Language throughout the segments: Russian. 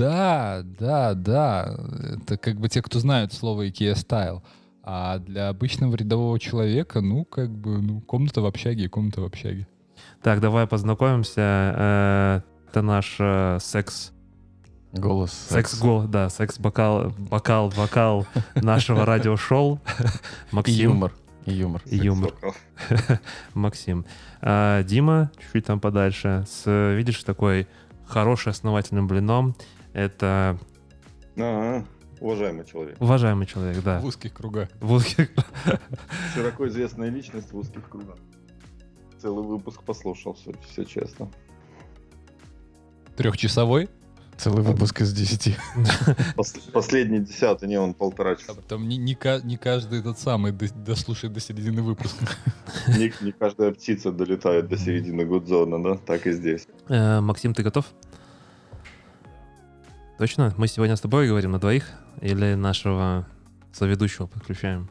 Да, да, да. Это как бы те, кто знают слово IKEA Style. А для обычного рядового человека, ну, как бы, ну, комната в общаге и комната в общаге. Так, давай познакомимся. Э, Это наш э, секс... Голос. Секс-гол, да, секс-бокал, бокал, вокал нашего радиошоу. И Максим. юмор. И юмор. И юмор. Максим. А, Дима, чуть-чуть там подальше, с, видишь, такой хороший основательным блином. Это Ага, уважаемый человек. уважаемый человек, да. В узких кругах. В узких- Широко известная личность в узких кругах. Целый выпуск послушал, все, все честно. Трехчасовой. Целый выпуск из 10. Пос- последний десятый, не он полтора А часа. потом не, не, ка- не каждый этот самый до- дослушает до середины выпуска. Не, не каждая птица долетает до середины гудзона, да? Так и здесь. Э, Максим, ты готов? Точно? Мы сегодня с тобой говорим на двоих или нашего соведущего подключаем?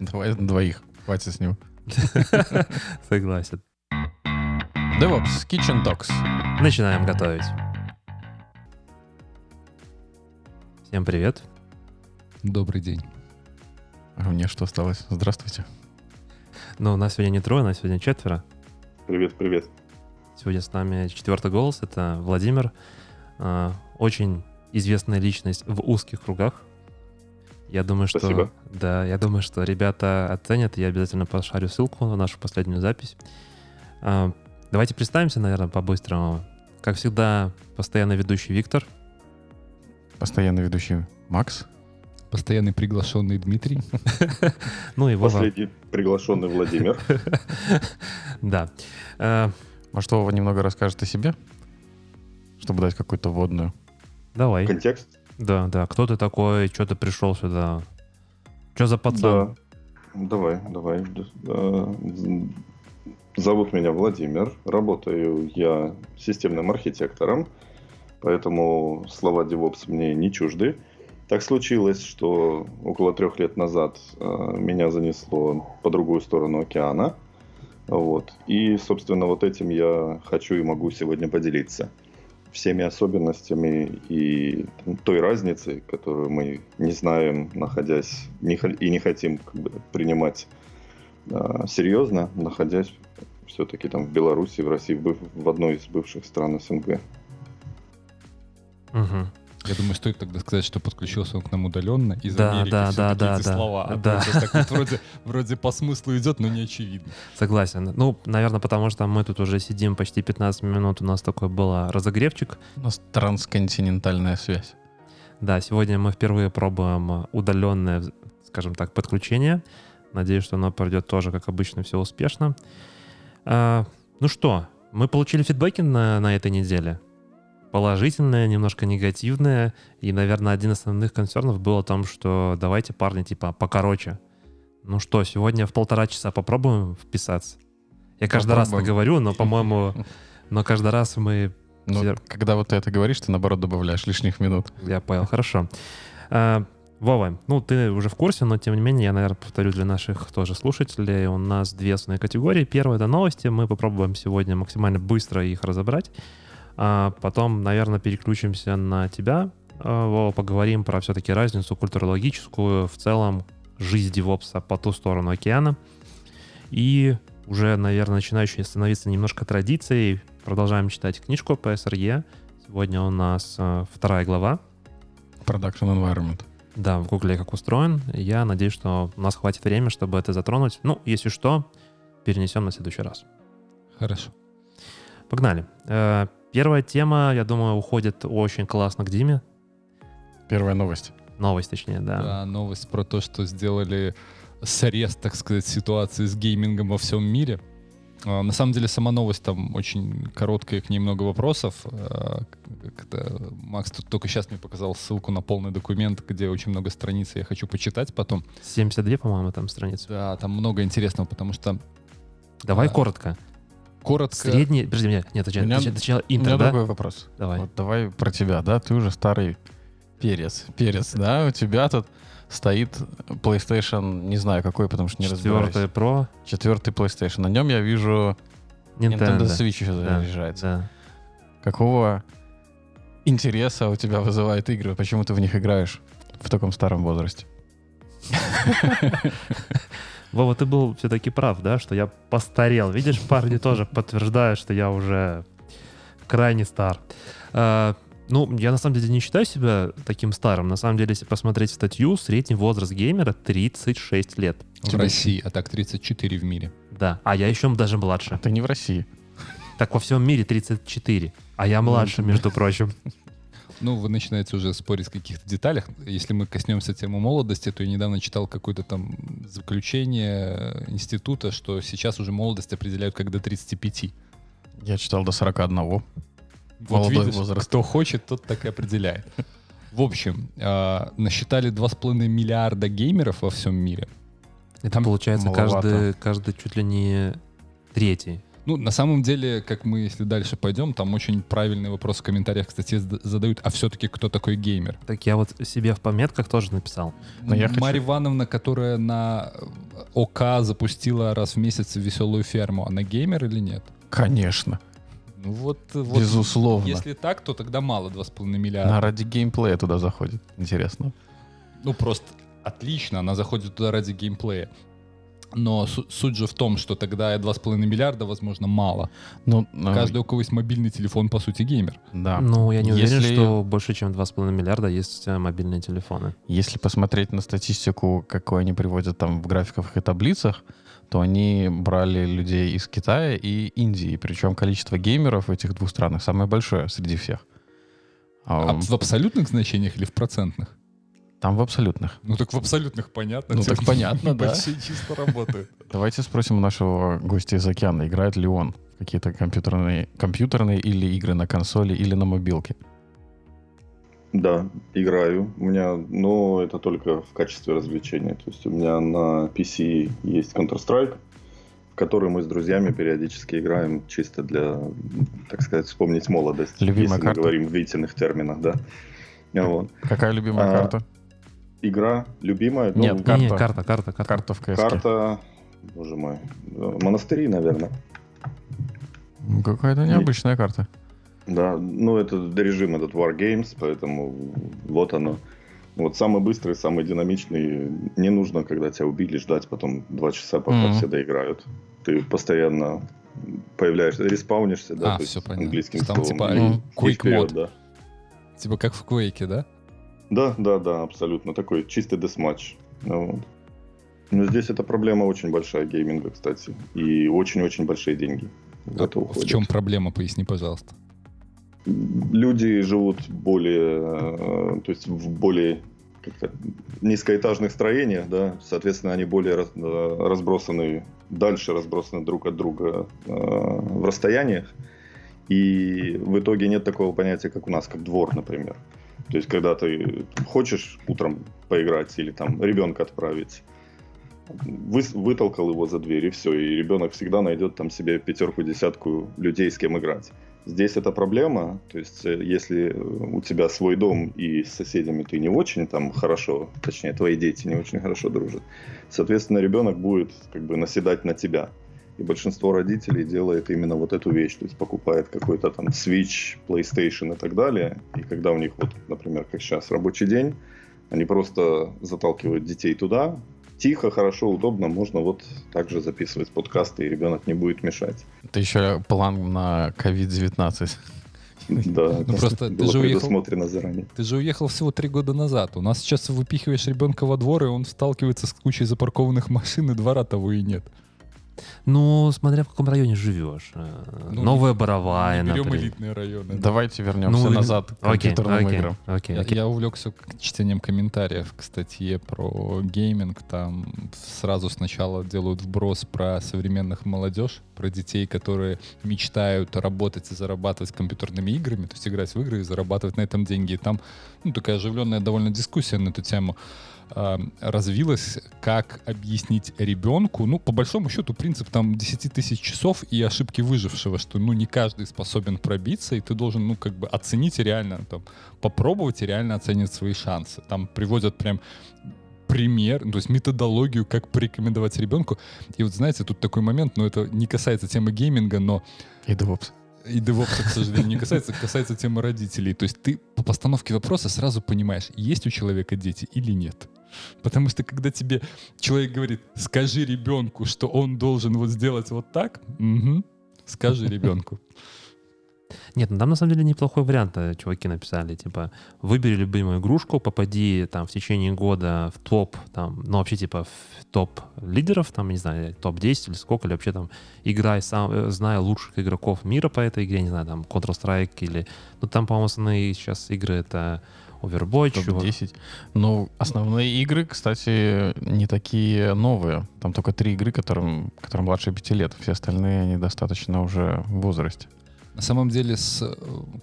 Давай на двоих. Хватит с него. Согласен. DevOps Kitchen Talks. Начинаем готовить. Всем привет. Добрый день. А мне что осталось? Здравствуйте. Ну, у нас сегодня не трое, у нас сегодня четверо. Привет, привет. Сегодня с нами четвертый голос. Это Владимир. А, Очень известная личность в узких кругах. Я думаю, что... Спасибо. Да, я думаю, что ребята оценят. Я обязательно пошарю ссылку на нашу последнюю запись. А, Давайте представимся, наверное, по-быстрому. Как всегда, постоянно ведущий Виктор. Постоянный ведущий Макс. Постоянный приглашенный Дмитрий. Ну и Вова. Последний приглашенный Владимир. Да. А, Может, Вова немного расскажет о себе? Чтобы дать какую-то вводную. Давай. Контекст? Да, да. Кто ты такой? Что ты пришел сюда? Что за пацан? Да. Давай, давай. Да. Зовут меня Владимир. Работаю я системным архитектором, поэтому слова DevOps мне не чужды. Так случилось, что около трех лет назад э, меня занесло по другую сторону океана. Вот. И, собственно, вот этим я хочу и могу сегодня поделиться. Всеми особенностями и той разницей, которую мы не знаем, находясь не и не хотим как бы, принимать а, серьезно, находясь все-таки там в Беларуси, в России, в, в одной из бывших стран СНГ. Мгм. Я думаю, стоит тогда сказать, что подключился он к нам удаленно из Да, Америки. да, всё-таки да, эти да, слова. А да. так вот вроде, вроде по смыслу идет, но не очевидно. Согласен. Ну, наверное, потому что мы тут уже сидим почти 15 минут. У нас такой был разогревчик. У нас трансконтинентальная связь. Да, сегодня мы впервые пробуем удаленное, скажем так, подключение. Надеюсь, что оно пройдет тоже, как обычно, все успешно. А, ну что, мы получили фидбэки на, на этой неделе. Положительное, немножко негативное. И, наверное, один из основных концернов был о том, что давайте, парни, типа, покороче. Ну что, сегодня в полтора часа попробуем вписаться? Я каждый раз это Попробуем. говорю, но, по-моему, но каждый раз мы Ну, Все. когда вот ты это говоришь, ты наоборот добавляешь лишних минут. Я понял, хорошо. А, Вова, ну ты уже в курсе, но тем не менее, я, наверное, повторю для наших тоже слушателей. У нас две основные категории. Первая — это новости. Мы попробуем сегодня максимально быстро их разобрать. А потом, наверное, переключимся на тебя, а, поговорим про все-таки разницу культурологическую, в целом жизнь девопса по ту сторону океана. И уже, наверное, начинающие становиться немножко традицией, продолжаем читать книжку по СРЕ. Сегодня у нас а, вторая глава. Production environment. Да, в Гугле как устроен. Я надеюсь, что у нас хватит времени, чтобы это затронуть. Ну, если что, перенесем на следующий раз. Хорошо. Погнали. Первая тема, я думаю, уходит очень классно к Диме. Первая новость. Новость, точнее, да. Да, новость про то, что сделали срез, так сказать, ситуации с геймингом во всем мире. А, На самом деле сама новость там очень короткая, к ней много вопросов. А, как-то Макс тут только сейчас мне показал ссылку на полный документ, где очень много страниц, я хочу почитать потом. 72, по-моему, там страниц. Да, там много интересного, потому что Давай Да. коротко. Коротко... Средний... Подожди, меня. Нет, сначала, меня- сначала У меня интро, да? другой вопрос. Давай. Вот давай про тебя, да? Ты уже старый перец. Перец, да? У тебя тут стоит PlayStation, не знаю какой, потому что не разбираюсь. Четвертый Pro, Четвертый PlayStation. На нем я вижу Nintendo, Nintendo. Switch еще Да, заряжается. да. Какого интереса у тебя вызывают игры? Почему ты в них играешь в таком старом возрасте? Вова, ты был все-таки прав, да, что я постарел. Видишь, парни тоже подтверждают, что я уже крайне стар. А, ну, я на самом деле не считаю себя таким старым. На самом деле, если посмотреть статью, средний возраст геймера 36 лет. В России, а так 34 в мире. Да, а я еще даже младше. Ты не в России. Так во всем мире 34, а я младше, между прочим. Ну, вы начинаете уже спорить в каких-то деталях. Если мы коснемся темы молодости, то я недавно читал какое-то там заключение института, что сейчас уже молодость определяют как до 35. Я читал до 41. Вот Молодой видишь, возраст. кто хочет, тот так и определяет. В общем, э, насчитали 2,5 миллиарда геймеров во всем мире. Это Там получается маловато. каждый, каждый чуть ли не третий. Ну, на самом деле, как мы, если дальше пойдем, там очень правильный вопрос в комментариях, кстати, зад- задают, а все-таки кто такой геймер? Так я вот себе в пометках тоже написал. Но я хочу- Марья Ивановна, которая на э, ОК запустила раз в месяц веселую ферму, она геймер или нет? Конечно. Ну вот, вот Безусловно. если так, то тогда мало 2,5 Она миллиарда. ради геймплея туда заходит. Интересно. Ну просто отлично, она заходит туда ради геймплея. Но су- суть же в том, что тогда 2,5 миллиарда, возможно, мало. Ну, ну, Каждый, у кого есть мобильный телефон, по сути, геймер. да. Ну, я не уверен, Если- что больше, чем 2,5 миллиарда есть мобильные телефоны. Если посмотреть на статистику, какую они приводят там в графиках и таблицах, то они брали людей из Китая и Индии. Причем количество геймеров в этих двух странах самое большое среди всех. А в абсолютных значениях или в процентных? Там в абсолютных. Ну так в абсолютных понятно. Ну, так понятно, да. Почти чисто работает. Давайте спросим у нашего гостя из океана, играет ли он в какие-то компьютерные, компьютерные или игры на консоли или на мобилке. Да, играю. У меня, но это только в качестве развлечения. То есть у меня на PC есть Counter-Strike, в который мы с друзьями периодически играем чисто для, так сказать, вспомнить молодость. Любимая если карта? мы говорим в длительных терминах, да. Вот. Какая любимая А, карта? Игра любимая? Ну, Нет, Не, Карта. не, карта, карта, карта. Карта в КС. карта, боже мой, монастыри, наверное. Ну, Какая-то необычная карта. Да, ну это режим этот War Games, поэтому вот оно. Вот самый быстрый, самый динамичный. Не нужно, когда тебя убили, ждать потом два часа, пока Мгм. все доиграют. Ты постоянно появляешься, респаунишься, да, А, то всё есть понятно. английским Там словом. типа и- и Quick вперед, mode. да. Типа как в Quake, да? Да, да, да, абсолютно. Такой чистый десматч. Ну, вот. Но здесь эта проблема очень большая гейминга, кстати. И очень-очень большие деньги в А это в чем проблема, поясни, пожалуйста. люди живут более, э, то есть в более низкоэтажных строениях, да, соответственно, они более раз- э, разбросаны, дальше разбросаны друг от друга э, в расстояниях, и в итоге нет такого понятия, как у нас, как двор, например. То есть, когда ты хочешь утром поиграть или там ребенка отправить, вы- вытолкал его за дверь, и все, и ребенок всегда найдет там себе пятерку-десятку людей, с кем играть. Здесь это проблема, то есть э, если э, у тебя свой дом и с соседями ты не очень там хорошо, точнее твои дети не очень хорошо дружат, соответственно ребенок будет как бы наседать на тебя. И большинство родителей делает именно вот эту вещь, то есть покупает какой-то там Switch, PlayStation и так далее, и когда у них вот, например, как сейчас рабочий день, они просто заталкивают детей туда, тихо, хорошо, удобно, можно вот так же записывать подкасты, и ребенок не будет мешать. Это еще план на COVID-19. Да, Ну, просто ты было же уехал- предусмотрено заранее. Ты же уехал всего три года назад. У нас сейчас выпихиваешь ребенка во двор, и он сталкивается с кучей запаркованных машин, и двора того и нет. Ну, смотря в каком районе живешь. Э, Ну, Новая Боровая, Не берем например. элитные районы. да. Давайте вернемся Ну, назад к Окей, компьютерным окей, играм. окей, Я, окей. я увлекся к- чтением комментариев к статье про гейминг. Там сразу сначала делают вброс про современных молодежь, про детей, которые мечтают работать и зарабатывать компьютерными играми, то есть играть в игры и зарабатывать на этом деньги. И там ну, такая оживленная довольно дискуссия на эту тему а, развилась, как объяснить ребенку, ну, по большому счету, принцип там 10 тысяч часов и ошибки выжившего, что, ну, не каждый способен пробиться, и ты должен, ну, как бы оценить реально, там, попробовать и реально оценить свои шансы. Там приводят прям пример, ну, то есть методологию, как порекомендовать ребенку. И вот, знаете, тут такой момент, но это не касается темы гейминга, но И DevOps. И DevOps, к сожалению, не касается, касается темы родителей. То есть ты по постановке вопроса сразу понимаешь, есть у человека дети или нет. Потому что когда тебе человек говорит, скажи ребенку, что он должен вот сделать вот так, мгм, скажи ребенку. Нет, ну там на самом деле неплохой вариант э, чуваки написали. Типа, выбери любимую игрушку, попади там в течение года в топ, там, ну вообще типа в топ лидеров, там, не знаю, топ-10 или сколько, или вообще там играй сам, э, зная лучших игроков мира по этой игре, не знаю, там Counter-Strike или... Ну там, по-моему, основные сейчас игры это Overwatch. Топ-10. Ну, основные игры, кстати, не такие новые. Там только три игры, которым, которым младше пяти лет. Все остальные, они достаточно уже в возрасте. На самом деле с э,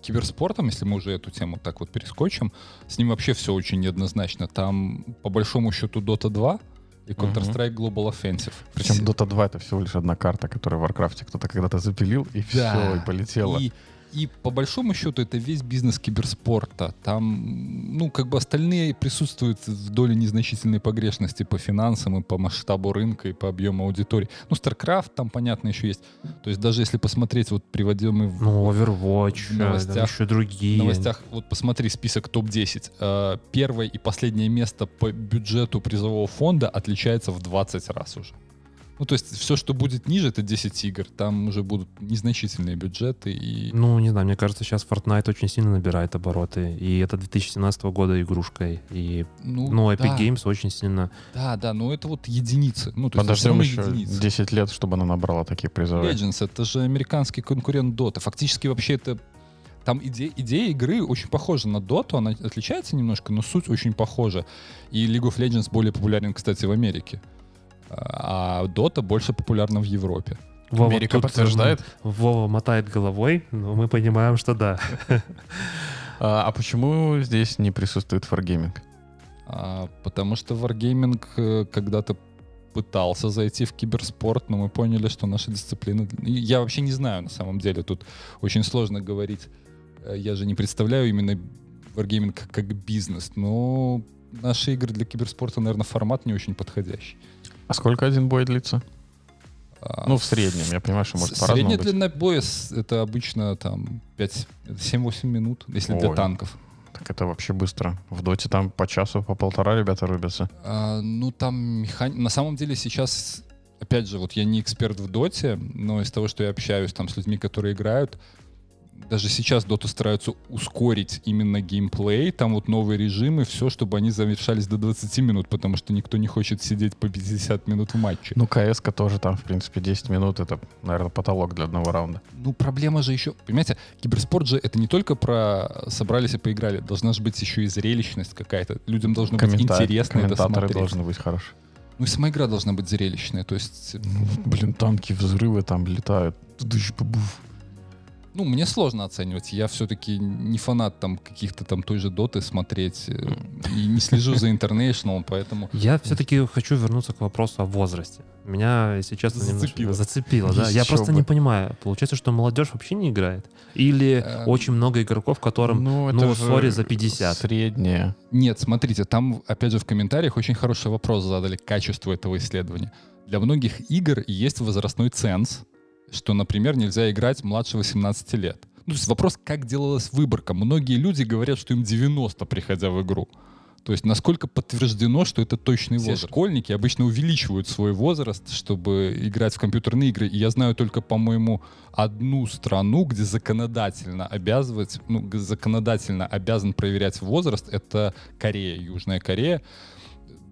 киберспортом, если мы уже эту тему так вот перескочим, с ним вообще все очень неоднозначно. Там по большому счету Dota 2 и Counter-Strike Global Offensive. Причем Dota 2 это всего лишь одна карта, которая в Warcraft кто-то когда-то запилил, и Да. все, и полетело. И, и по большому счету это весь бизнес киберспорта. Там, ну, как бы остальные присутствуют в доле незначительной погрешности по финансам и по масштабу рынка и по объему аудитории. Ну, StarCraft там, понятно, еще есть. То есть даже если посмотреть вот приводимый в, Ну, Overwatch, В э, новостях- еще другие. в новостях, вот посмотри список топ-10. Э, Первое и последнее место по бюджету призового фонда отличается в 20 раз уже. Ну, то есть все, что будет ниже, это 10 игр. Там уже будут незначительные бюджеты и... Ну, не знаю, мне кажется, сейчас Fortnite очень сильно набирает обороты. И это 2017 года игрушкой. И, ну, Epic да, Games очень сильно... Да, да, но это вот единицы. Ну, то есть Подождем равно еще единицы. 10 лет, чтобы она набрала такие призовые. Legends это же американский конкурент Dota. Фактически вообще это там идея, идея игры очень похожа на Dota, она отличается немножко, но суть очень похожа. И League of Legends более популярен, кстати, в Америке. А Dota больше популярна в Европе. Вова Америка тут, подтверждает. м, Вова мотает головой, но мы понимаем, что да. А, а почему здесь не присутствует Wargaming? А, потому что Wargaming э, когда-то пытался зайти в киберспорт, но мы поняли, что наша дисциплина... И Я вообще не знаю, на самом деле, тут очень сложно говорить. Э, Я же не представляю именно Wargaming как бизнес, но наши игры для киберспорта, наверное, формат не очень подходящий. А сколько один бой длится? А, Ну, в среднем. Я понимаю, что может по-разному Средняя быть. длина боя это обычно там 5, 7-8 минут, если для Ой. танков. Так это вообще быстро. В доте там по часу, по полтора ребята рубятся. А, ну, там механи... На самом деле сейчас, опять же, вот я не эксперт в доте, но из того, что я общаюсь там с людьми, которые играют, даже сейчас доты стараются ускорить именно геймплей, там вот новые режимы, все, чтобы они завершались до 20 минут, потому что никто не хочет сидеть по 50 минут в матче. Ну, кс тоже там, в принципе, 10 минут. Это, наверное, потолок для одного раунда. Ну, проблема же еще, понимаете, киберспорт же это не только про собрались и поиграли, должна же быть еще и зрелищность какая-то. Людям должно быть Коммента- интересно это смотреть. должны быть хорошие. Ну и сама игра должна быть зрелищная, то есть Ну, блин, танки, взрывы там летают. Ну, мне сложно оценивать. Я все-таки не фанат там каких-то там той же доты смотреть. э, И не слежу за International, поэтому... Я все-таки хочу вернуться к вопросу о возрасте. Меня, если честно, Зацепило. зацепило, да. Я просто бы. не понимаю, получается, что молодежь вообще не играет? Или Эм, очень много игроков, которым, ну, это же сори, за 50. Среднее. Нет, смотрите, там, опять же, в комментариях очень хороший вопрос задали к качеству этого исследования. Для многих игр есть возрастной ценз, что, например, нельзя играть младше 18 лет. Ну, то есть вопрос, как делалась выборка. Многие люди говорят, что им 90, приходя в игру. То есть насколько подтверждено, что это точный возраст. Школьники обычно увеличивают свой возраст, чтобы играть в компьютерные игры. И я знаю только, по-моему, одну страну, где законодательно обязывать, ну, законодательно обязан проверять возраст. Это Корея, Южная Корея.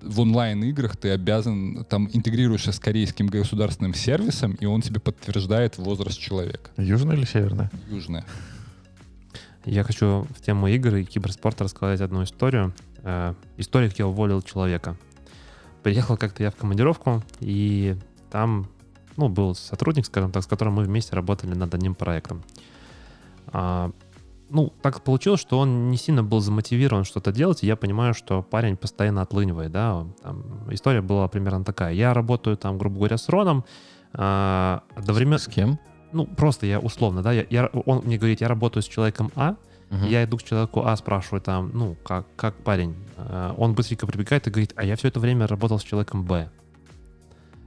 В онлайн-играх ты обязан, там интегрируешься с корейским государственным сервисом, и он тебе подтверждает возраст человека. Южное или северное? Южная. Я хочу в тему игр и киберспорта рассказать одну историю. Э, история, как я уволил человека. Приехал как-то я в командировку, и там ну, был сотрудник, скажем так, с которым мы вместе работали над одним проектом. А, ну, так получилось, что он не сильно был замотивирован что-то делать, и я понимаю, что парень постоянно отлынивает, да. Там, история была примерно такая. Я работаю там, грубо говоря, с Роном, а, одновременно... С кем? Ну, просто я условно, да, я, я- он мне говорит, я работаю с человеком А, Мгм. я иду к человеку А, спрашиваю там, ну, как, как парень. Э, Он быстренько прибегает и говорит, а я все это время работал с человеком Б.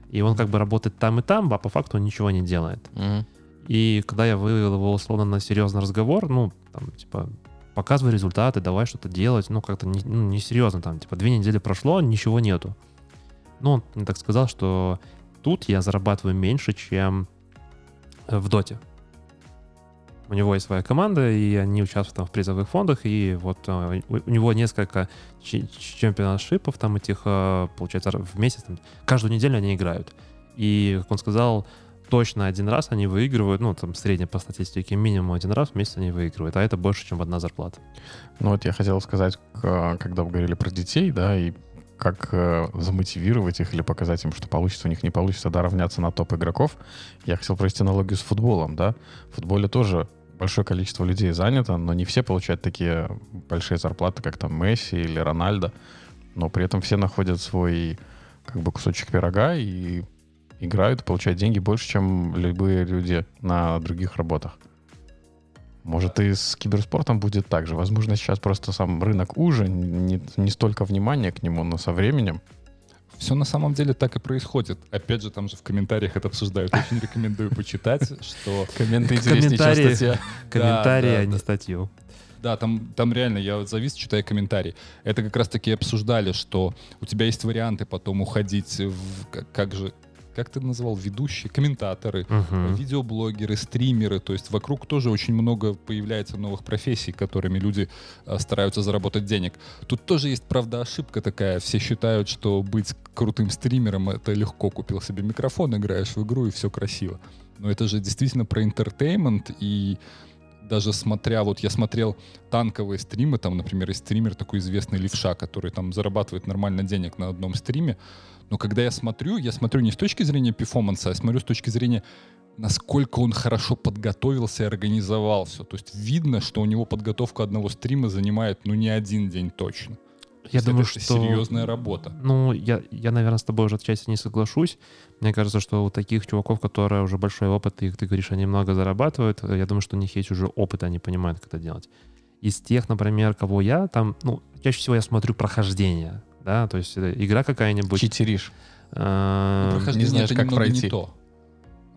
И он как бы работает там и там, а по факту он ничего не делает. Мгм. И когда я вывел его условно на серьезный разговор, ну, там, типа, показывай результаты, давай что-то делать, ну, как-то не, ну, несерьезно, там, типа, две недели прошло, ничего нету. Ну, он мне так сказал, что тут я зарабатываю меньше, чем в доте. У него есть своя команда, и они участвуют там в призовых фондах, и вот э, у, него несколько чемпионшипов там этих, э, получается, в месяц, там, каждую неделю они играют. И, как он сказал, точно один раз они выигрывают, ну, там, средне по статистике, минимум один раз в месяц они выигрывают, а это больше, чем одна зарплата. Ну вот я хотел сказать, когда вы говорили про детей, да, и как э, замотивировать их или показать им, что получится, у них не получится, да, равняться на топ игроков. Я хотел провести аналогию с футболом, да. В футболе тоже большое количество людей занято, но не все получают такие большие зарплаты, как там Месси или Рональдо. Но при этом все находят свой как бы кусочек пирога и играют, получают деньги больше, чем любые люди на других работах. Может, и с киберспортом будет так же. Возможно, сейчас просто сам рынок уже, не, не столько внимания к нему, но со временем. Все на самом деле так и происходит. Опять же, там же в комментариях это обсуждают. Очень рекомендую почитать, что... Комменты интереснее, чем статья. Комментарии, а не статью. Да, там, там реально, я вот завис, читая комментарии. Это как раз-таки обсуждали, что у тебя есть варианты потом уходить в... Как, как же... Как ты называл? Ведущие, комментаторы, Мгм. видеоблогеры, стримеры. То есть вокруг тоже очень много появляется новых профессий, которыми люди а, стараются заработать денег. Тут тоже есть, правда, ошибка такая. Все считают, что быть крутым стримером — это легко. Купил себе микрофон, играешь в игру, и все красиво. Но это же действительно про entertainment, и даже смотря, вот я смотрел танковые стримы, там, например, есть стример такой известный Левша, который там зарабатывает нормально денег на одном стриме, но когда я смотрю, я смотрю не с точки зрения перформанса, а смотрю с точки зрения насколько он хорошо подготовился и организовал все. То есть видно, что у него подготовка одного стрима занимает, ну, не один день точно. То Я есть думаю, это что... серьезная работа. Ну, я, я, наверное, с тобой уже отчасти не соглашусь. Мне кажется, что у таких чуваков, которые уже большой опыт, и ты говоришь, они много зарабатывают, э, я думаю, что у них есть уже опыт, они понимают, как это делать. Из тех, например, кого я там, ну, чаще всего я смотрю прохождение, да, то есть игра какая-нибудь. Читеришь. э, Ну, прохождение знаешь, это как немного пройти. не то.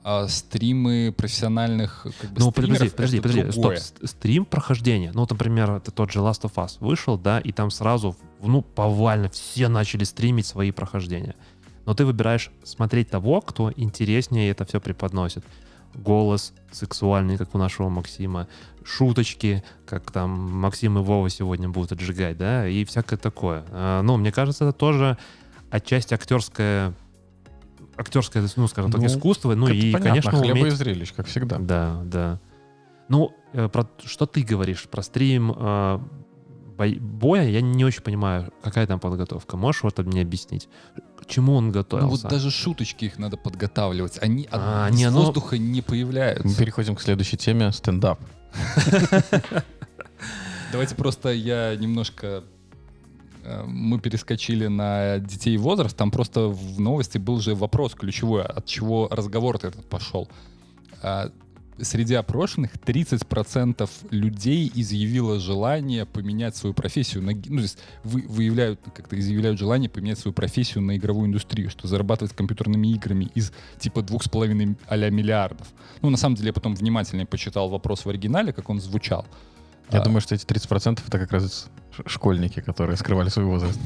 А стримы профессиональных как бы, Ну, подожди, подожди, подожди, стоп, другое. с- стрим прохождения. Ну, вот, например, это тот же Last of Us вышел, да, и там сразу, ну, повально все начали стримить свои прохождения. Но ты выбираешь смотреть того, кто интереснее это все преподносит. Голос сексуальный, как у нашего Максима, шуточки, как там Максим и Вова сегодня будут отжигать, да, и всякое такое. А, Ну, мне кажется, это тоже отчасти актерское актерское, ну, скажем так, Ну, искусство, ну и, понятно, конечно, хлеба уметь и зрелищ, как всегда. да, да. Ну, э, про что ты говоришь? Про стрим э, боя я не очень понимаю, какая там подготовка. Можешь вот это мне объяснить? К чему он Ну готовился? вот даже шуточки их надо подготавливать. Они от- А, из не, ну- воздуха не появляются. Мы переходим к следующей теме стендап. Давайте просто я немножко... э, Мы перескочили на детей и возраст. Там просто в новости был же вопрос ключевой, от чего разговор этот пошел. Среди опрошенных 30% людей изъявило желание поменять свою профессию. На, ну, то есть вы, выявляют, как-то изъявляют желание поменять свою профессию на игровую индустрию, что зарабатывать компьютерными играми из типа двух с половиной а миллиардов. Ну, на самом деле, я потом внимательнее почитал вопрос в оригинале, как он звучал. Я А, думаю, что эти 30% это как раз школьники, которые скрывали свой возраст.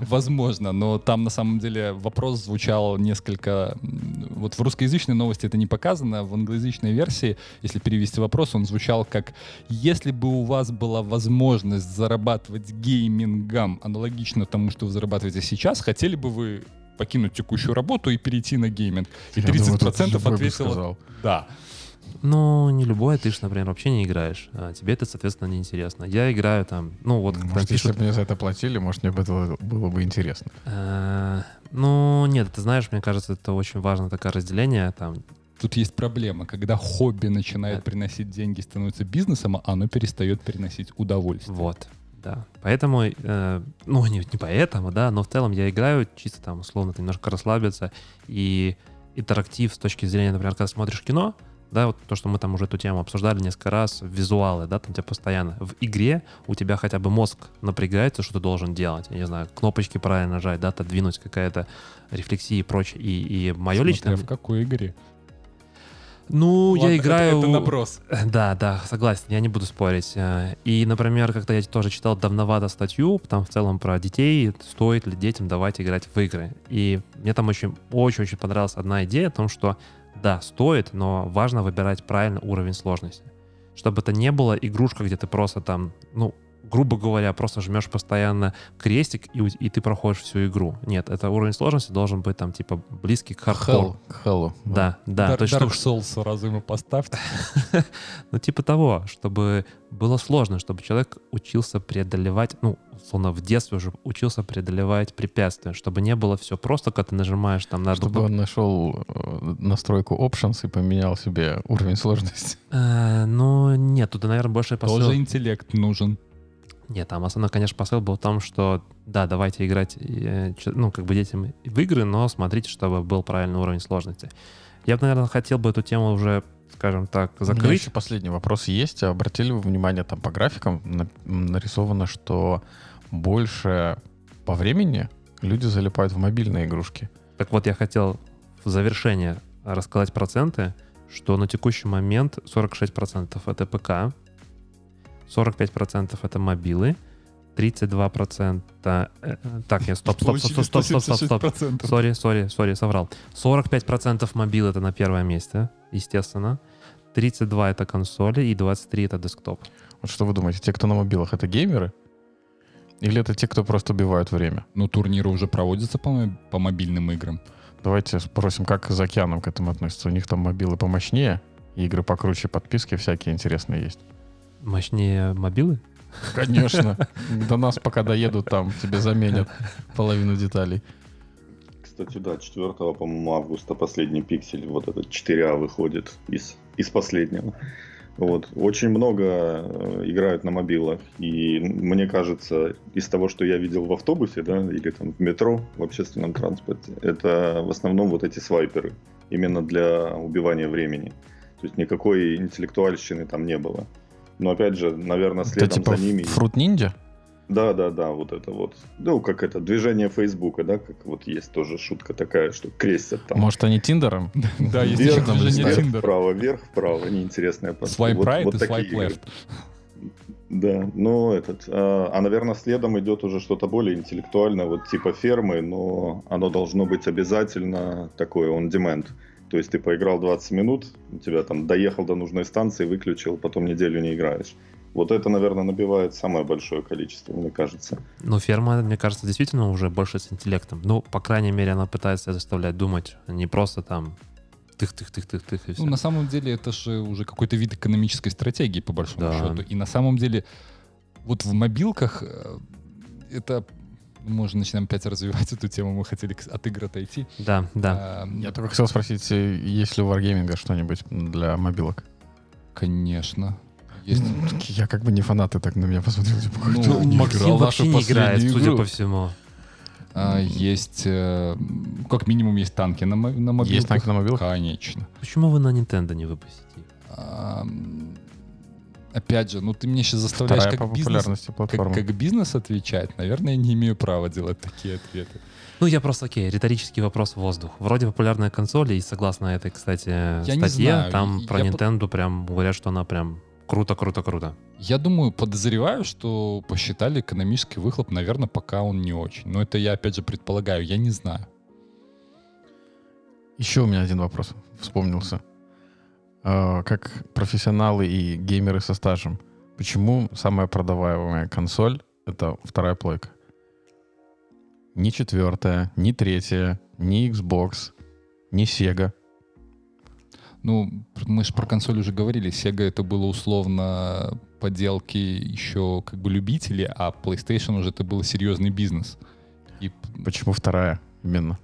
Возможно, но там на самом деле вопрос звучал несколько... Вот в русскоязычной новости это не показано, в англоязычной версии, если перевести вопрос, он звучал как «Если бы у вас была возможность зарабатывать геймингом аналогично тому, что вы зарабатываете сейчас, хотели бы вы покинуть текущую работу и перейти на гейминг?» И Я думаю, тут 30% любой бы ответило. «Да». Ну, не любое, ты же, например, вообще не играешь. А тебе это, соответственно, неинтересно. Я играю там, ну вот, Может, если пишут... бы мне за это платили, может, мне бы это было бы интересно. э, Ну, нет, ты знаешь, мне кажется, это очень важно, такое разделение. Там, Тут есть проблема, когда хобби начинает Да. приносить деньги, становится бизнесом, а оно перестает приносить удовольствие. Вот, да. Поэтому, э, ну, не, не поэтому, да, но в целом я играю чисто там, условно, немножко расслабиться. И интерактив с точки зрения, например, когда смотришь кино, да, вот то, что мы там уже эту тему обсуждали несколько раз, визуалы, да, там тебя постоянно. В игре у тебя хотя бы мозг напрягается, что ты должен делать. Я не знаю, кнопочки правильно нажать, да, отодвинуть какая-то рефлексия и прочее. И, и мое Смотря личное... в какой игре. Ну, Ладно, я это- играю... Это наброс. Да, да, согласен, я не буду спорить. Э, И, например, как-то я тоже читал давновато статью, там в целом про детей, стоит ли детям давать играть в игры. И мне там очень, очень-очень понравилась одна идея о том, что да, стоит, но важно выбирать правильно уровень сложности. Чтобы это не было игрушка, где ты просто там, ну, грубо говоря, просто жмешь постоянно крестик, и, и ты проходишь всю игру. Нет, это уровень сложности должен быть там, типа, близкий к хардкору. К Хэллу. Да, да. Дар- то есть, Dark чтобы- Souls сразу ему поставьте. ну, типа того, чтобы было сложно, чтобы человек учился преодолевать, ну, условно, в детстве уже учился преодолевать препятствия, чтобы не было все просто, когда ты нажимаешь там на... Чтобы он нашел э, настройку Options и поменял себе уровень сложности. Э, ну, нет, тут, наверное, больше посыл... Тоже интеллект нужен. Нет, там основной, конечно, посыл был в том, что, да, давайте играть, э, ну, как бы детям в игры, но смотрите, чтобы был правильный уровень сложности. Я бы, наверное, хотел бы эту тему уже, скажем так, У меня закрыть. еще последний вопрос есть. Обратили вы внимание, там по графикам на- нарисовано, что больше по времени люди залипают в мобильные игрушки. Так вот, я хотел в завершение рассказать проценты, что на текущий момент 46% это ПК, 45% это мобилы, 32%... Э, э, так, я стоп, стоп, стоп, стоп, стоп, стоп, стоп, стоп. Sorry, sorry, sorry, соврал. 45% мобил это на первое место, естественно. 32 это консоли и 23 это десктоп. Вот что вы думаете, те, кто на мобилах, это геймеры? Или это те, кто просто убивают время? Ну, турниры уже проводятся по, по мобильным играм. Давайте спросим, как за океаном к этому относятся. У них там мобилы помощнее, игры покруче, подписки всякие интересные есть. Мощнее мобилы? Конечно. До нас пока доедут, там тебе заменят половину деталей. Кстати, да, 4, по-моему, августа последний пиксель, вот этот 4А выходит из, из последнего. Вот. Очень много э, играют на мобилах. И мне кажется, из того, что я видел в автобусе, да, или там в метро, в общественном транспорте, это в основном вот эти свайперы. Именно для убивания времени. То есть никакой интеллектуальщины там не было. Но опять же, наверное, Это следом типа за ними... фрут ниндзя? Да, да, да, вот это вот. Ну, как это, движение Фейсбука, да, как вот есть тоже шутка такая, что крестят там. Может, они Тиндером? Да, есть Вверх, еще движение вверх, Tinder. Вправо, вверх, вправо, неинтересная просто. Свайп right и свайп left. Да, ну этот, а, а, наверное, следом идет уже что-то более интеллектуальное, вот типа фермы, но оно должно быть обязательно такое on demand. То есть ты поиграл 20 минут, у тебя там доехал до нужной станции, выключил, потом неделю не играешь. Вот это, наверное, набивает самое большое количество, мне кажется. Ну, ферма, мне кажется, действительно уже больше с интеллектом. Ну, по крайней мере, она пытается заставлять думать, а не просто там тых-тых-тых-тых-тых и все. Ну, на самом деле, это же уже какой-то вид экономической стратегии, по большому Да. счету. И на самом деле, вот в мобилках э, это... Мы уже начинаем опять развивать эту тему, мы хотели от игр отойти. Да, да. А, Я только хотел спросить, э, есть ли у Wargaming что-нибудь для мобилок? Конечно. Есть. Я как бы не фанат, ты так на меня посмотрел. Типа, Ну, «Кто не Максим играл вообще не играет, последнюю судя игру?» по всему. А, есть... э, как минимум есть танки на, на мобилках. Есть танки на мобилах? Конечно. Почему вы на Nintendo не выпустите? А, опять же, ну ты меня сейчас заставляешь Вторая по как бизнес, популярности как, как бизнес отвечать. Наверное, я не имею права делать такие ответы. Ну, я просто, окей, риторический вопрос в воздух. Вроде популярная консоль, и согласно этой, кстати, не статье, знаю, там про я по- Nintendo прям говорят, что она прям круто-круто-круто. Я думаю, подозреваю, что посчитали экономический выхлоп, наверное, пока он не очень. Но это я, опять же, предполагаю, я не знаю. Еще у меня один вопрос вспомнился. А, Как профессионалы и геймеры со стажем, почему самая продаваемая консоль — это вторая плойка? Ни четвертая, ни третья, ни Xbox, ни Sega. Ну, мы же про консоль уже говорили. Sega это было условно поделки еще как бы любителей, а PlayStation уже это был серьезный бизнес. И Почему вторая именно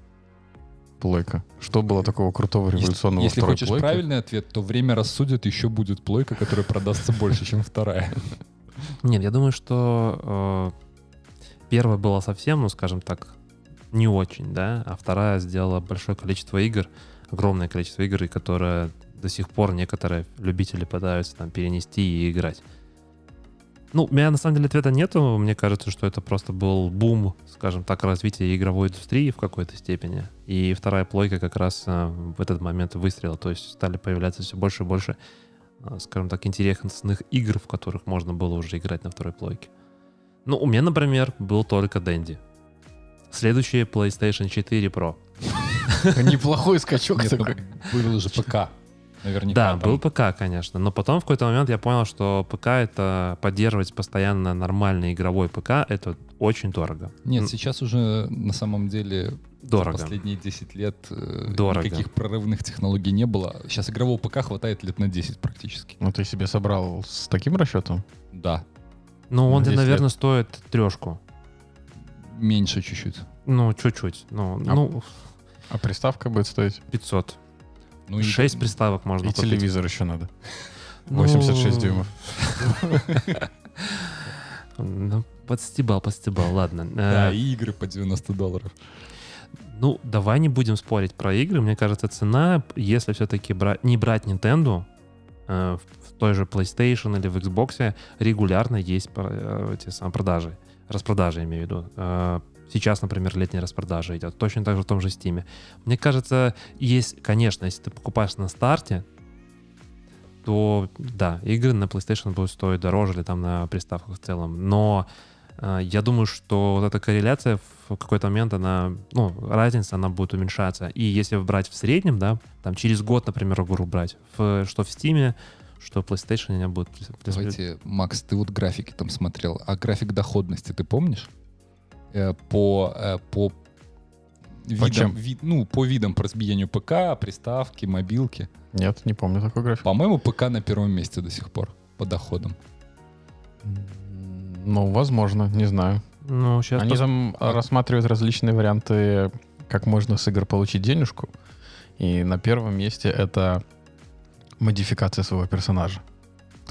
плойка? Что было такого крутого Если- революционного Если второй хочешь плойке? правильный ответ, то время рассудит, еще будет плойка, которая продастся больше, чем вторая. Нет, я думаю, что э, первая была совсем, ну, скажем так, не очень, да, а вторая сделала большое количество игр, огромное количество игр, и которые до сих пор некоторые любители пытаются там перенести и играть. Ну, у меня на самом деле ответа нету. Мне кажется, что это просто был бум, скажем так, развития игровой индустрии в какой-то степени. И вторая плойка как раз э, в этот момент выстрела. То есть стали появляться все больше и больше, э, скажем так, интересных игр, в которых можно было уже играть на второй плойке. Ну, у меня, например, был только Дэнди. Следующий PlayStation 4 Pro. Неплохой скачок такой. был же ПК. Наверняка. Да, там. был ПК, конечно. Но потом в какой-то момент я понял, что ПК это поддерживать постоянно нормальный игровой ПК, это очень дорого. Нет, сейчас уже на самом деле Дорого. за последние 10 лет э, Дорого. никаких прорывных технологий не было. Сейчас игрового ПК хватает лет на 10 практически. Ну, ты себе собрал с таким расчетом? Да, Ну, он, на 10 наверное, стоит трешку. меньше чуть-чуть. Ну, чуть-чуть. Ну, А ну А приставка будет стоить? 500. Ну, и- 6 приставок можно И купить. телевизор еще надо. Ну, 86 дюймов. Ну, подстебал, подстебал, ладно. Да, Э, и игры по 90 долларов. Ну, давай не будем спорить про игры. Мне кажется, цена, если все-таки не брать Nintendo, э, в той же PlayStation или в Xbox регулярно есть э, эти самые продажи. Распродажи, имею в виду. Сейчас, например, летняя распродажа идет. Точно так же в том же Steam. Мне кажется, есть, конечно, если ты покупаешь на старте, то да, игры на PlayStation будут стоить дороже или там на приставках в целом. Но э, я думаю, что вот эта корреляция в какой-то момент, она, ну, разница, она будет уменьшаться. И если брать в среднем, да, там через год, например, игру брать, в, что в Steam, что PlayStation, будут... прис- прис- Давайте, Макс, ты вот графики там смотрел. А график доходности ты помнишь? Э, по, э, по видам, чем? ви- ну, по видам по разбиению ПК, приставки, мобилки. Нет, не помню такой график. По-моему, ПК на первом месте до сих пор по доходам. Ну, возможно, не знаю. Ну, сейчас... Они там А- рассматривают различные варианты, как можно с игр получить денежку. И на первом месте это модификация своего персонажа.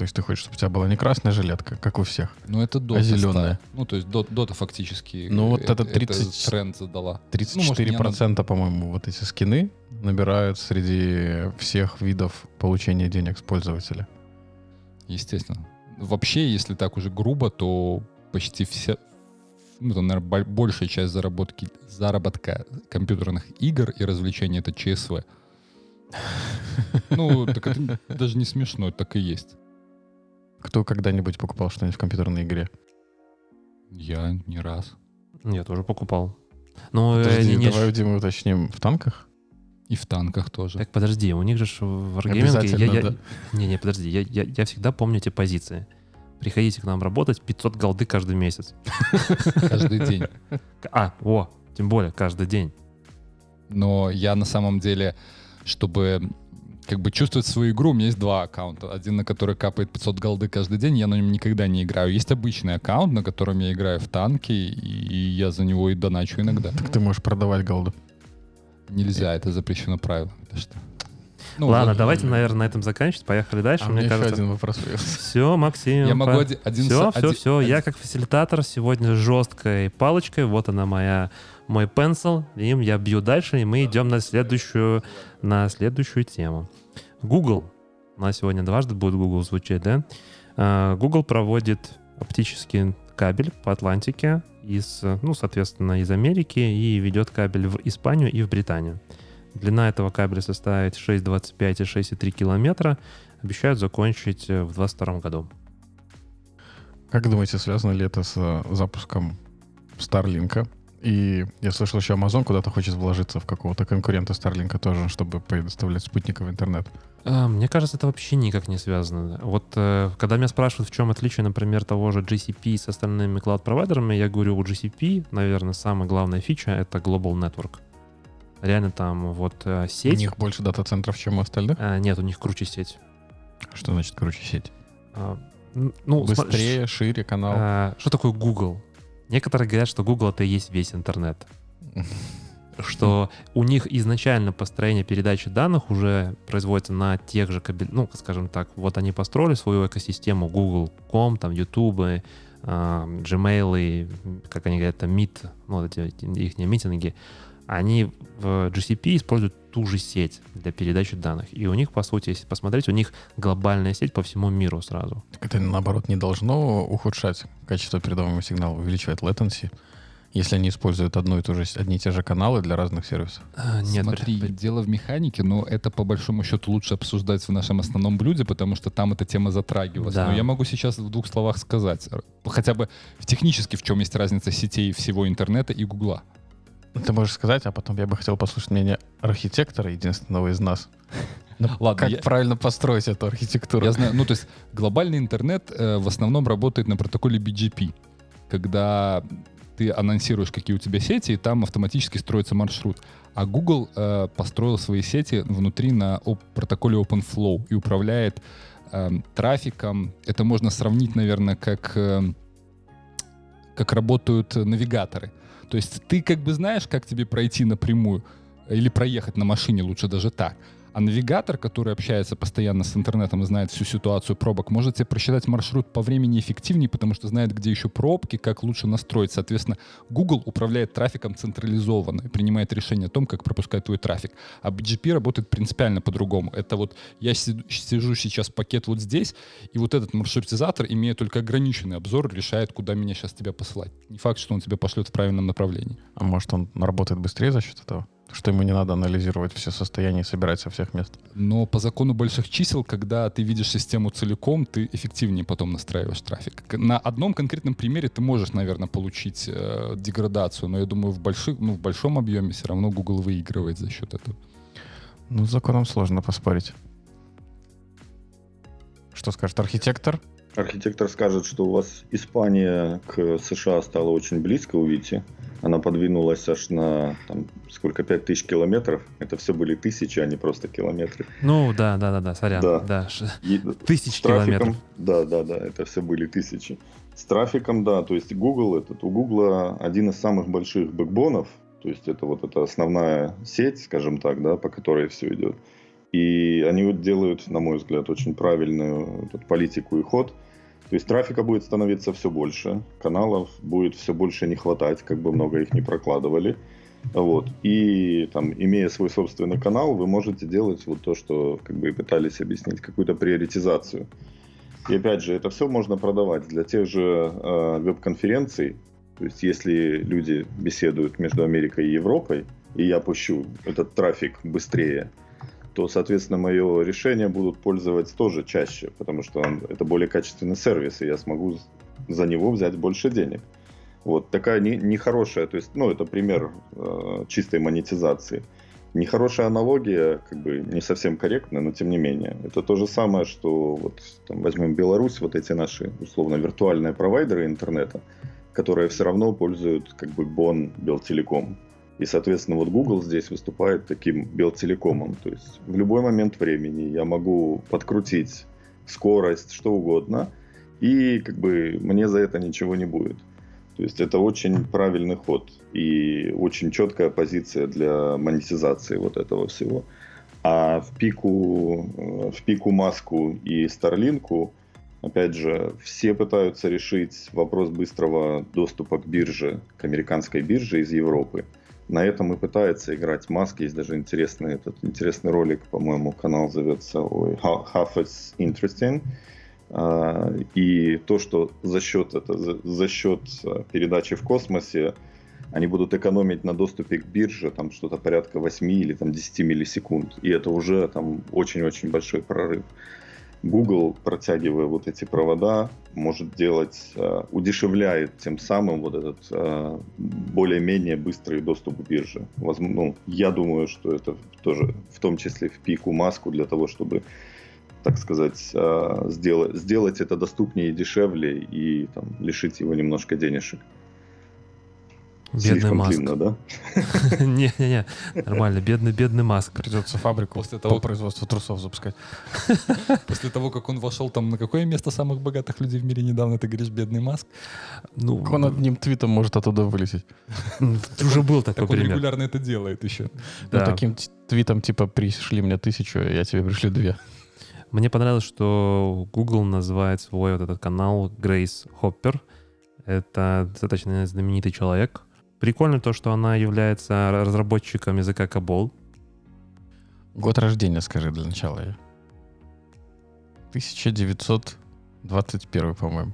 То есть ты хочешь, чтобы у тебя была не красная жилетка, как у всех. Ну, это дота. А зелёная? стала. Ну, то есть дот- дота фактически Ну, вот э, это 30 тренд задала. 34%, по-моему, вот эти скины набирают среди всех видов получения денег с пользователя. Естественно. Вообще, если так уже грубо, то почти вся, ну, там, наверное, большая часть заработки, заработка компьютерных игр и развлечений — это ЧСВ. Ну, так это даже не смешно, так и есть. Кто когда-нибудь покупал что-нибудь в компьютерной игре? Я не раз. Я тоже покупал. Ну, э, Подожди, не- не давай у Димы уточним. В танках? И в танках тоже. Так, подожди, у них же в Wargaming... Я, Обязательно, я- да. Не, не, подожди, я, я, я всегда помню эти позиции. Приходите к нам работать, 500 голды каждый месяц. Каждый день. А, о, тем более каждый день. Но я на самом деле, чтобы как бы чувствовать свою игру, у меня есть два аккаунта. Один, на который капает 500 голды каждый день, я на нем никогда не играю. Есть обычный аккаунт, на котором я играю в танки, и я за него и доначу иногда. Так ты можешь продавать голду. Нельзя, это запрещено правило. Это что? Ну, Ладно, вот, давайте, э, наверное, на этом заканчивать. Поехали дальше. А Мне еще кажется... один вопрос. Все, Максим. Я могу оди- один Все, все, один- все. Я один- как фасилитатор сегодня с жесткой палочкой. Вот она моя мой пенсил. Им я бью дальше, и мы идем на следующую, на следующую тему. Google. У нас сегодня дважды будет Google звучать, да? А, Google проводит оптический кабель по Атлантике из, ну, соответственно, из Америки и ведет кабель в Испанию и в Британию. Длина этого кабеля составит 6,25 и 6,3 километра. Обещают закончить э, в 2022 году. Как думаете, связано ли это с э, запуском Старлинка? И я слышал, еще Amazon куда-то хочет вложиться в какого-то конкурента Старлинка тоже, чтобы предоставлять спутниковый интернет. А, Мне кажется, это вообще никак не связано. Вот э, когда меня спрашивают, в чем отличие, например, того же GCP с остальными клауд-провайдерами, я говорю, у GCP, наверное, самая главная фича — это Global Network. Реально там вот э, У сеть... них больше дата-центров, чем у остальных? а, нет, у них круче сеть. Что значит, короче, сеть? А, ну, Быстрее, шире канал. а, что такое Google? Некоторые говорят, что Google — это и есть весь интернет. что у них изначально построение передачи данных уже производится на тех же кабель, ну, скажем так, вот они построили свою экосистему Google.com, там, YouTube, э, Gmail, и, как они говорят, там, Meet, ну, вот эти их митинги, они в GCP используют ту же сеть для передачи данных. И у них, по сути, если посмотреть, у них глобальная сеть по всему миру сразу. Так это, наоборот, не должно ухудшать качество передаваемого сигнала, увеличивать latency, если они используют одну и ту же, одни и те же каналы для разных сервисов. А, Нет, Смотри, при- дело в механике, но это по большому счету лучше обсуждать в нашем основном блюде, потому что там эта тема затрагивалась. Да. Но я могу сейчас в двух словах сказать, хотя бы в технически, в чем есть разница сетей всего интернета и Гугла. Ну, Ты можешь сказать, а потом я бы хотел послушать мнение архитектора, единственного из нас. Ну, Ладно, как я- правильно построить эту архитектуру? Я знаю, ну то есть глобальный интернет э, в основном работает на протоколе BGP, когда ты анонсируешь, какие у тебя сети, и там автоматически строится маршрут. А Google э, построил свои сети внутри на оп- протоколе OpenFlow и управляет эм, трафиком. Это можно сравнить, наверное, как, эм, как работают э, навигаторы. То есть ты как бы знаешь, как тебе пройти напрямую или проехать на машине, лучше даже так. А навигатор, который общается постоянно с интернетом и знает всю ситуацию пробок, может тебе просчитать маршрут по времени эффективнее, потому что знает, где еще пробки, как лучше настроить. Соответственно, Google управляет трафиком централизованно и принимает решение о том, как пропускать твой трафик. А BGP работает принципиально по-другому. Это вот я си- сижу сейчас пакет вот здесь, и вот этот маршрутизатор, имея только ограниченный обзор, решает, куда меня сейчас тебя посылать. Не факт, что он тебя пошлет в правильном направлении. А может, он работает быстрее за счет этого? Что ему не надо анализировать все состояния и собирать со всех мест? Но по закону больших чисел, когда ты видишь систему целиком, ты эффективнее потом настраиваешь трафик. На одном конкретном примере ты можешь, наверное, получить э, деградацию, но я думаю, в, больших, ну, в большом объеме все равно Google выигрывает за счет этого. Ну, с законом сложно поспорить. Что скажет архитектор? Архитектор скажет, что у вас Испания к США стала очень близко, увидите. Она подвинулась аж на, там, сколько, 5000 километров. Это все были тысячи, а не просто километры. Ну, да, да, да, да, сорян. Да. Да. трафиком, километров. да, да, да, это все были тысячи. С трафиком, да, то есть Google этот, у Google один из самых больших бэкбонов, то есть это вот эта основная сеть, скажем так, да, по которой все идет. И они вот делают, на мой взгляд, очень правильную тут политику и ход. То есть трафика будет становиться все больше, каналов будет все больше не хватать, как бы много их не прокладывали. Вот. И там, имея свой собственный канал, вы можете делать вот то, что как бы и пытались объяснить, какую-то приоритизацию. И опять же, это все можно продавать для тех же э, веб-конференций. То есть, если люди беседуют между Америкой и Европой, и я пущу этот трафик быстрее, то, соответственно, мое решение будут пользоваться тоже чаще, потому что он- это более качественный сервис, и я смогу за него взять больше денег. Вот такая не- нехорошая, то есть, ну, это пример э, чистой монетизации. Нехорошая аналогия, как бы не совсем корректная, но тем не менее. Это то же самое, что вот там, возьмем Беларусь, вот эти наши, условно, виртуальные провайдеры интернета, которые все равно пользуют как бы бон Белтелеком. И, соответственно, вот Google здесь выступает таким Белтелекомом. То есть в любой момент времени я могу подкрутить скорость, что угодно, и как бы мне за это ничего не будет. То есть это очень правильный ход и очень четкая позиция для монетизации вот этого всего. А в пику, э, в пику Маску и Старлинку, опять же, все пытаются решить вопрос быстрого доступа к бирже, к американской бирже из Европы. На этом и пытается играть Маск. Есть даже интересный, этот, интересный ролик, по-моему, канал зовется ой, Half It's Interesting. А, И то, что за счет, это, за счет а, передачи в космосе они будут экономить на доступе к бирже там что-то порядка 8 или там 10 миллисекунд. И это уже там очень-очень большой прорыв. Google, протягивая вот эти провода, может делать, э, удешевляет тем самым вот этот э, более-менее быстрый доступ к бирже. Ну, я думаю, что это тоже в том числе в пику маску для того, чтобы так сказать, э, сделать, сделать это доступнее и дешевле и там, лишить его немножко денежек. Бедный Слишком Маск. длинно, да? Не-не-не, нормально, бедный, бедный Маск. Придется фабрику После по того- производству трусов запускать. После того, как он вошел там на какое место самых богатых людей в мире недавно, ты говоришь, бедный Маск. Ну, Как он одним твитом может оттуда вылететь? уже был такой Так он пример. регулярно это делает еще. Да. Ну, таким твитом типа пришли мне тысячу, я тебе пришлю две. Мне понравилось, что Google называет свой вот этот канал Грейс Хоппер. Это достаточно знаменитый человек. Прикольно то, что она является разработчиком языка Кабол. Год рождения, скажи для начала. 1921, по-моему.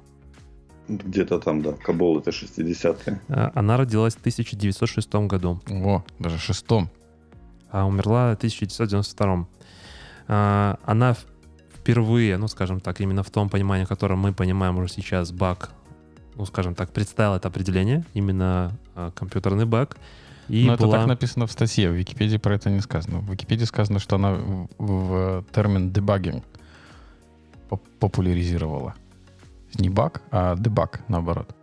Где-то там, да. Кабол это 60-е. А, Она родилась в 1906 году, О, даже шестом. а умерла в 1992. А, Она впервые, ну, скажем так, именно в том понимании, которое мы понимаем уже сейчас, баг, ну, скажем так, представила это определение, именно а, компьютерный баг. И Но это была... так написано в статье. В Википедии про это не сказано. В Википедии сказано, что она в, в термин дебагинг поп- популяризировала. Не баг, а дебаг, наоборот.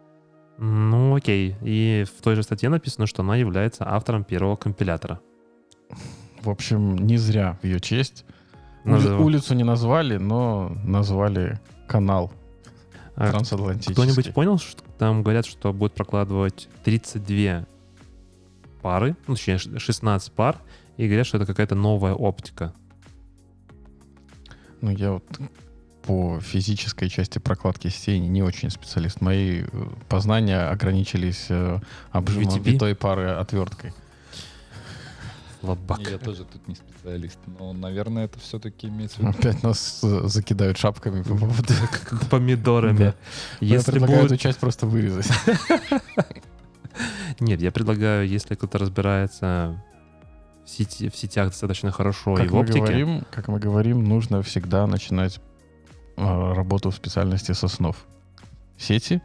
Ну, окей. И в той же статье написано, что она является автором первого компилятора. В общем, не зря в ее честь. Ули- Назов- улицу не назвали, но назвали канал трансатлантический. Кто-нибудь понял, что там говорят, что будет прокладывать 32 пары, ну, точнее, ш- 16 пар, и говорят, что это какая-то новая оптика. Ну, я вот по физической части прокладки сетей не очень специалист. Мои э, познания ограничились э, обжимом VTP? витой пары отверткой. Слабак. Я тоже тут не специалист, но, наверное, это все-таки имеется в виду. Опять нас э, закидают шапками по поводу... Помидорами. Если предлагаю будет... эту часть просто вырезать. Нет, я предлагаю, если кто-то разбирается в, сети, в сетях достаточно хорошо и Как в мы, оптике, говорим, как мы говорим, нужно всегда начинать э, работу в специальности с основ. Сети,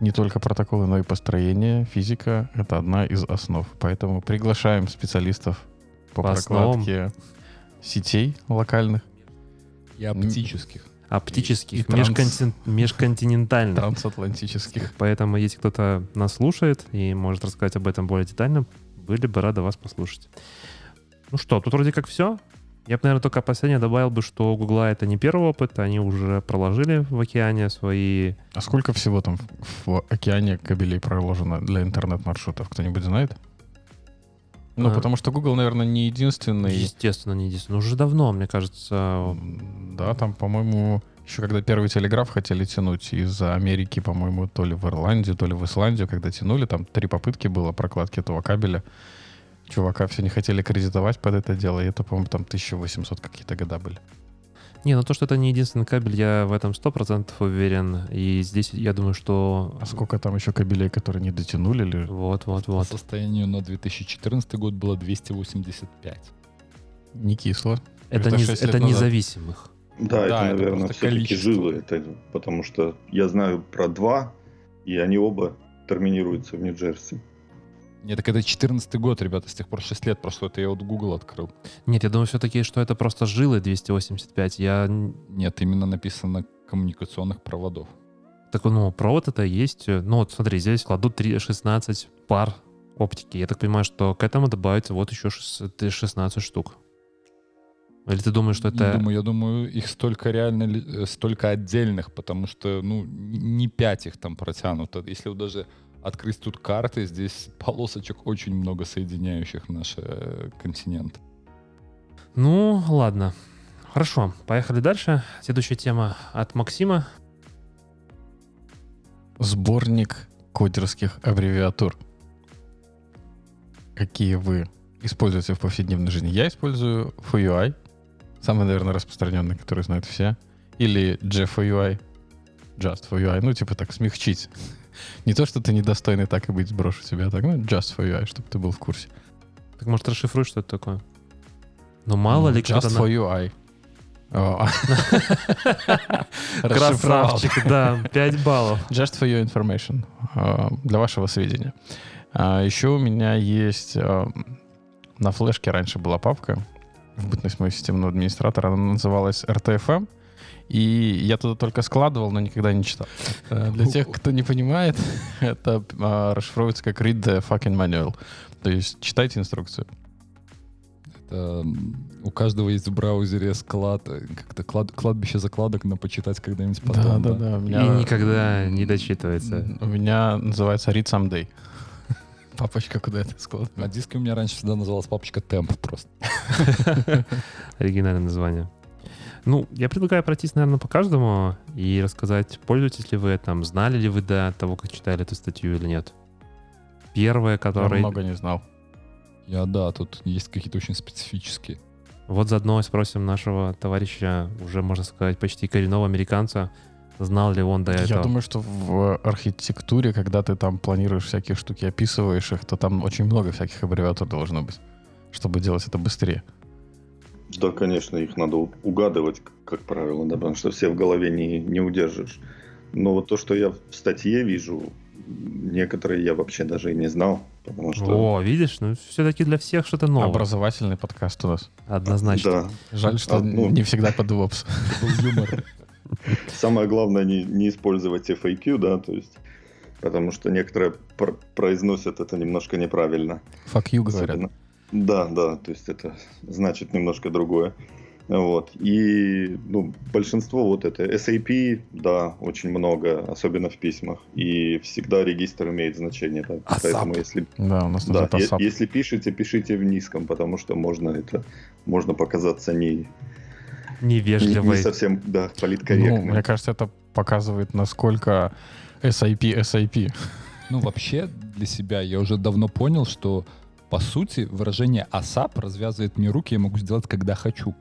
не только протоколы, но и построение, физика — это одна из основ. Поэтому приглашаем специалистов по, По основам. прокладке сетей локальных, И оптических. оптических, и транс- межконтин- межконтинентальных. трансатлантических. Поэтому, если кто-то нас слушает и может рассказать об этом более детально, были бы рады вас послушать. Ну что, тут вроде как все. Я бы, наверное, только последнее добавил бы, что у Гугла это не первый опыт, они уже проложили в океане свои... А сколько всего там в- океане кабелей проложено для интернет-маршрутов? Кто-нибудь знает? Ну, А. потому что Google, наверное, не единственный. Естественно, не единственное. Уже давно, мне кажется, Да, там, по-моему, еще когда первый телеграф хотели тянуть из Америки, по-моему, то ли в Ирландию, то ли в Исландию, когда тянули, там три попытки было прокладки этого кабеля. Чувака все не хотели кредитовать под это дело, и это, по-моему, там 1800 какие-то года были. Не, ну то, что это не единственный кабель, я в этом 100% уверен. И здесь я думаю, что... А сколько там еще кабелей, которые не дотянули? Или... Вот, вот, По вот. состоянию на 2014 год было 285. Не кисло. Это, Это не, это назад. независимых. Да, Да, это, это наверное, все-таки количество. жилы. Это, потому что я знаю про два, и они оба терминируются в Нью-Джерси. Нет, так это 14 год, ребята, с тех пор 6 лет прошло, это я вот Google открыл. Нет, я думаю все-таки, что это просто жилы 285. Я... Нет, именно написано коммуникационных проводов. Так, ну, провод это есть. э, Ну, вот смотри, здесь кладут три- 16 пар оптики. Я так понимаю, что к этому добавится вот еще шес- ты 16 штук. Или ты думаешь, что Не это... думаю, я думаю, их столько реально, э, столько отдельных, потому что, ну, не 5 их там протянуто. Если вот даже открыть тут карты, здесь полосочек очень много соединяющих наши э, континенты. Ну, ладно. Хорошо, поехали дальше. Следующая тема от Максима. Сборник кодерских аббревиатур. Какие вы используете в повседневной жизни? Я использую FUI. Самый, наверное, распространенный, который знают все. Или JFUI. Just for UI. Ну, типа так, смягчить. Не то, что ты недостойный так и быть, сброшу тебя, а так, ну, just for UI, чтобы ты был в курсе. Так, может, расшифруй, что это такое? Ну, мало Ну, ли Just for на- UI. Красавчик, да, 5 баллов. Just for your information. э, Для вашего сведения. А Еще у меня есть... э, На флешке раньше была папка в бытность моего системного администратора. Она называлась RTFM. И я туда только складывал, но никогда не читал. Э, Для тех, кто не понимает, это э, расшифровывается как read the fucking manual. То есть читайте инструкцию. Это, у каждого есть в браузере склад, э, как-то клад- кладбище закладок на почитать когда-нибудь потом. да, да. У И меня, никогда не дочитывается. У меня называется read someday. Папочка, куда это складываю? На диске у меня раньше всегда называлась папочка темп просто. Оригинальное название. Ну, я предлагаю пройтись, наверное, по каждому и рассказать, пользуетесь ли вы этим, знали ли вы до того, как читали эту статью или нет. первые, Я которые... много не знал. Я, да, тут есть какие-то очень специфические. Вот заодно спросим нашего товарища, уже, можно сказать, почти коренного американца, знал ли он до Я этого. думаю, что в архитектуре, когда ты там планируешь всякие штуки, описываешь их, то там очень много всяких аббревиатур должно быть, чтобы делать это быстрее. Да, конечно, их надо угадывать, как правило, да, потому что все в голове не, не удержишь. Но вот то, что я в статье вижу, некоторые я вообще даже и не знал, потому что... О, видишь, ну все-таки для всех что-то новое. Образовательный подкаст у нас. Однозначно. Да, Жаль, что А, ну. не всегда под DevOps. Юмор. самое главное не, не использовать FAQ, да, то есть, потому что некоторые пр- произносят это немножко неправильно. Fuck you, говорят. Особенно- Да, да, то есть это значит немножко другое. Вот. И ну, большинство вот это SAP, да, очень много, особенно в письмах. И всегда регистр имеет значение. да. ASAP. Поэтому если, Да, у нас да, е- если пишете, пишите в низком, потому что можно это можно показаться не, не, не Невежливый. совсем да, Ну, политкорректным. мне кажется, это показывает, насколько SIP SIP. Ну, вообще, для себя я уже давно понял, что, по сути, выражение ASAP развязывает мне руки, я могу сделать, когда хочу.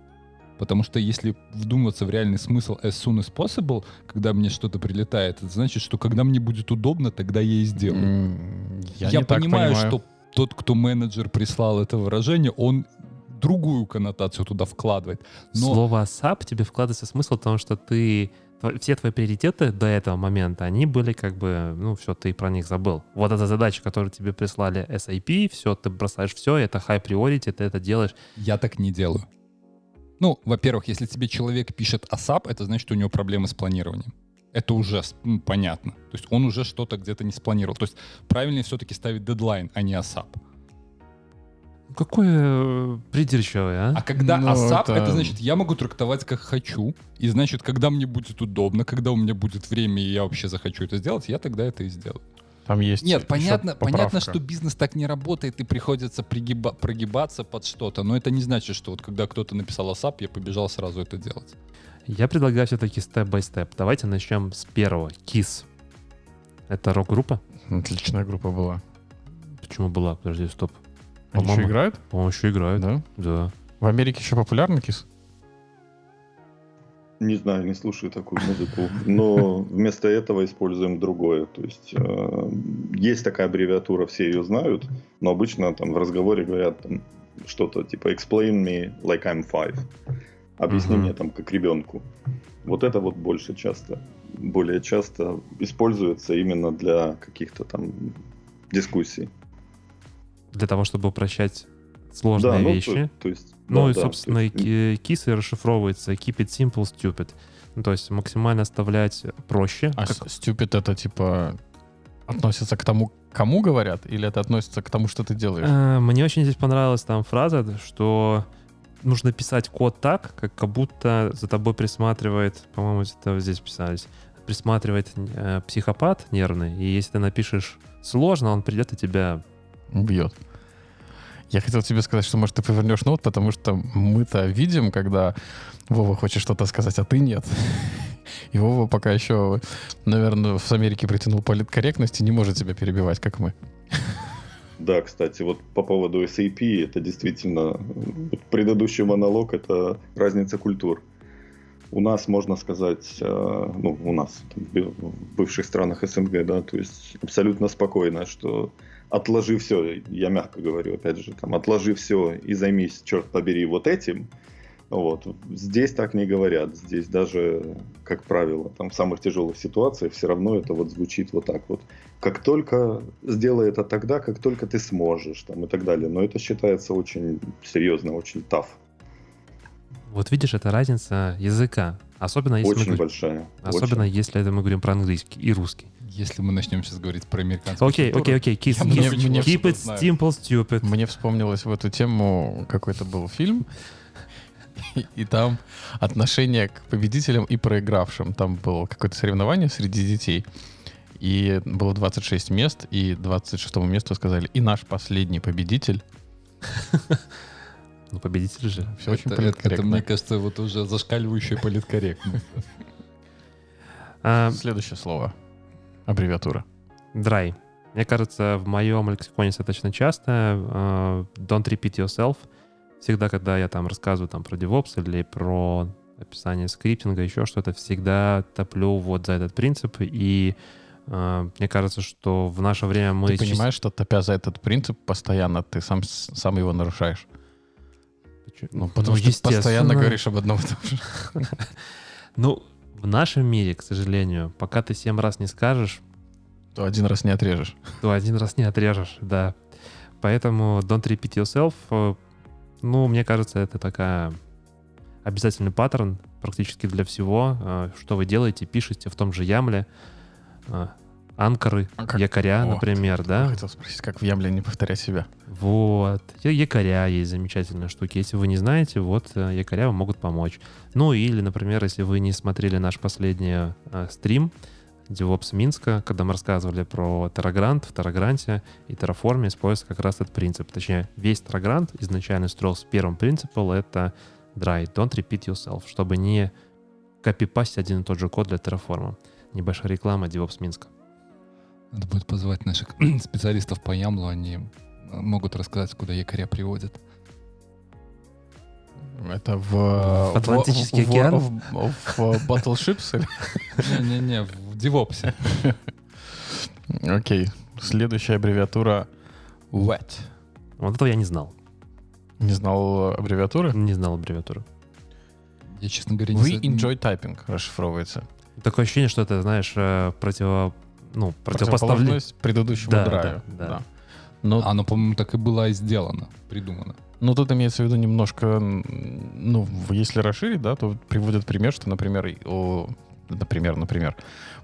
Потому что если вдуматься в реальный смысл as soon as possible, когда мне что-то прилетает, это значит, что когда мне будет удобно, тогда я и сделаю. М, Я, Я, понимаю, понимаю. что тот, кто менеджер прислал это выражение, он другую коннотацию туда вкладывает. Но Слово SAP тебе вкладывается смысл, потому что ты все твои приоритеты до этого момента, они были как бы, ну, все, ты про них забыл. Вот эта задача, которую тебе прислали SAP, все, ты бросаешь все, это high priority, ты это делаешь. я так не делаю. Ну, во-первых, если тебе человек пишет ASAP, это значит, у него проблемы с планированием. Это уже ну, понятно. То есть он уже что-то где-то не спланировал. То есть правильнее все-таки ставить дедлайн, а не ASAP. Какой э, придирчивый, а? А когда Ну, ASAP, это... это- значит, я могу трактовать как хочу. И значит, когда мне будет удобно, когда у меня будет время, и я вообще захочу это сделать, я тогда это и сделаю. Там есть Нет, понятно, понятно, поправка. что бизнес так не работает, и приходится пригиба- прогибаться под что-то. Но это не значит, что вот когда кто-то написал ASAP, я побежал сразу это делать. Я предлагаю все-таки степ-бай-степ. Давайте начнем с первого. KISS. Это рок-группа? Отличная группа была. Почему была? Подожди, стоп. Они еще играют? По-моему, еще играют. Да. Да. В Америке еще популярный кис? Не знаю, не слушаю такую музыку, но вместо этого используем другое. То есть э, есть такая аббревиатура, все ее знают, но обычно там в разговоре говорят там, что-то типа explain me like I'm five. Объясни Мгм. мне там как ребенку. Вот это вот больше часто, более часто используется именно для каких-то там дискуссий. Для того, чтобы упрощать сложные ну, вещи. То, то есть, Ну да, и, да, собственно, и есть, ки- кисы расшифровывается keep it simple, stupid. Ну, то есть максимально оставлять проще. А как- стюпид это типа относится к тому, кому говорят, или это относится к тому, что ты делаешь? Э, Мне очень здесь понравилась там фраза, что нужно писать код так, как, как будто за тобой присматривает, по-моему, это здесь писались, присматривает э, психопат нервный, и если ты напишешь сложно, он придет и тебя... Бьет. Я хотел тебе сказать, что, может, ты повернешь ноут, потому что мы-то видим, когда Вова хочет что-то сказать, а ты нет. И Вова пока еще, наверное, с Америки притянул политкорректность и не может тебя перебивать, как мы. Да, кстати, вот по поводу SAP, это действительно вот предыдущий монолог, это разница культур. У нас, можно сказать, э, ну, у нас, в в бывших странах СНГ, да, то есть абсолютно спокойно, что отложи все, я мягко говорю, опять же, там, отложи все и займись, черт побери, вот этим, вот. Здесь так не говорят. Здесь даже, как правило, там в самых тяжелых ситуациях все равно это вот звучит вот так вот. Как только сделай это тогда, как только ты сможешь, там и так далее. Но это считается очень серьезно, очень таф. Вот видишь, это разница языка. Особенно если, мы, Очень говорим- большая. особенно очень. если это мы говорим про английский и русский. Если мы начнем сейчас говорить про американскую Окей, окей, окей. Keep it simple, stupid. Мне вспомнилось в эту тему какой-то был фильм, и, и там отношение к победителям и проигравшим. Там было какое-то соревнование среди детей, и было 26 мест, и 26 месту сказали, и наш последний победитель. Ну, победитель же. Все очень это, это- это, политкорректно. мне кажется, вот уже зашкаливающая политкорректность. А, Следующее слово. Аббревиатура. Драй. Мне кажется, в моем лексиконе достаточно часто э, don't repeat yourself. Всегда, когда я там рассказываю там, про DevOps или про описание скриптинга, еще что-то, всегда топлю вот за этот принцип. И э, мне кажется, что в наше время мы... Ты понимаешь, что топя за этот принцип постоянно, ты сам, сам его нарушаешь. Ну, потому Ну, что ты постоянно говоришь об одном и том же. Ну, в нашем мире, к сожалению, пока ты семь раз не скажешь, То один раз не отрежешь. то один раз не отрежешь, да. Поэтому don't repeat yourself, э, ну, мне кажется, это такая обязательный паттерн практически для всего, э, что вы делаете, пишете в том же ямле, э, анкоры, А как- якоря, Вот. например, Я да, хотел спросить, как в Ямле не повторять себя. вот. Якоря есть замечательные штуки. Если вы не знаете, вот э, якоря вам могут помочь. Ну или, например, если вы не смотрели наш последний э, стрим DevOps Минска, когда мы рассказывали про Terragrant, в Terragranте и Terraform используется как раз этот принцип. Точнее, весь Terragrant изначально строился первым принципом, это dry, don't repeat yourself, чтобы не копипастить один и тот же код для Terraform. Небольшая реклама DevOps Минска. Надо будет позвать наших специалистов по Ямлу, они э, могут рассказать, куда якоря приводят. Это в... В Атлантический в- океан? В, в- в Battleships? или? Не-не-не, в девопсе. Окей. Следующая аббревиатура WET. Вот этого я не знал. Не знал аббревиатуры? Не знал аббревиатуру. Я, честно говоря, не We enjoy typing расшифровывается. Такое ощущение, что это, знаешь, э, противо... ну, противопоставление. Предыдущему Да, драйву. да, да. Но, Оно, по-моему, так и было и сделано, придумано. но тут имеется в виду немножко, ну, если расширить, да, то приводят пример, что, например, о, например, например,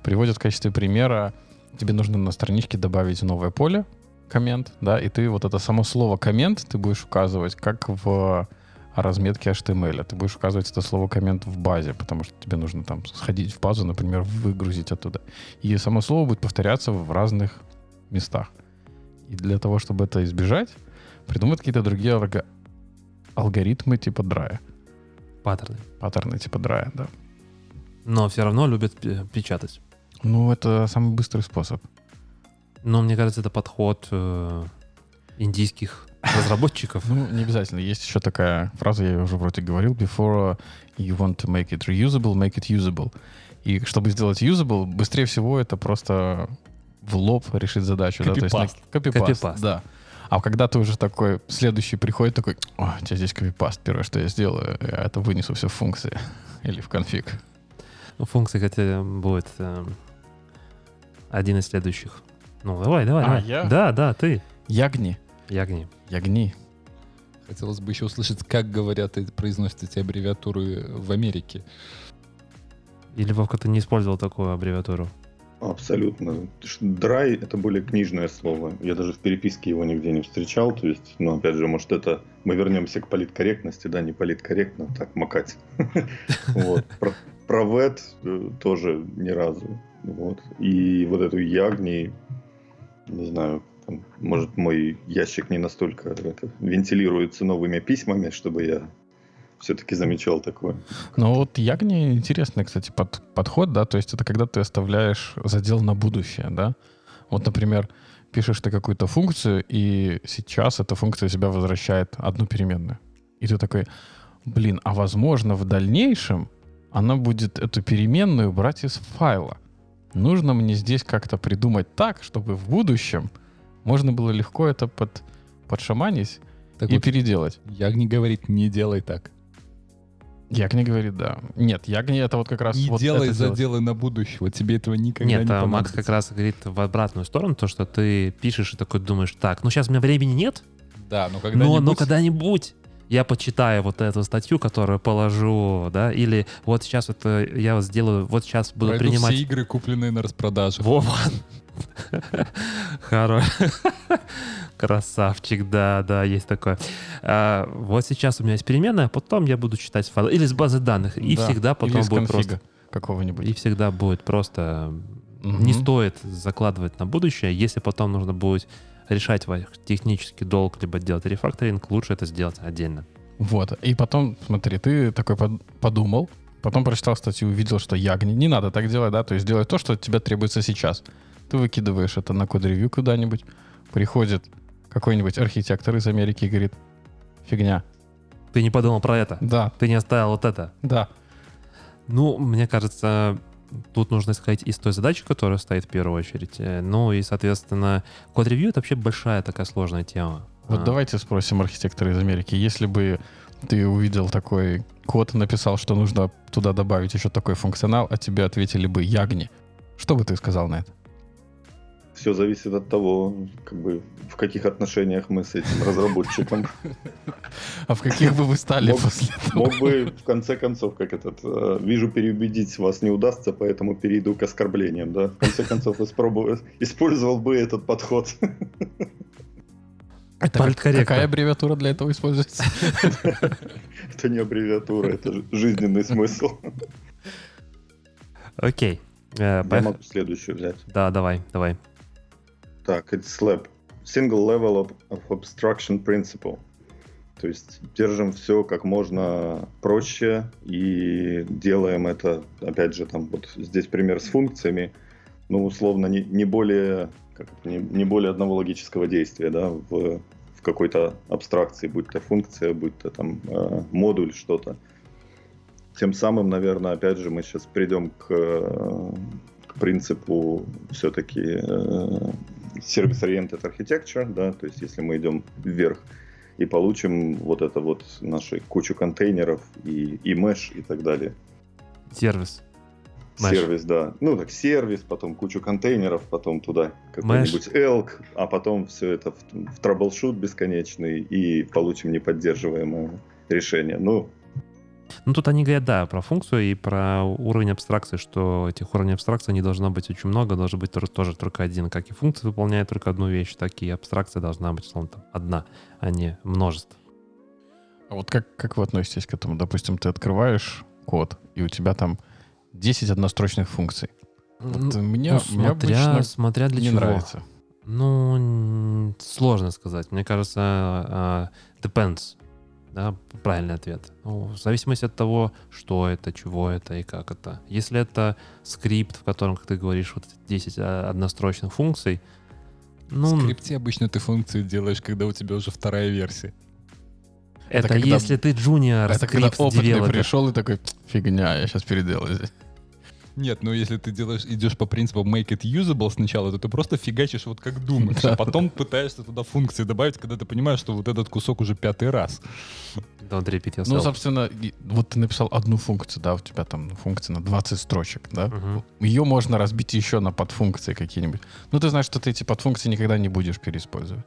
приводят в качестве примера, тебе нужно на страничке добавить новое поле, коммент, да, и ты вот это само слово коммент ты будешь указывать как в разметке HTML. Ты будешь указывать это слово коммент в базе, потому что тебе нужно там сходить в базу, например, выгрузить оттуда. И само слово будет повторяться в разных местах. И для того, чтобы это избежать, придумают какие-то другие алго- алгоритмы типа драя. Паттерны. Паттерны типа драя, да. Но все равно любят пе- печатать. Ну, это самый быстрый способ. Но мне кажется, это подход э, индийских разработчиков. Ну, не обязательно. Есть еще такая фраза, я уже вроде говорил, before you want to make it reusable, make it usable. И чтобы сделать usable, быстрее всего это просто в лоб решить задачу. Да? То есть, Копипаст. копипаст, Копипаст. да. А когда ты уже такой, следующий приходит такой, о, у тебя здесь копипаст, первое, что я сделаю, я это вынесу все в функции или в конфиг. Ну, Функция, хотя будет э, один из следующих. Ну, давай, давай, А, давай. я? Да, да, ты. Ягни, Ягни. ягни. Хотелось бы еще услышать, как говорят и произносят эти аббревиатуры в Америке. Или, Вовка, ты не использовал такую аббревиатуру? Абсолютно. Драй — это более книжное слово. Я даже в переписке его нигде не встречал. То есть, ну, опять же, может, это... Мы вернемся к политкорректности, да, не политкорректно, так макать. Вот. Про- вет э, тоже ни разу. Вот. И вот эту ягни, не знаю, может, мой ящик не настолько это, вентилируется новыми письмами, чтобы я все-таки замечал такое. Ну вот ягни интересный, кстати, под- подход, да, то есть это когда ты оставляешь задел на будущее, да. Вот, например, пишешь ты какую-то функцию, и сейчас эта функция себя возвращает одну переменную. И ты такой, блин, а возможно в дальнейшем она будет эту переменную брать из файла. Нужно мне здесь как-то придумать так, чтобы в будущем можно было легко это под, подшаманить Так и вот, переделать. Ягни говорит, не делай так. Ягни говорит, да. Нет, Ягни это вот как раз Не вот делай заделы на будущее. Вот тебе этого никогда Нет, не а Макс как раз говорит в обратную сторону, то, что ты пишешь и такой думаешь, так, ну сейчас у меня времени нет, Да, но но, когда-нибудь... но когда-нибудь я почитаю вот эту статью, которую положу, да, или вот сейчас это я вот сделаю, вот сейчас буду пройду принимать... все игры, купленные на распродаже. Вова. Хорош. Красавчик, да, да, есть такое. А, вот сейчас у меня есть переменная, потом я буду читать файлы. Или с базы данных. И Да, всегда потом будет просто... какого-нибудь. И всегда будет просто... Мгм. Не стоит закладывать на будущее. Если потом нужно будет решать ваш технический долг, либо делать рефакторинг, лучше это сделать отдельно. Вот. И потом, смотри, ты такой под- подумал, потом прочитал статью, увидел, что ягни. Не надо так делать, да, то есть делай то, что от тебя требуется сейчас. Ты выкидываешь это на код-ревью куда-нибудь, приходит какой-нибудь архитектор из Америки и говорит, фигня. Ты не подумал про это. Да, Ты не оставил вот это. да. Ну, мне кажется, тут нужно исходить из той задачи, которая стоит в первую очередь. Э, Ну и, соответственно, код-ревью — это вообще большая такая сложная тема. Вот А, давайте спросим архитектора из Америки, если бы ты увидел такой код и написал, что нужно туда добавить еще такой функционал, а тебе ответили бы Ягни, что бы ты сказал на это? Все зависит от того, как бы, в каких отношениях мы с этим разработчиком. А в каких бы вы стали Мог- после этого? Мог бы, в конце концов, как этот, э, вижу, переубедить вас не удастся, поэтому перейду к оскорблениям, да? В конце концов, использовал бы этот подход. Это как- какая аббревиатура для этого используется? Это не аббревиатура, это жизненный смысл. Окей. Э, Я могу следующую взять. Да, давай, давай. Так, it's SLAB. Single Level of, of Abstraction Principle. То есть держим все как можно проще и делаем это, опять же, там вот здесь пример с функциями, ну, условно, не, не более как не, не более одного логического действия, да, в, в какой-то абстракции, будь то функция, будь то там э, модуль, что-то. Тем самым, наверное, опять же, мы сейчас придем к, э, к принципу все-таки сервис-oriented architecture, да, то есть если мы идем вверх и получим вот это вот наши кучу контейнеров и, и mesh и так далее. Сервис. Mesh. Сервис, да. Ну, так сервис, потом кучу контейнеров, потом туда какой-нибудь elk, а потом все это в, в troubleshoot бесконечный и получим неподдерживаемое решение. Ну, Ну, тут они говорят, да, про функцию и про уровень абстракции, что этих уровней абстракции не должно быть очень много, должен быть тоже только один. Как и функция выполняет только одну вещь, так и абстракция должна быть, условно, там, одна, а не множество. А вот как, как вы относитесь к этому? Допустим, ты открываешь код, и у тебя там 10 однострочных функций. Вот Ну, мне, ну, мне смотря, обычно смотря для не чего. нравится. Ну, сложно сказать. Мне кажется, а, depends. Да, правильный ответ. Ну, в зависимости от того, что это, чего это и как это. Если это скрипт, в котором, как ты говоришь, вот эти 10 а, однострочных функций, ну, В скрипте обычно ты функции делаешь, когда у тебя уже вторая версия. это, когда- если ты джуниор Это когда опытный девелопер. пришел и такой, фигня, я сейчас переделаю здесь. Нет, ну если ты делаешь, идешь по принципу make it usable сначала, то ты просто фигачишь вот как думаешь, Да. а потом пытаешься туда функции добавить, когда ты понимаешь, что вот этот кусок уже пятый раз. Don't repeat yourself. Ну, собственно, вот ты написал одну функцию, да, у тебя там функция на 20 строчек, да? Мгм. Ее можно разбить еще на подфункции какие-нибудь. Ну, ты знаешь, что ты эти подфункции никогда не будешь переиспользовать.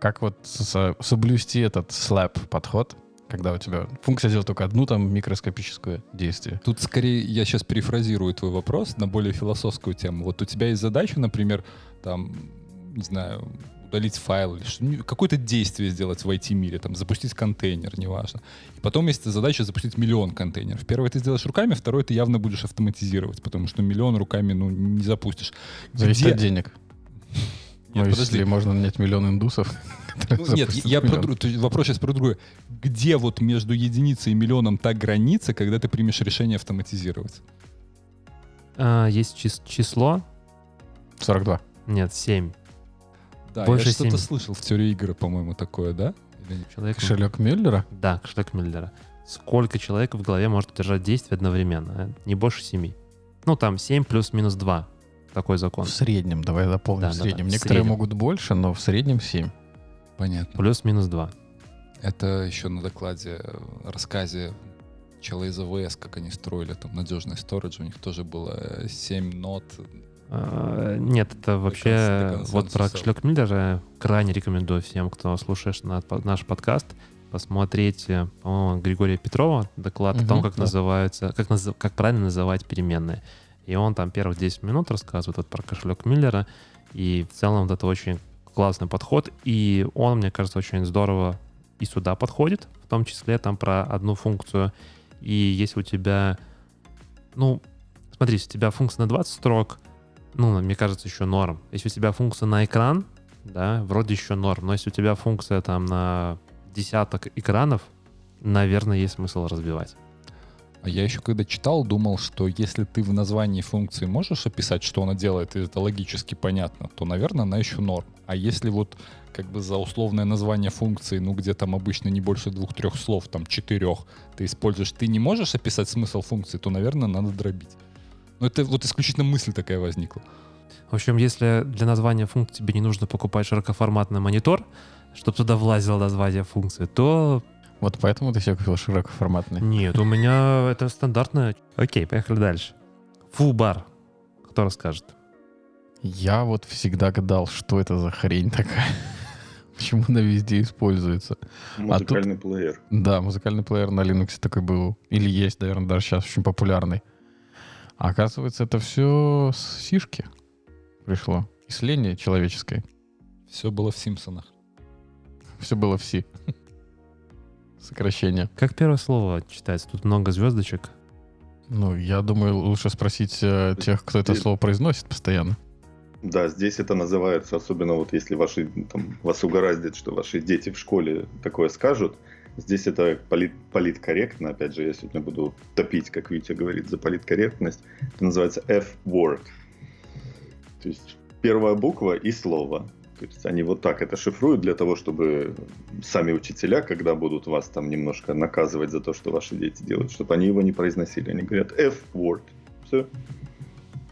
Как вот со- соблюсти этот slap подход, когда у тебя функция делает только одну там микроскопическое действие. Тут скорее я сейчас перефразирую твой вопрос на более философскую тему. Вот у тебя есть задача, например, там, не знаю, удалить файл ну, какое-то действие сделать в IT-мире, там, запустить контейнер, неважно. И потом есть задача запустить миллион контейнеров. Первое ты сделаешь руками, второе ты явно будешь автоматизировать, потому что миллион руками, ну, не запустишь. Зависит Где- от денег. Нет, ну, подожди. если можно нанять миллион индусов. Ну, нет, я про миллион. вопрос сейчас про другое. Где вот между единицей и миллионом та граница, когда ты примешь решение автоматизировать? А, есть чис- число? 42. Нет, 7. Да, Больше я что-то семи. слышал в теории игры, по-моему, такое, да? Человек Кошелек Мюллера? Да, кошелек Миллера. Сколько человек в голове может держать действия одновременно? Не больше 7. Ну, там 7 плюс-минус 2. Такой закон. В среднем, давай дополним. Да, в да, среднем. да, в Некоторые среднем. могут больше, но в среднем 7. Понятно. Плюс-минус 2. Это еще на докладе, э, рассказе чела из АВС, как они строили там надежный сторидж, у них тоже было 7 нот. А, Нет, это вообще вот про кошелек Миллера крайне рекомендую всем, кто слушаешь на- наш подкаст, посмотреть, э, по-моему, Григория Петрова доклад о том, как да. называются, как, наз- как правильно называть переменные. И он там первых 10 минут рассказывает вот про кошелек Миллера, и в целом вот это очень классный подход, и он, мне кажется, очень здорово и сюда подходит, в том числе там про одну функцию. И если у тебя, ну, смотри, если у тебя функция на 20 строк, ну, мне кажется, еще норм. Если у тебя функция на экран, да, вроде еще норм. Но если у тебя функция там на десяток экранов, наверное, есть смысл разбивать. А я еще когда читал, думал, что если ты в названии функции можешь описать, что она делает, и это логически понятно, то, наверное, она еще норм. А если вот как бы за условное название функции, ну где там обычно не больше двух-трех слов, там четырех, ты используешь, ты не можешь описать смысл функции, то, наверное, надо дробить. Ну это вот исключительно мысль такая возникла. В общем, если для названия функции тебе не нужно покупать широкоформатный монитор, чтобы туда влазило название функции, то Вот поэтому ты себе купил широкоформатный. нет, у меня это стандартное. Окей, поехали дальше. Фу-бар. Кто расскажет? Я вот всегда гадал, что это за хрень такая. Почему она везде используется. Музыкальный плеер. Да, музыкальный плеер на Linux такой был. Или есть, наверное, даже сейчас очень популярный. А оказывается, это все с сишки пришло. Из лени человеческой. Все было в Симпсонах. Все было в си. Сокращение. Как первое слово читается? Тут много звездочек. Ну, я думаю, лучше спросить э, тех, кто это Ты- слово произносит постоянно. Да, здесь это называется, особенно вот если ваши, там, вас угораздит, что ваши дети в школе такое скажут, здесь это полит, политкорректно, опять же, я сегодня буду топить, как Витя говорит, за политкорректность, это называется F-word. То есть первая буква и слово. То есть они вот так это шифруют для того, чтобы сами учителя, когда будут вас там немножко наказывать за то, что ваши дети делают, чтобы они его не произносили. Они говорят F-word. Все.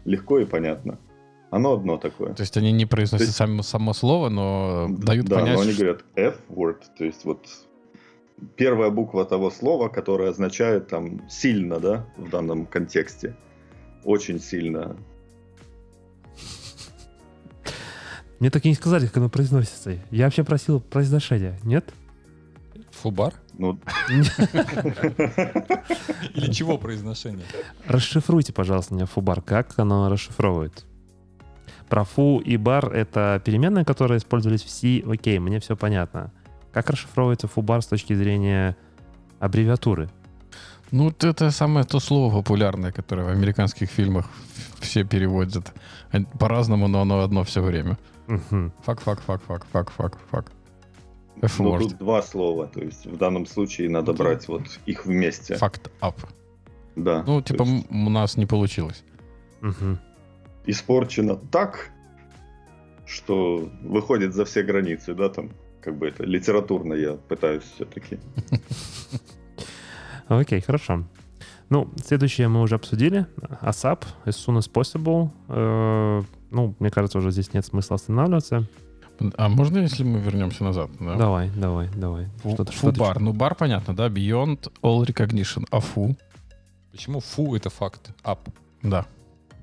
Легко и понятно. Оно одно такое. То есть они не произносят есть- само, само слово, но дают да, понять, но они что- говорят F-word, то есть вот первая буква того слова, которое означает там сильно, да, в данном контексте. Очень сильно. Мне так и не сказали, как оно произносится. Я вообще просил произношения, нет? Фубар? Ну, Или чего произношение? Расшифруйте, пожалуйста, мне фу-бар. Как оно расшифровывает? Про фу и бар — это переменные, которые использовались в C. Окей, мне все понятно. Как расшифровывается фу-бар с точки зрения аббревиатуры? Ну, вот это самое то слово популярное, которое в американских фильмах все переводят. По-разному, но оно одно все время. Fuck, fuck, fuck, fuck, fuck, fuck, fuck. ну, тут два слова, то есть в данном случае надо брать вот их вместе. Fuck up. Да. Ну, типа, есть у нас не получилось. Мгм. испорчено так, что выходит за все границы, да, там, как бы это литературно я пытаюсь все-таки. Окей, хорошо. Ну, следующее мы уже обсудили. ASAP, as soon as possible. Э, ну, мне кажется, уже здесь нет смысла останавливаться. А можно, если мы вернемся назад? Да. Давай, давай, давай. Фу- Что-то- что-то- Фу-бар. Ну, бар понятно, да? Beyond all recognition. А фу? Почему фу это факт? Ап. Да.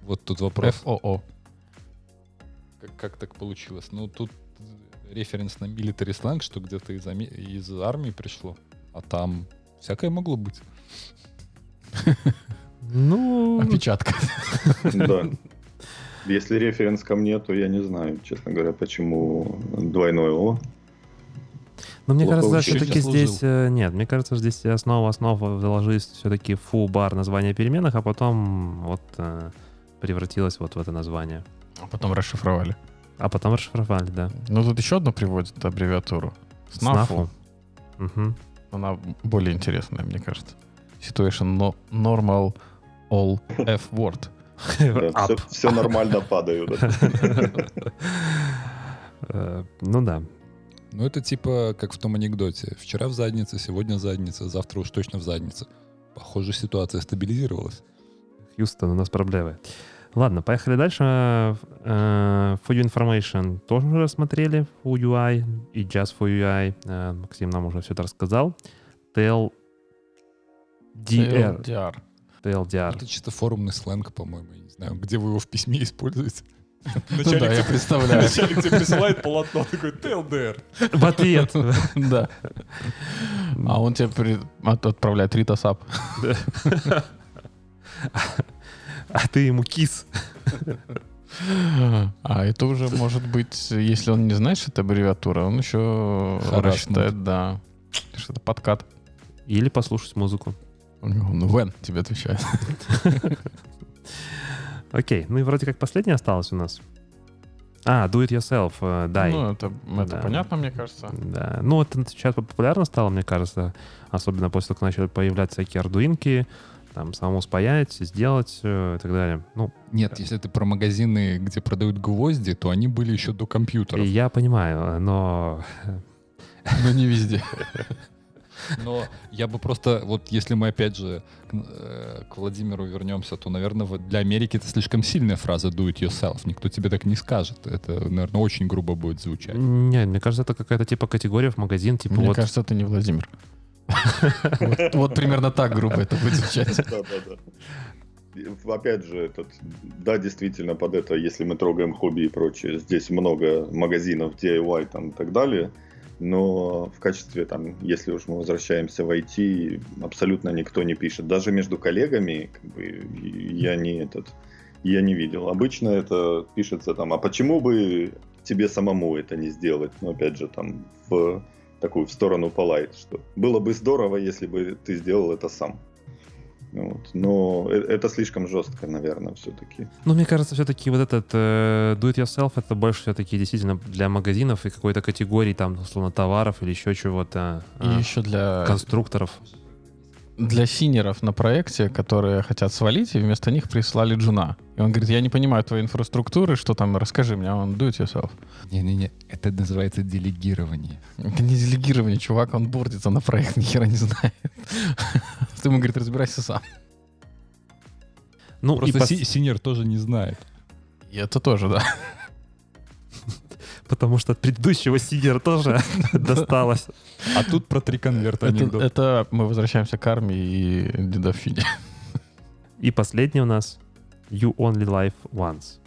Вот тут вопрос. FOO. Как, как так получилось? Ну, тут референс на military сленг, что где-то из, ами- из армии пришло. А там всякое могло быть. Ну, Опечатка. Да. Если референс ко мне, то я не знаю, честно говоря, почему двойное О. Но мне Плохо кажется, учили, все-таки здесь... э, Нет, мне кажется, здесь основа основ заложилась все-таки фу-бар название переменных, а потом вот э, превратилось вот в это название. А потом расшифровали. А потом расшифровали, да. Ну, тут еще одну приводит аббревиатуру. Снафу. Мгм. Она более интересная, мне кажется. Situation no- normal all F word. Ап. все, нормально падаю. да. Э, Ну да. Ну, это типа как в том анекдоте. Вчера в заднице, сегодня задница, завтра уж точно в заднице. Похоже, ситуация стабилизировалась. Хьюстон, у нас проблемы. Ладно, поехали дальше. Э, For Your Information тоже уже рассмотрели. For UI и Just for UI. Э, Максим нам уже все это рассказал. TLDR. TLDR. TLDR. Это чисто форумный сленг, по-моему. Я не знаю, где вы его в письме используете. Ну да, я представляю. Начальник тебе присылает полотно, такой ТЛДР. В ответ. Да. А он тебе при- от- отправляет ритасап. А ты ему кис. А это уже может быть, если он не знает, что это аббревиатура, он еще Харассмент. рассчитает, да, что это подкат. Или послушать музыку. Он Вен тебе отвечает. Окей, ну и вроде как последняя осталась у нас. А, do it yourself, э, дай. Ну, это, это Да. понятно, мне кажется. Да. Ну, это сейчас популярно стало, мне кажется. Особенно после того, как начали появляться всякие ардуинки. там самому спаять, сделать э, и так далее. Ну, Нет, если ты про магазины, где продают гвозди, то они были еще до компьютеров. я понимаю, но Но не везде. Но я бы просто, вот если мы опять же к, э, к Владимиру вернемся, то, наверное, вот для Америки это слишком сильная фраза do it yourself. Никто тебе так не скажет. Это, наверное, очень грубо будет звучать. не, мне кажется, это какая-то типа категория в магазин, типа Мне вот кажется, это не Владимир. Вот- примерно так грубо это будет звучать. Да, да, да. И, Опять же, этот, да, действительно, под это, если мы трогаем хобби и прочее, здесь много магазинов DIY там и так далее, но в качестве, там, если уж мы возвращаемся в IT, абсолютно никто не пишет. Даже между коллегами, как бы, я не этот, я не видел. Обычно это пишется там, а почему бы тебе самому это не сделать? Ну, опять же, там, в такую, в сторону полайт, что было бы здорово, если бы ты сделал это сам. Вот. Но э- это слишком жестко, наверное, все-таки. Ну, мне кажется, все-таки вот этот э, do-it-yourself это больше все-таки действительно для магазинов и какой-то категории, там, условно, товаров или еще чего-то. И а, еще для, конструкторов. Для senior ов на проекте, которые хотят свалить, и вместо них прислали Джуна. И он говорит, я не понимаю твоей инфраструктуры, что там, расскажи мне, а он do it yourself. Не-не-не, это называется делегирование. Это не делегирование, чувак, onboard ится на проект, ни хера не знает. Ты ему, говорит, разбирайся сам. Ну, и Просто си- senior тоже не знает. И это тоже, да. Потому что от предыдущего senior а тоже досталось. А тут про три конверта Это, анекдот. это мы возвращаемся к армии и дедовщине. И последний у нас You Only Live Once.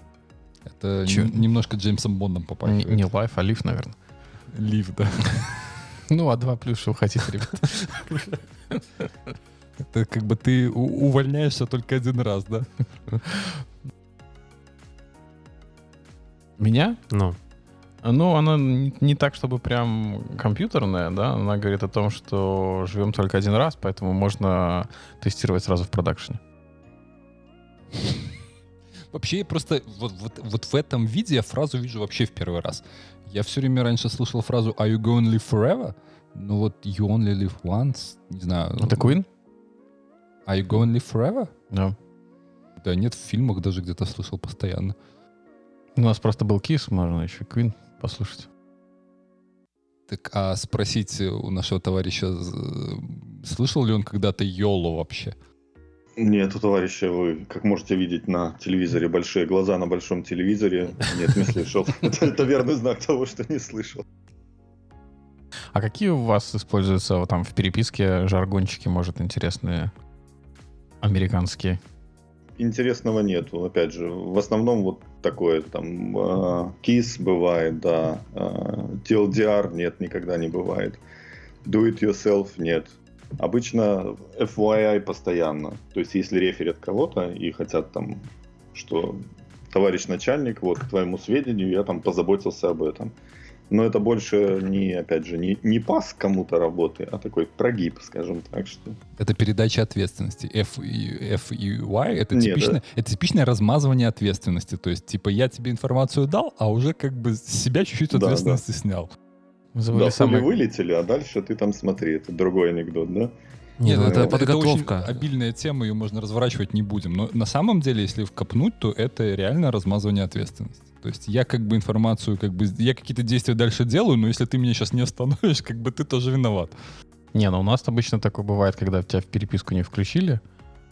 Это немножко Джеймсом Бондом Не, попахивает. не лайф, а лиф, наверное. Лив, да. Ну, а два плюс, что вы хотите, ребят. Это как бы ты увольняешься только один раз, да? Меня? Ну, Ну, она не, так, чтобы прям компьютерная, да. Она говорит о том, что живем только один раз, поэтому можно тестировать сразу в продакшене. Вообще, просто вот, вот, вот в этом виде я фразу вижу вообще в первый раз. Я все время раньше слышал фразу «Are you going to live forever?» Ну вот «You only live once», не знаю. Это Queen? «Are you going to live forever?» Да. Да нет, в фильмах даже где-то слышал постоянно. У нас просто был кис, можно еще Queen послушать. Так, а спросить у нашего товарища, з- слышал ли он когда-то Йолу вообще? Нет, у товарища вы, как можете видеть на телевизоре, большие глаза на большом телевизоре. Нет, не слышал. Это, это верный знак того, что не слышал. А какие у вас используются вот там в переписке жаргончики, может, интересные американские? Интересного нету, опять же. В основном вот такое, там, э, KISS бывает, да. э, TLDR нет, никогда не бывает. Do it yourself нет. Обычно FYI постоянно. То есть, если реферят кого-то и хотят там, что товарищ начальник, вот, к твоему сведению, я там позаботился об этом. Но это больше не, опять же, не, не пас кому-то работы, а такой прогиб, скажем так, что Это передача ответственности. F F и Y это, Нет, типичное, это типичное размазывание ответственности. То есть, типа, я тебе информацию дал, а уже как бы с себя чуть-чуть Да, да. ответственности снял. Мы забыли да, самое- вылетели, а дальше ты там смотри, это другой анекдот, да? нет, ну, это это- подготовка. очень обильная тема, ее можно разворачивать не будем. Но на самом деле, если вкопнуть, то это реально размазывание ответственности. То есть я как бы информацию, как бы я какие-то действия дальше делаю, но если ты меня сейчас не остановишь, как бы ты тоже виноват. Не, ну у нас обычно такое бывает, когда тебя в переписку не включили,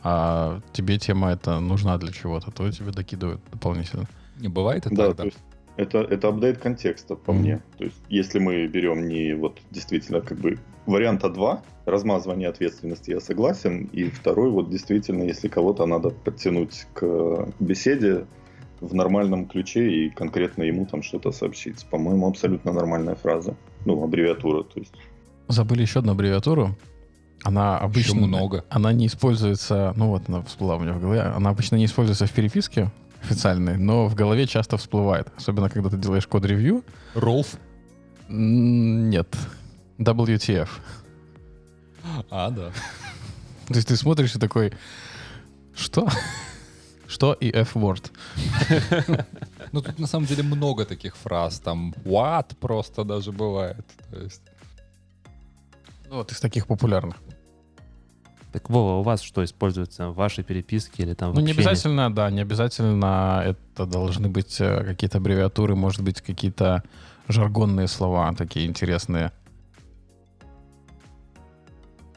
а тебе тема эта нужна для чего-то, то тебе докидывают дополнительно. Не бывает это Да, так, то есть это, это апдейт контекста по Мгм. мне. То есть если мы берем не вот действительно как бы варианта 2, размазывание ответственности, я согласен, и второй вот действительно, если кого-то надо подтянуть к беседе в нормальном ключе и конкретно ему там что-то сообщить. По-моему, абсолютно нормальная фраза. Ну, аббревиатура, то есть. Забыли еще одну аббревиатуру. Она Еще обычно... много. Она не используется, ну вот она всплыла у меня в голове, она обычно не используется в переписке официальной, но в голове часто всплывает. Особенно, когда ты делаешь код-ревью. Ролф? Нет. WTF. А, да. То есть ты смотришь и такой, что? Что и F-word? Ну, тут на самом деле много таких фраз. Там what просто даже бывает. То есть, Ну, вот из таких популярных. Так, Вова, у вас что используется в вашей переписке или там в Ну, не обязательно, да, не обязательно это должны быть э, какие-то аббревиатуры, может быть, какие-то жаргонные слова такие интересные.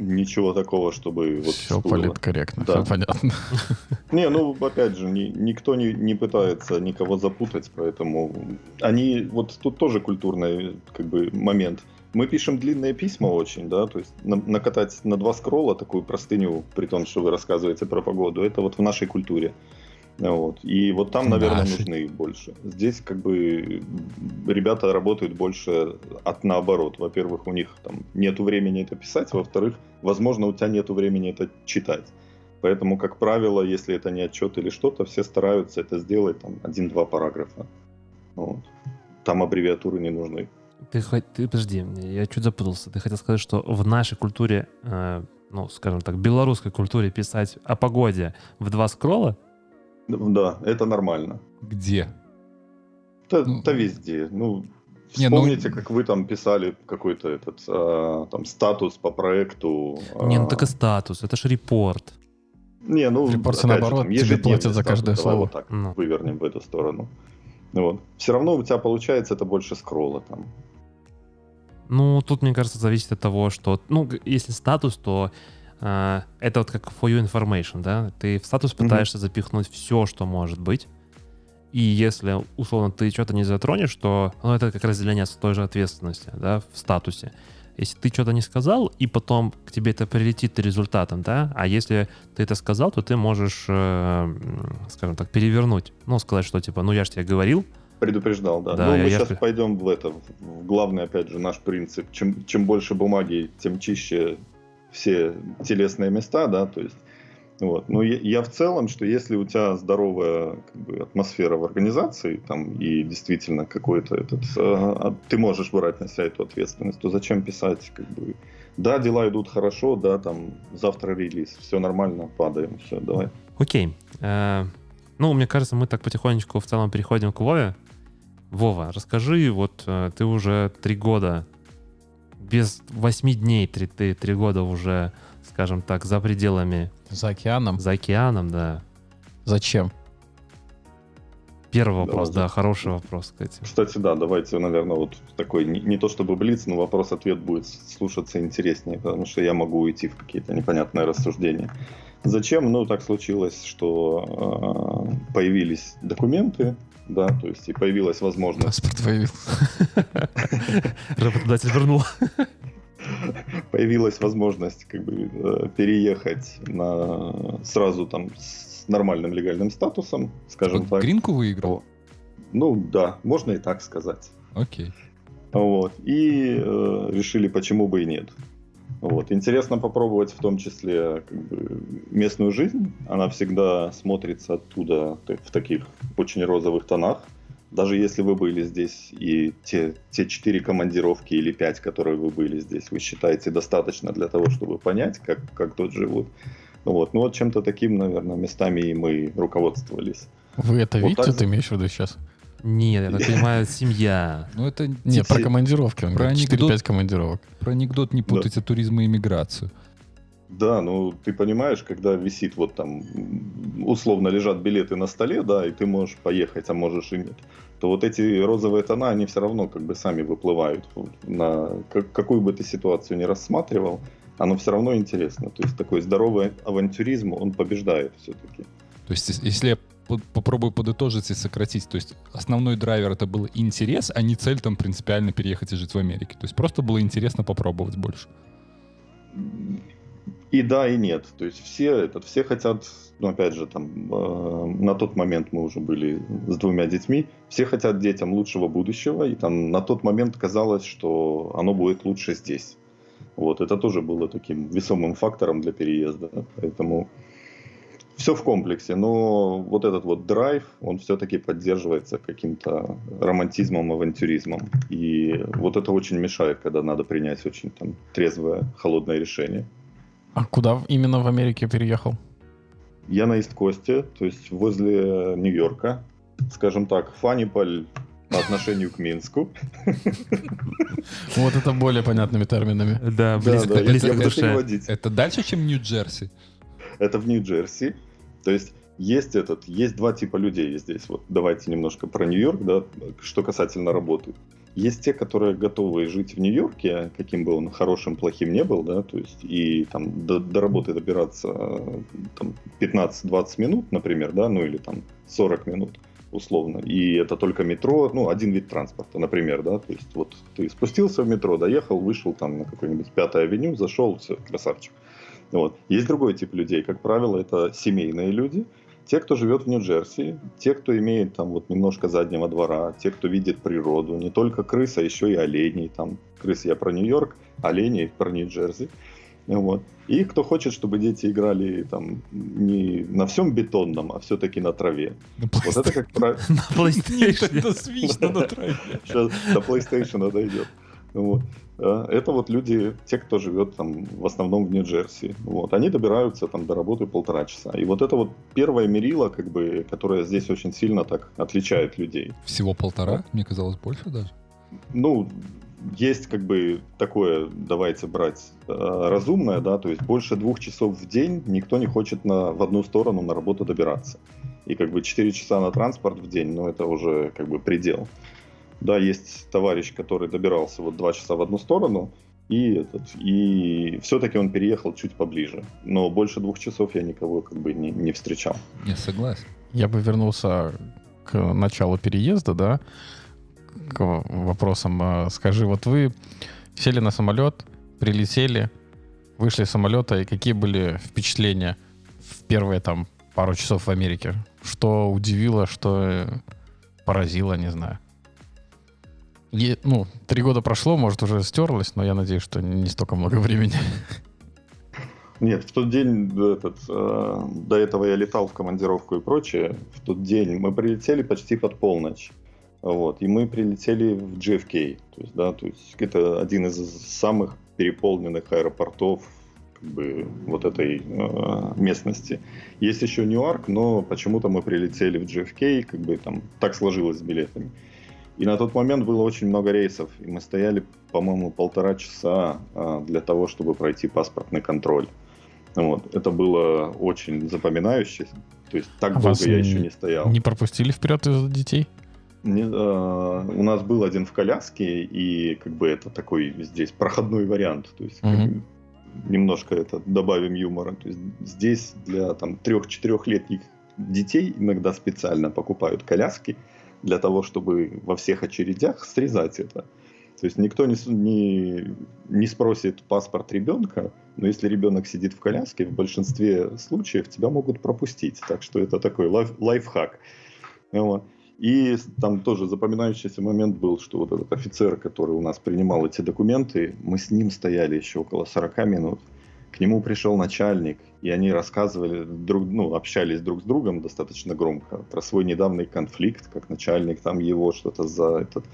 Ничего такого, чтобы вот все всплыло. политкорректно, Да. все понятно. Не, ну, опять же, ни- никто не, не пытается никого запутать, поэтому они, вот тут тоже культурный, как бы, момент. Мы пишем длинные письма очень, да, то есть на- накатать на два скролла такую простыню, при том, что вы рассказываете про погоду, это вот в нашей культуре. Вот. И вот там, наверное, Нашей. нужны больше. Здесь как бы ребята работают больше от наоборот. Во-первых, у них там нету времени это писать, во-вторых, возможно, у тебя нету времени это читать. Поэтому, как правило, если это не отчет или что-то, все стараются это сделать там один-два параграфа. Вот. Там аббревиатуры не нужны. Ты, ты подожди, я чуть запутался. Ты хотел сказать, что в нашей культуре, э, ну, скажем так, белорусской культуре писать о погоде в два скролла? Да, это нормально. Где? Это, Ну, это везде. Ну, Не, ну- вспомните, как вы там писали какой-то этот а, там статус по проекту. Не, ну а, так и статус, это ж репорт. Не, ну, Репорт же, наоборот, там, тебе платят за статус, каждое слово. вот так Ну. вывернем в эту сторону. Вот. Все равно у тебя получается это больше скролла там. Ну, тут, мне кажется, зависит от того, что... Ну, если статус, то это вот как for your information, да? Ты в статус пытаешься запихнуть все, что может быть. И если, условно, ты что-то не затронешь, то ну, это как разделение с той же ответственности, да, в статусе. Если ты что-то не сказал, и потом к тебе это прилетит результатом, да, а если ты это сказал, то ты можешь, э, скажем так, перевернуть. Ну, сказать, что типа, ну я же тебе говорил, Предупреждал, да. Да, ну, я- мы я сейчас пойдем в это. в главный, опять же, наш принцип. Чем, чем больше бумаги, тем чище все телесные места, да, то есть. Вот. Но я, я в целом, что если у тебя здоровая как бы, атмосфера в организации, там, и действительно какой-то этот, а, ты можешь брать на себя эту ответственность, то зачем писать, как бы, да, дела идут хорошо, да, там, завтра релиз, все нормально, падаем, все, давай. Окей. Э, ну, мне кажется, мы так потихонечку в целом переходим к Вове. Вова, расскажи, вот э, ты уже три года, без восьми дней, три, ты три года уже, скажем так, за пределами, За океаном. за океаном, да. Зачем? Первый Да, вопрос, ладно. да, хороший вопрос, кстати. Кстати, да, давайте, наверное, вот такой, не, не то чтобы блиц, но вопрос-ответ будет слушаться интереснее, потому что я могу уйти в какие-то непонятные рассуждения. Зачем? Ну, так случилось, что э, появились документы, да, то есть и появилась возможность Паспорт появился. Работодатель вернул. появилась возможность как бы э, переехать на сразу там с нормальным легальным статусом, скажем Вот так. Гринку выиграл? Ну да, можно и так сказать. Окей. Вот. И э, решили, почему бы и нет. Вот. Интересно попробовать в том числе как бы, местную жизнь. Она всегда смотрится оттуда в таких очень розовых тонах. Даже если вы были здесь и те, те четыре командировки или пять, которые вы были здесь, вы считаете достаточно для того, чтобы понять, как, как тут живут. Вот. Ну вот чем-то таким, наверное, местами и мы руководствовались. Вы это Вот видите, так ты имеешь в виду сейчас? Нет, я так понимаю, семья. Ну, это Нет, про Те- командировки. про анекдот. 4-5 командировок. про анекдот не путайте туризм и иммиграцию. Да, ну ты понимаешь, когда висит вот там, условно лежат билеты на столе, да, и ты можешь поехать, а можешь и нет, то вот эти розовые тона, они все равно как бы сами выплывают на как- какую бы ты ситуацию ни рассматривал, оно все равно интересно. То есть такой здоровый авантюризм, он побеждает все-таки. То есть, ес- если я попробую подытожить и сократить, то есть основной драйвер это был интерес, а не цель там принципиально переехать и жить в Америке. То есть просто было интересно попробовать больше. И да, и нет. То есть все, этот, все хотят, ну опять же, там, э, на тот момент мы уже были с двумя детьми, все хотят детям лучшего будущего, и там на тот момент казалось, что оно будет лучше здесь. Вот, это тоже было таким весомым фактором для переезда. Поэтому все в комплексе, но вот этот вот драйв, он все-таки поддерживается каким-то романтизмом, авантюризмом. И вот это очень мешает, когда надо принять очень там трезвое, холодное решение. А куда именно в Америке переехал? Я на Ист-Косте, то есть возле Нью-Йорка. Скажем так, Фаниполь по отношению к Минску. Вот это более понятными терминами. Да, близко, да, я близко тебя к душе. Это дальше, чем Нью-Джерси? Это в Нью-Джерси. То есть есть этот, есть два типа людей здесь. Вот давайте немножко про Нью-Йорк, да, что касательно работы. Есть те, которые готовы жить в Нью-Йорке, каким бы он хорошим, плохим не был, да, то есть и там до, до работы добираться э, там, 15-20 минут, например, да, ну или там 40 минут условно, и это только метро, ну, один вид транспорта, например, да, то есть вот ты спустился в метро, доехал, вышел там на какой-нибудь пятой авеню, зашел, все, красавчик. Вот. Есть другой тип людей, как правило, это семейные люди, те, кто живет в Нью-Джерси, те, кто имеет там вот немножко заднего двора, те, кто видит природу, не только крыс, а еще и оленей. Там крысы я про Нью-Йорк, оленей про Нью-Джерси. Вот. И кто хочет, чтобы дети играли там не на всем бетонном, а все-таки на траве. На Вот это как правило. На Нет, PlayStation. это свично на траве. Сейчас до PlayStation дойдет. Вот. Это вот люди, те, кто живет там в основном в Нью-Джерси. Вот. Они добираются там до работы полтора часа. И вот это вот первое мерило, как бы, которое здесь очень сильно так отличает людей. Всего полтора? Мне казалось, больше даже. Ну, есть как бы такое, давайте брать э, разумное, да, то есть больше двух часов в день никто не хочет на, в одну сторону на работу добираться. И как бы 4 часа на транспорт в день, ну это уже как бы предел. Да, есть товарищ, который добирался вот 2 часа в одну сторону, и, этот, и все-таки он переехал чуть поближе. Но больше двух часов я никого как бы не, не встречал. Не, согласен. Я бы вернулся к началу переезда, да, к вопросам. А, Скажи, вот вы сели на самолет, прилетели, вышли из самолета, и какие были впечатления в первые там пару часов в Америке? Что удивило, что поразило, не знаю. И, ну, три года прошло, может, уже стерлось, но я надеюсь, что не столько много времени. Нет, в тот день этот, э, до этого я летал в командировку и прочее. В тот день мы прилетели почти под полночь. Вот, и мы прилетели в JFK. То есть, да, то есть это один из самых переполненных аэропортов как бы, вот этой э, местности. Есть еще Ньюарк, но почему-то мы прилетели в JFK, как бы там так сложилось с билетами. И на тот момент было очень много рейсов, и мы стояли, по-моему, полтора часа а, для того, чтобы пройти паспортный контроль. Вот. Это было очень запоминающе. То есть так А долго я еще не стоял. Не пропустили вперед из-за детей? Не, а, у нас был один в коляске, и как бы это такой здесь проходной вариант. То есть как бы немножко это добавим юмора. То есть здесь для там трех-четырехлетних детей иногда специально покупают коляски для того, чтобы во всех очередях срезать это. То есть никто не, не, не спросит паспорт ребенка, но если ребенок сидит в коляске, в большинстве случаев тебя могут пропустить. Так что это такой лайф- лайфхак. И там тоже запоминающийся момент был, что вот этот офицер, который у нас принимал эти документы, мы с ним стояли еще около 40 минут. К нему пришел начальник, и они рассказывали, друг, ну, общались друг с другом достаточно громко про свой недавний конфликт, как начальник там его что-то за этот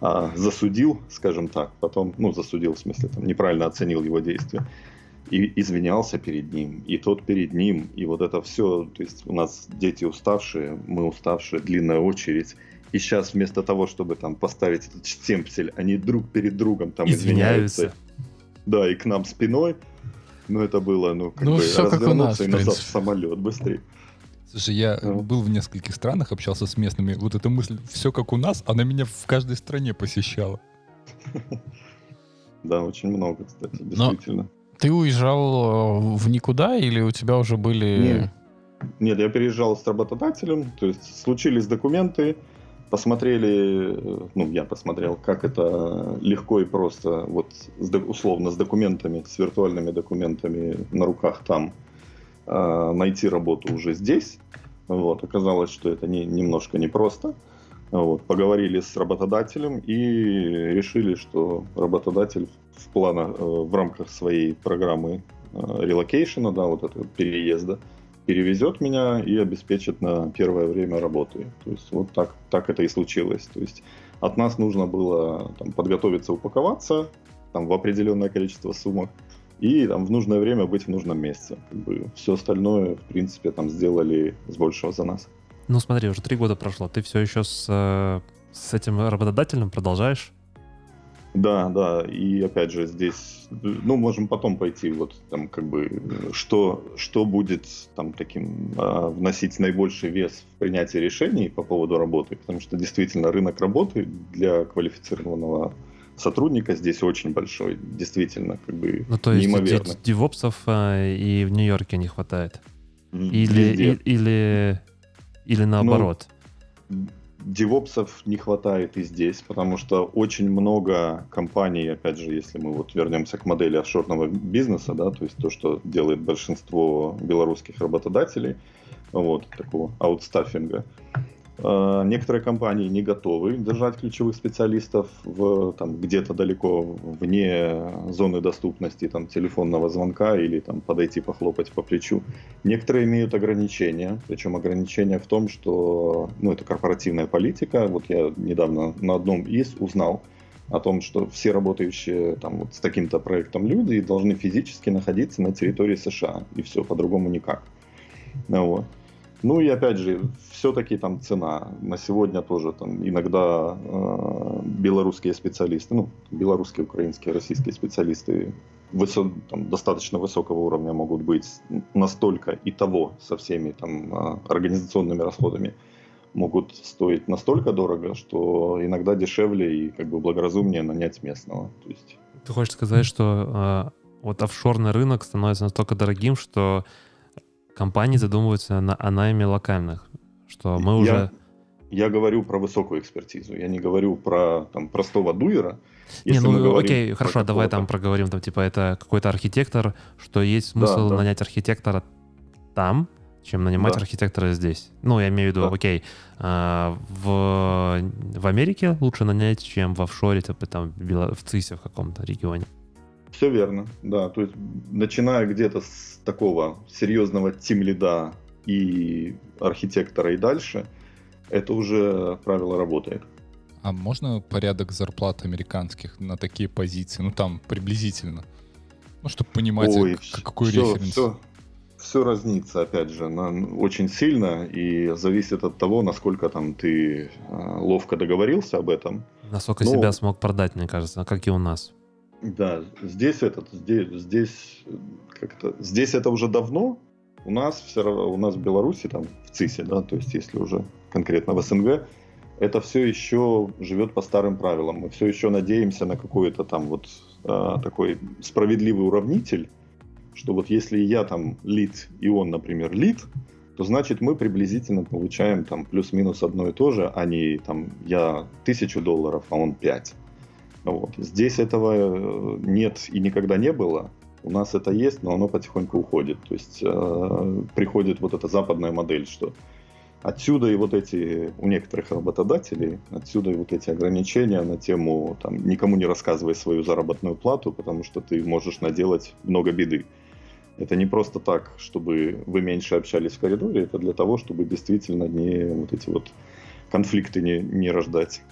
а, засудил, скажем так, потом, ну, засудил в смысле, там, неправильно оценил его действия, и извинялся перед ним, и тот перед ним, и вот это все, то есть у нас дети уставшие, мы уставшие, длинная очередь, и сейчас вместо того, чтобы там поставить этот штемпель, они друг перед другом там Извиняются. извиняются. Да, и к нам спиной. Ну, это было, ну, как Ну, бы всё как у нас, развернуться в и назад в самолет быстрее. Слушай, я Ну. был в нескольких странах, общался с местными. Вот эта мысль, все как у нас, она меня в каждой стране посещала. Да, очень много, кстати, Но- действительно. Ты уезжал э, в никуда или у тебя уже были... Нет. Нет, я переезжал с работодателем, то есть случились документы, посмотрели, э, ну, я посмотрел, как это легко и просто, вот с условно с документами, с виртуальными документами на руках там, э, найти работу уже здесь. Вот, оказалось, что это не, немножко непросто. Вот, поговорили с работодателем и решили, что работодатель в планах, э, в рамках своей программы relocation а, да, вот этого переезда, перевезет меня и обеспечит на первое время работы. То есть вот так, так это и случилось. То есть от нас нужно было там, подготовиться, упаковаться там, в определенное количество сумок и там, в нужное время быть в нужном месте. Как бы, все остальное, в принципе, там сделали с большего за нас. Ну смотри, уже три года прошло. Ты все еще с э, с этим работодателем продолжаешь? Да, да, и опять же здесь, ну, можем потом пойти, вот там как бы, что, что будет там таким, а, вносить наибольший вес в принятии решений по поводу работы, потому что действительно рынок работы для квалифицированного сотрудника здесь очень большой, действительно, как бы Ну, то есть неимоверно. девопсов а, и в Нью-Йорке не хватает? Или, и- или, или наоборот? Девопсов не хватает и здесь, потому что очень много компаний, опять же, если мы вот вернемся к модели офшорного бизнеса, да, то есть то, что делает большинство белорусских работодателей, вот, такого аутстаффинга, некоторые компании не готовы держать ключевых специалистов в, там, где-то далеко вне зоны доступности там, телефонного звонка или там, подойти похлопать по плечу. Некоторые имеют ограничения, причем ограничения в том, что ну, это корпоративная политика. Вот я недавно на одном из узнал о том, что все работающие там, вот, с таким-то проектом люди должны физически находиться на территории США. И все, по-другому никак. Ну, вот. Ну и опять же, все-таки там цена. На сегодня тоже там иногда э, белорусские специалисты, ну, белорусские, украинские, российские специалисты высо- там, достаточно высокого уровня могут быть настолько и того со всеми там э, организационными расходами могут стоить настолько дорого, что иногда дешевле и как бы благоразумнее нанять местного. То есть Ты хочешь сказать, что а, вот офшорный рынок становится настолько дорогим, что компании задумываются на, о найме локальных, что мы Я- уже... Я говорю про высокую экспертизу, я не говорю про там, простого дуэра. Не, ну окей, хорошо, давай там проговорим, там типа это какой-то архитектор, что есть смысл да. нанять архитектора там, чем нанимать Да. архитектора здесь. Ну, я имею в виду, Да. окей, а, в, в Америке лучше нанять, чем в офшоре, типа там в ЦИСе в каком-то регионе. Все верно, да. То есть, начиная где-то с такого серьезного тимлида и архитектора и дальше, это уже правило работает. А можно порядок зарплат американских на такие позиции? Ну, там приблизительно. Ну, чтобы понимать, Ой, к- какой все, референс. Все, все разнится, опять же, на- очень сильно и зависит от того, насколько там ты э, ловко договорился об этом. Насколько Ну, себя смог продать, мне кажется, как и у нас. Да, здесь этот, здесь, здесь э, как-то, здесь это уже давно. У нас все равно, у нас в Беларуси, там, в ЦИСе, да, то есть если уже конкретно в СНГ, это все еще живет по старым правилам. Мы все еще надеемся на какой-то там вот а, такой справедливый уравнитель, что вот если я там лид и он, например, лид, то значит мы приблизительно получаем там плюс-минус одно и то же, а не там я тысячу долларов, а он пять. Вот. Здесь этого э, нет и никогда не было. У нас это есть, но оно потихоньку уходит. То есть э, приходит вот эта западная модель, что отсюда и вот эти, у некоторых работодателей, отсюда и вот эти ограничения на тему там, никому не рассказывай свою заработную плату, потому что ты можешь наделать много беды. Это не просто так, чтобы вы меньше общались в коридоре, это для того, чтобы действительно не вот эти вот конфликты не, не рождать.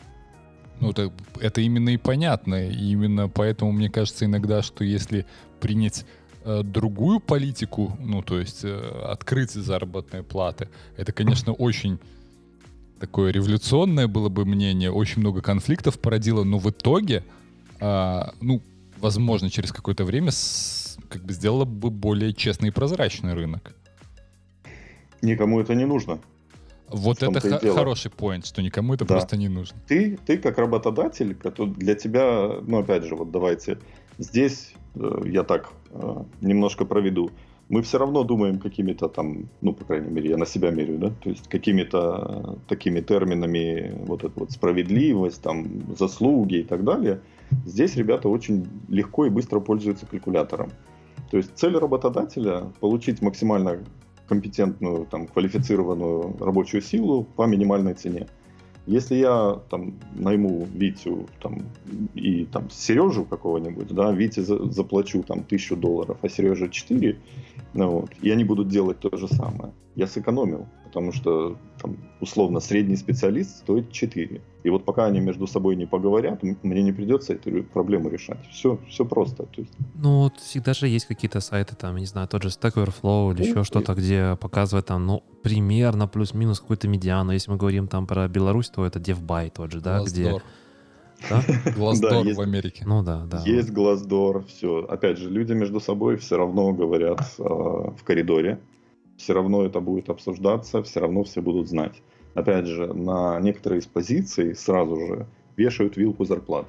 Ну, это, это именно и понятно. И именно поэтому мне кажется иногда, что если принять э, другую политику, ну, то есть э, открыть заработные платы, это, конечно, очень такое революционное было бы мнение, очень много конфликтов породило, но в итоге, а, ну, возможно, через какое-то время с- как бы сделало бы более честный и прозрачный рынок. Никому это не нужно. Вот это х- дело. хороший поинт, что никому это Да. просто не нужно. ты, ты как работодатель, для тебя, ну опять же, вот давайте здесь э, я так э, немножко проведу. Мы все равно думаем какими-то там, ну, по крайней мере, я на себя меряю, да, то есть какими-то э, такими терминами, вот это вот справедливость, там, заслуги и так далее. Здесь ребята очень легко и быстро пользуются калькулятором. То есть цель работодателя получить максимально компетентную, там, квалифицированную рабочую силу по минимальной цене. Если я там найму Витю там, и там Сережу какого-нибудь, да, Вите за- заплачу там тысячу долларов, а Сереже 4, ну, вот, и они будут делать то же самое. Я сэкономил. Потому что там, условно средний специалист стоит 4. И вот пока они между собой не поговорят, мне не придется эту проблему решать. Все, все просто. То есть... Ну, вот всегда же есть какие-то сайты, там, не знаю, тот же Stack Overflow или еще что-то, где показывает там, ну, примерно плюс-минус какую-то медиану. Если мы говорим там про Беларусь, то это DevBuy тот же, да, где... Да? Глаздор в Америке. Ну да, да. Есть Глаздор, все. Опять же, люди между собой все равно говорят э, в коридоре. Все равно это будет обсуждаться, все равно все будут знать. Опять же, на некоторые из позиций сразу же вешают вилку зарплат.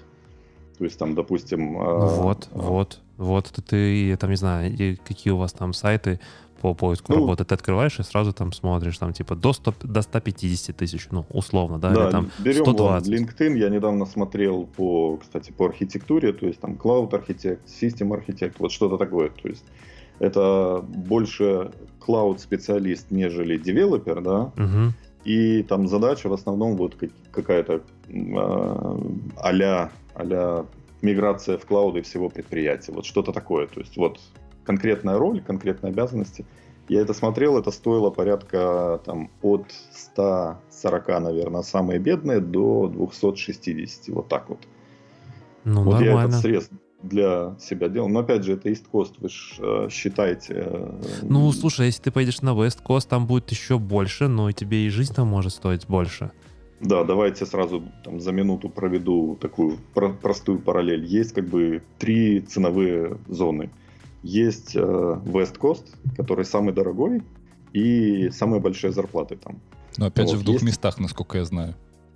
То есть там, допустим... Ну, вот, э, вот, вот. Ты, там, не знаю, какие у вас там сайты по поиску ну, работы, ты открываешь и сразу там смотришь, там типа до, 100, до 150 тысяч, ну, условно, да, да или там берем 120. Вон, LinkedIn, я недавно смотрел по, кстати, по архитектуре, то есть там Cloud Architect, System Architect, вот что-то такое, то есть это больше Cloud специалист, нежели девелопер, да, угу. и там задача в основном вот какая-то э, а-ля, а миграция в клауды всего предприятия, вот что-то такое, то есть вот конкретная роль, конкретные обязанности. Я это смотрел, это стоило порядка там, от 140, наверное, самые бедные, до 260, вот так вот. Ну, вот нормально. я этот срез для себя делал. Но опять же, это East Coast, вы же э, считаете... Э, ну, слушай, если ты поедешь на West Coast, там будет еще больше, но и тебе и жизнь там может стоить больше. Да, давайте сразу там, за минуту проведу такую про- простую параллель. Есть как бы три ценовые зоны. Есть э, West Coast, который самый дорогой, и самые большие зарплаты там. Но опять вот, же в двух есть... местах, насколько я знаю.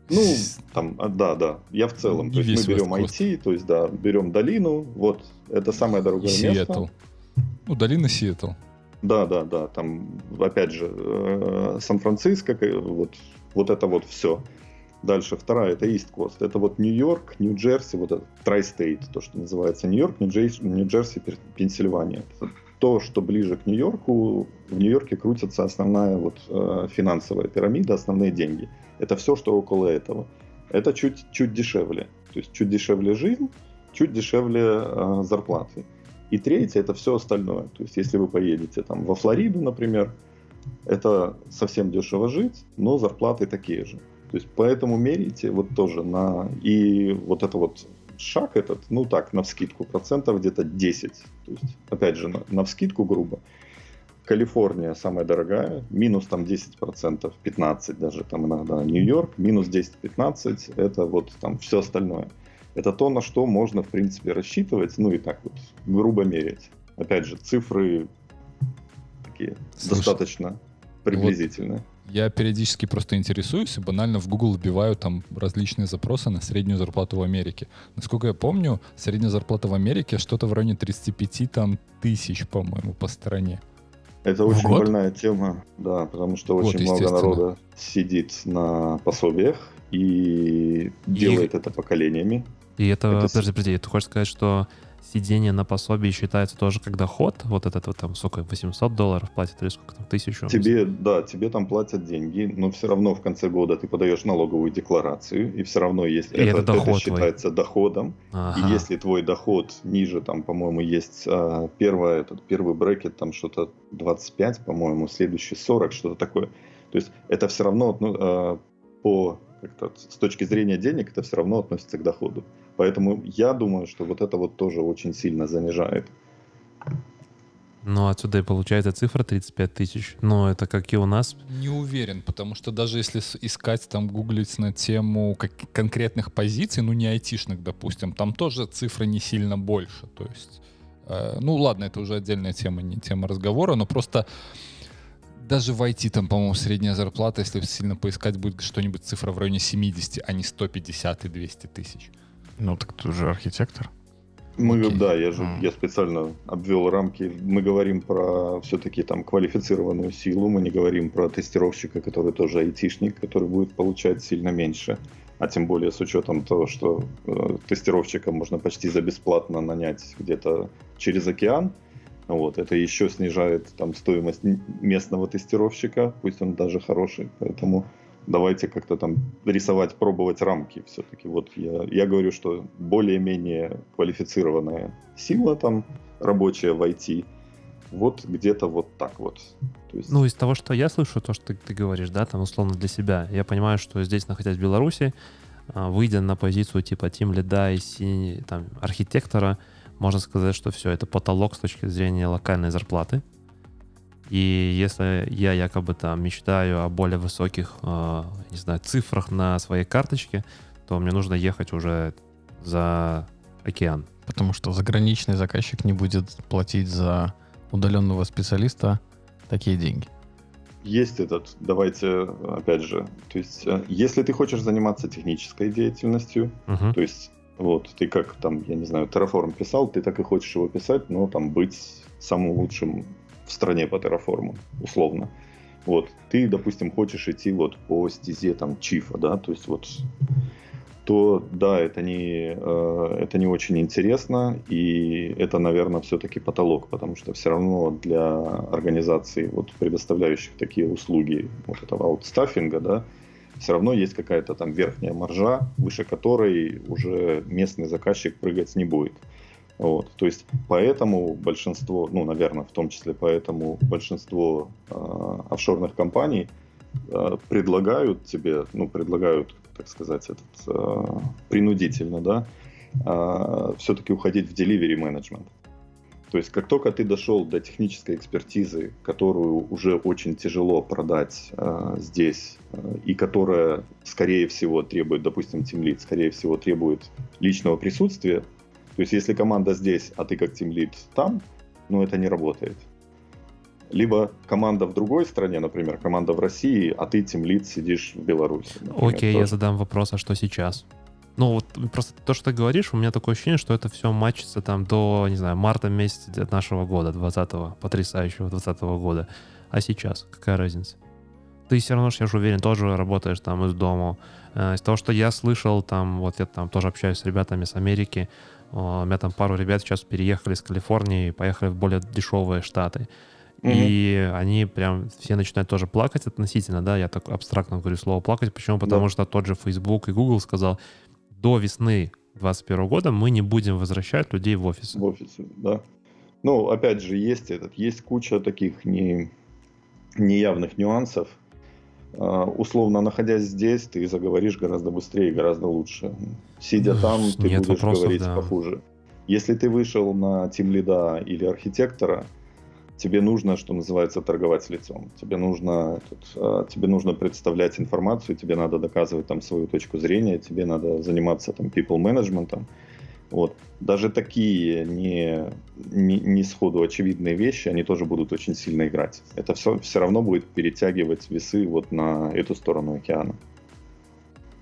Ну, там, а, да, да, я в целом. Не то есть мы берем IT, то есть, да, берем долину, вот, это самое дорогое и место. Сиэтл. Ну, долина Сиэтл. Да, да, да, там, опять же, э, Сан-Франциско, вот, вот это вот все. Дальше вторая это East Coast. Это вот Нью-Йорк, Нью-Джерси, вот этот Tri-State, то, что называется Нью-Йорк, Нью-Джерси, Пенсильвания. То, что ближе к Нью-Йорку, в Нью-Йорке крутится основная вот э, финансовая пирамида, основные деньги. Это все, что около этого. Это чуть, чуть дешевле. То есть чуть дешевле жизнь, чуть дешевле э, зарплаты. И третье это все остальное. То есть если вы поедете там во Флориду, например, это совсем дешево жить, но зарплаты такие же. То есть поэтому мерите вот тоже на... И вот это вот шаг этот, ну так, на вскидку процентов где-то 10. То есть, опять же, на, на вскидку грубо. Калифорния самая дорогая, минус там 10%, 15% даже там иногда. Нью-Йорк, минус 10-15%, это вот там все остальное. Это то, на что можно, в принципе, рассчитывать, ну и так вот, грубо мерить. Опять же, цифры такие Слушай, достаточно приблизительные. Вот я периодически просто интересуюсь и банально в Google вбиваю там различные запросы на среднюю зарплату в Америке. Насколько я помню, средняя зарплата в Америке что-то в районе 35 там, тысяч, по-моему, по стране. Это очень год? больная тема, да, потому что очень много народа сидит на пособиях и, и делает это поколениями. И это, это... подожди, подожди, ты хочешь сказать, что сидение на пособии считается тоже как доход? Вот этот вот там, сколько, 800 долларов платят или сколько там, тысячу? Тебе, да, тебе там платят деньги, но все равно в конце года ты подаешь налоговую декларацию, и все равно есть и это, это, доход это считается твой. доходом. Ага. И если твой доход ниже, там, по-моему, есть а, первое, этот, первый брекет, там что-то 25, по-моему, следующий 40, что-то такое. То есть это все равно ну, а, по как-то с точки зрения денег это все равно относится к доходу. Поэтому я думаю, что вот это вот тоже очень сильно занижает. Ну, отсюда и получается цифра 35 тысяч. Но это как и у нас. Не уверен, потому что даже если искать, там, гуглить на тему как конкретных позиций, ну, не айтишных, допустим, там тоже цифра не сильно больше. То есть, э, ну, ладно, это уже отдельная тема, не тема разговора, но просто даже в IT там, по-моему, средняя зарплата, если сильно поискать, будет что-нибудь цифра в районе 70, а не 150 и 200 тысяч. Ну, так ты же архитектор. Мы, Окей. да, я же mm. я специально обвел рамки. Мы говорим про все-таки там квалифицированную силу, мы не говорим про тестировщика, который тоже айтишник, который будет получать сильно меньше. А тем более с учетом того, что э, тестировщика можно почти за бесплатно нанять где-то через океан. Вот, это еще снижает там стоимость местного тестировщика, пусть он даже хороший. Поэтому давайте как-то там рисовать, пробовать рамки все-таки. Вот я, я говорю, что более-менее квалифицированная сила там рабочая в IT, вот где-то вот так вот. То есть... Ну, из того, что я слышу, то, что ты, ты говоришь, да, там условно для себя, я понимаю, что здесь, находясь в Беларуси, а, выйдя на позицию типа тим лида и синий, там, архитектора, можно сказать, что все, это потолок с точки зрения локальной зарплаты. И если я якобы там мечтаю о более высоких, э, не знаю, цифрах на своей карточке, то мне нужно ехать уже за океан. Потому что заграничный заказчик не будет платить за удаленного специалиста такие деньги. Есть этот, давайте, опять же, то есть, э, если ты хочешь заниматься технической деятельностью, uh-huh. то есть, вот, ты как там, я не знаю, Terraform писал, ты так и хочешь его писать, но там быть самым лучшим в стране по Terraform, условно. Вот, ты, допустим, хочешь идти вот по стезе там чифа, да, то есть вот то да, это не, э, это не очень интересно, и это, наверное, все-таки потолок, потому что все равно для организаций, вот, предоставляющих такие услуги вот этого аутстаффинга, да, все равно есть какая-то там верхняя маржа, выше которой уже местный заказчик прыгать не будет. Вот, то есть поэтому большинство, ну, наверное, в том числе поэтому большинство э, офшорных компаний э, предлагают тебе, ну, предлагают так сказать, этот, э, принудительно, да, э, все-таки уходить в delivery management. То есть как только ты дошел до технической экспертизы, которую уже очень тяжело продать э, здесь, э, и которая, скорее всего, требует, допустим, тимлит, скорее всего, требует личного присутствия, то есть если команда здесь, а ты как тимлит там, ну это не работает либо команда в другой стране, например, команда в России, а ты тимлит сидишь в Беларуси. Например, Окей, тоже. я задам вопрос, а что сейчас? Ну, вот просто то, что ты говоришь, у меня такое ощущение, что это все матчится там до, не знаю, марта месяца нашего года, 20-го, потрясающего 20-го года. А сейчас какая разница? Ты все равно, я же уверен, тоже работаешь там из дома. Э, из того, что я слышал, там, вот я там тоже общаюсь с ребятами с Америки, у меня там пару ребят сейчас переехали с Калифорнии и поехали в более дешевые штаты. Mm-hmm. И они прям все начинают тоже плакать относительно, да, я так абстрактно говорю слово плакать. Почему? Потому да. что тот же Facebook и Google сказал, до весны 2021 года мы не будем возвращать людей в офисы. В офисы, да. Ну, опять же, есть этот, есть куча таких не, неявных нюансов. Uh, условно, находясь здесь, ты заговоришь гораздо быстрее и гораздо лучше. Сидя там, ты Нет будешь вопросов, говорить да. похуже. Если ты вышел на тим лида или архитектора, тебе нужно, что называется, торговать лицом. Тебе нужно, тут, а, тебе нужно представлять информацию, тебе надо доказывать там свою точку зрения, тебе надо заниматься там people management. Вот. Даже такие не, не, не сходу очевидные вещи, они тоже будут очень сильно играть. Это все, все равно будет перетягивать весы вот на эту сторону океана.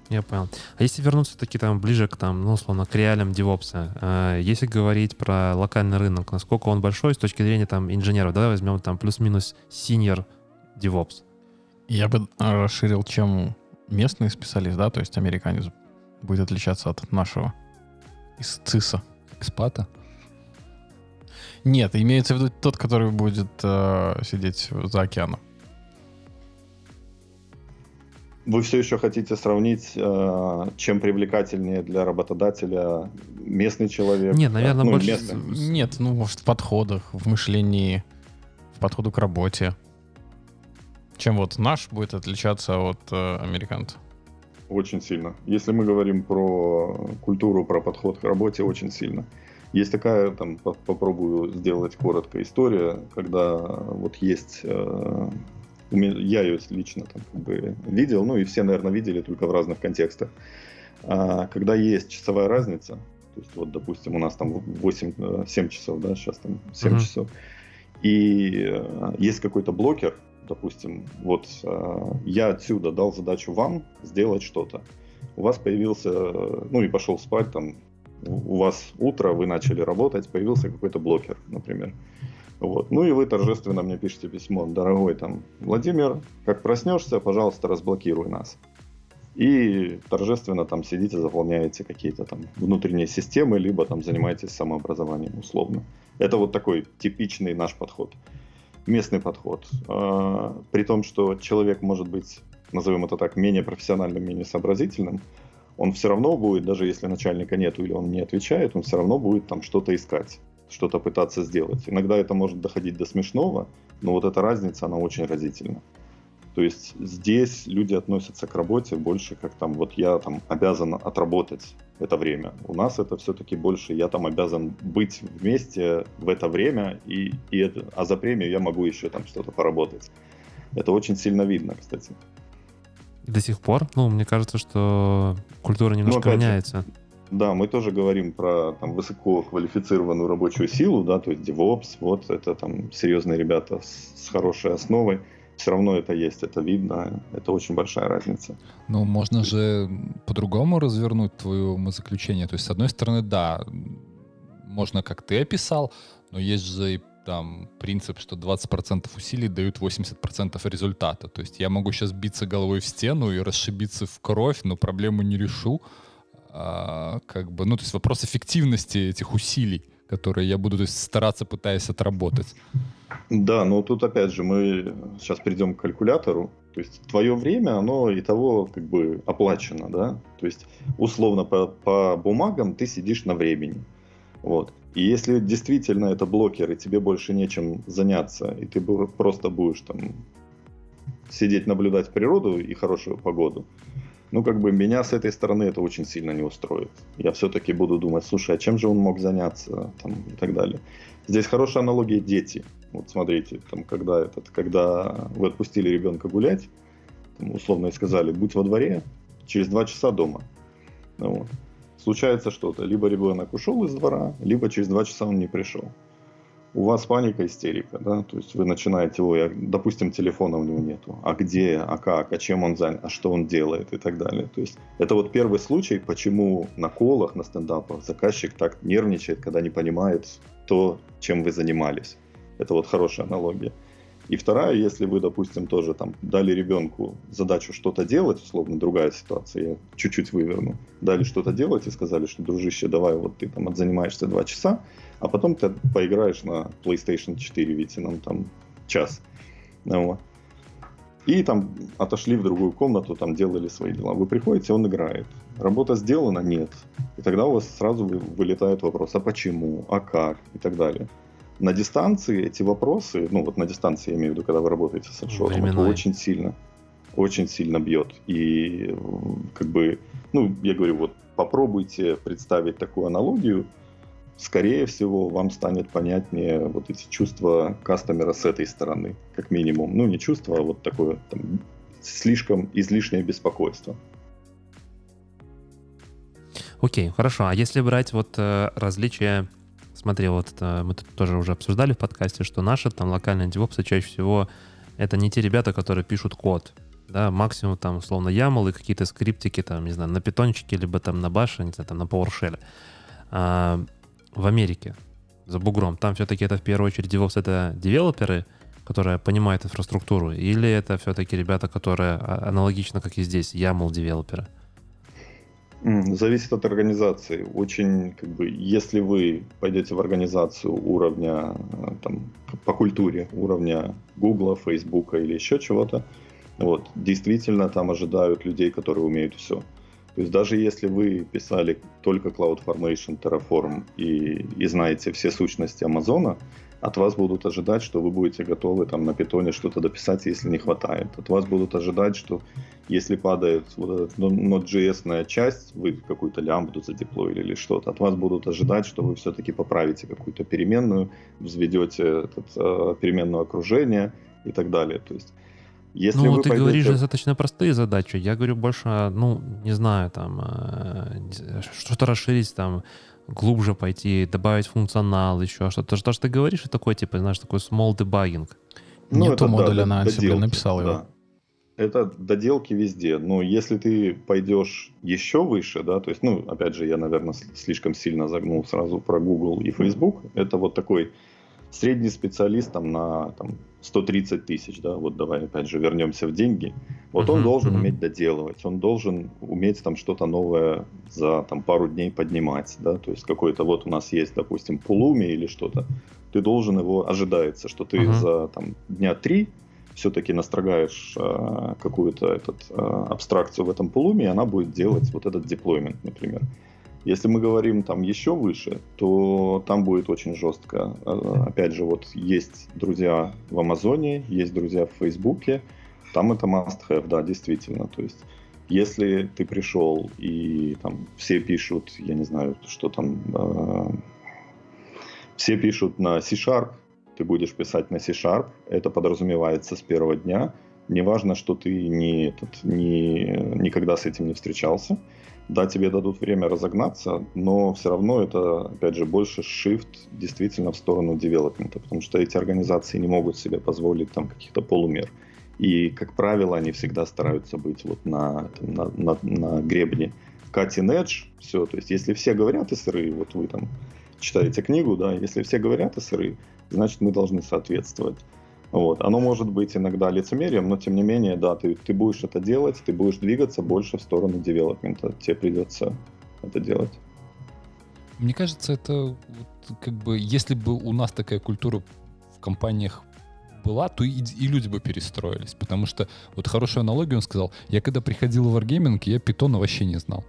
Я понял. А если вернуться таки там ближе к там, ну, условно, к реалиям DevOps, э, если говорить про локальный рынок, насколько он большой с точки зрения там инженеров, давай возьмем там плюс-минус senior DevOps. Я бы расширил, чем местный специалист, да, то есть американец будет отличаться от нашего из ЦИСа. Экспата? Нет, имеется в виду тот, который будет э, сидеть за океаном. Вы все еще хотите сравнить, э, чем привлекательнее для работодателя местный человек? Нет, наверное, ну, больше... Местный. Нет, ну, может, в подходах, в мышлении, в подходу к работе. Чем вот наш будет отличаться от э, американца? Очень сильно. Если мы говорим про культуру, про подход к работе, очень сильно. Есть такая, там, попробую сделать коротко история, когда вот есть э, я ее лично там, как бы видел, ну и все, наверное, видели только в разных контекстах. А, когда есть часовая разница, то есть вот, допустим, у нас там 8, 7 э, часов, да, сейчас там 7 uh-huh. часов, и э, есть какой-то блокер, допустим, вот э, я отсюда дал задачу вам сделать что-то, у вас появился, ну и пошел спать, там, у вас утро, вы начали работать, появился какой-то блокер, например. Вот. Ну и вы торжественно мне пишете письмо, дорогой там Владимир, как проснешься, пожалуйста, разблокируй нас. И торжественно там сидите, заполняете какие-то там внутренние системы, либо там занимаетесь самообразованием условно. Это вот такой типичный наш подход. Местный подход. А, при том, что человек может быть, назовем это так, менее профессиональным, менее сообразительным, он все равно будет, даже если начальника нету или он не отвечает, он все равно будет там что-то искать что-то пытаться сделать. Иногда это может доходить до смешного, но вот эта разница, она очень разительна. То есть здесь люди относятся к работе больше как там, вот я там обязан отработать это время. У нас это все-таки больше я там обязан быть вместе в это время, и, и это, а за премию я могу еще там что-то поработать. Это очень сильно видно, кстати. До сих пор? Ну, мне кажется, что культура немножко ну, меняется. Да, мы тоже говорим про там, высококвалифицированную рабочую силу, да, то есть DevOps, вот это там серьезные ребята с, с хорошей основой все равно это есть, это видно, это очень большая разница. Ну, можно же по-другому развернуть твое умозаключение. То есть, с одной стороны, да, можно, как ты описал, но есть же и там принцип, что 20% усилий дают 80% результата. То есть я могу сейчас биться головой в стену и расшибиться в кровь, но проблему не решу. А, как бы, ну, то есть вопрос эффективности этих усилий которые я буду то есть, стараться, пытаясь отработать. Да, но тут опять же мы сейчас перейдем к калькулятору. То есть твое время, оно и того как бы оплачено, да? То есть условно по, по бумагам ты сидишь на времени. Вот. И если действительно это блокер, и тебе больше нечем заняться, и ты просто будешь там сидеть, наблюдать природу и хорошую погоду, ну, как бы меня с этой стороны это очень сильно не устроит. Я все-таки буду думать, слушай, а чем же он мог заняться, там, и так далее. Здесь хорошая аналогия дети. Вот смотрите, там, когда, этот, когда вы отпустили ребенка гулять, там, условно и сказали, будь во дворе, через два часа дома. Вот. Случается что-то, либо ребенок ушел из двора, либо через два часа он не пришел у вас паника, истерика, да, то есть вы начинаете, ой, а, допустим, телефона у него нету, а где, а как, а чем он занят, а что он делает и так далее. То есть это вот первый случай, почему на колах, на стендапах заказчик так нервничает, когда не понимает то, чем вы занимались. Это вот хорошая аналогия. И вторая, если вы, допустим, тоже там дали ребенку задачу что-то делать, условно другая ситуация, я чуть-чуть выверну, дали что-то делать и сказали, что, дружище, давай вот ты там отзанимаешься два часа, а потом ты поиграешь на PlayStation 4, видите, нам там час. Вот. И там отошли в другую комнату, там делали свои дела. Вы приходите, он играет. Работа сделана? Нет. И тогда у вас сразу вылетает вопрос, а почему, а как и так далее. На дистанции эти вопросы, ну вот на дистанции я имею в виду, когда вы работаете с офшором, это очень сильно, очень сильно бьет. И как бы, ну, я говорю, вот попробуйте представить такую аналогию, скорее всего, вам станет понятнее вот эти чувства кастомера с этой стороны, как минимум. Ну, не чувство, а вот такое там, слишком излишнее беспокойство. Окей, хорошо. А если брать вот э, различия, смотри, вот э, мы тут тоже уже обсуждали в подкасте, что наши там локальные девопсы чаще всего это не те ребята, которые пишут код, да, максимум там, условно, YAML и какие-то скриптики там, не знаю, на питончике, либо там на баше, не знаю, там на PowerShell. А, в Америке за бугром, там все-таки это в первую очередь DevOps это девелоперы, которые понимают инфраструктуру, или это все-таки ребята, которые а, аналогично, как и здесь, YAML девелоперы? Зависит от организации. Очень, как бы, если вы пойдете в организацию уровня, э, там, по культуре, уровня Google, Facebook или еще чего-то, вот, действительно там ожидают людей, которые умеют все. То есть даже если вы писали только CloudFormation, Terraform и, и знаете все сущности Амазона, от вас будут ожидать, что вы будете готовы там на питоне что-то дописать, если не хватает. От вас будут ожидать, что если падает вот эта Node.js часть, вы какую-то лямбду задеплоили или что-то, от вас будут ожидать, что вы все-таки поправите какую-то переменную, взведете этот, э, переменное окружение и так далее. То есть если ну, ты пойдете... говоришь достаточно простые задачи. Я говорю больше, ну, не знаю, там, э, что-то расширить, там, глубже пойти, добавить функционал, еще что-то. То, что ты говоришь, это такой, типа, знаешь, такой small debugging. Ну, Нету модуля да, на Ansible, написал да. его. Это доделки везде. Но если ты пойдешь еще выше, да, то есть, ну, опять же, я, наверное, слишком сильно загнул сразу про Google и Facebook. Это вот такой средний специалист там на там, 130 тысяч, да, вот давай опять же вернемся в деньги, вот uh-huh, он должен uh-huh. уметь доделывать, он должен уметь там что-то новое за там пару дней поднимать, да, то есть какой-то вот у нас есть, допустим, пулуми или что-то, ты должен его, ожидается, что ты uh-huh. за там дня три все-таки настрогаешь э, какую-то этот, э, абстракцию в этом пулуме, и она будет делать вот этот деплоймент, например. Если мы говорим там еще выше, то там будет очень жестко. Э, опять же, вот есть друзья в Амазоне, есть друзья в Фейсбуке, там это must have, да, действительно. То есть, если ты пришел и там все пишут, я не знаю, что там, э, все пишут на C-Sharp, ты будешь писать на C-Sharp, это подразумевается с первого дня. Неважно, что ты не, этот, не, никогда с этим не встречался. Да, тебе дадут время разогнаться, но все равно это, опять же, больше shift действительно в сторону девелопмента, потому что эти организации не могут себе позволить там каких-то полумер. И, как правило, они всегда стараются быть вот на, на, на, на гребне cutting edge, все, то есть если все говорят SRE, вот вы там читаете книгу, да, если все говорят SRE, значит мы должны соответствовать. Вот. Оно может быть иногда лицемерием, но тем не менее, да, ты, ты будешь это делать, ты будешь двигаться больше в сторону девелопмента. Тебе придется это делать. Мне кажется, это как бы, если бы у нас такая культура в компаниях была, то и, и люди бы перестроились. Потому что, вот хорошую аналогию он сказал, я когда приходил в Wargaming, я питона вообще не знал.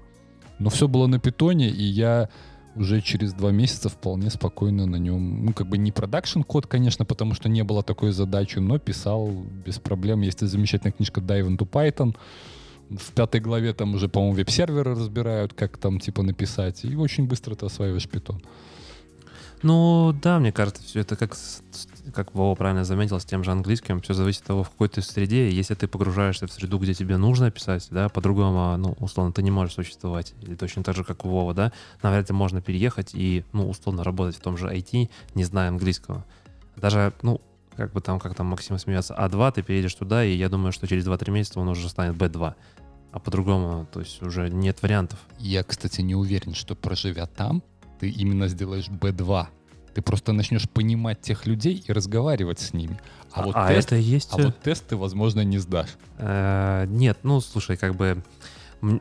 Но все было на питоне, и я уже через два месяца вполне спокойно на нем, ну, как бы не продакшн код, конечно, потому что не было такой задачи, но писал без проблем. Есть замечательная книжка Dive into Python. В пятой главе там уже, по-моему, веб-серверы разбирают, как там, типа, написать. И очень быстро ты осваиваешь питон. Ну, да, мне кажется, все это как как Вова правильно заметил, с тем же английским, все зависит от того, в какой ты среде. Если ты погружаешься в среду, где тебе нужно писать, да, по-другому, ну, условно, ты не можешь существовать. Или точно так же, как Вова, да, навряд ли можно переехать и, ну, условно, работать в том же IT, не зная английского. Даже, ну, как бы там, как там Максим смеется, А2, ты переедешь туда, и я думаю, что через 2-3 месяца он уже станет Б2. А по-другому, то есть уже нет вариантов. Я, кстати, не уверен, что проживя там, ты именно сделаешь Б2 ты просто начнешь понимать тех людей и разговаривать с ними. А, а вот, а тест, это есть... а вот тест ты, возможно, не сдашь. Э, нет, ну, слушай, как бы...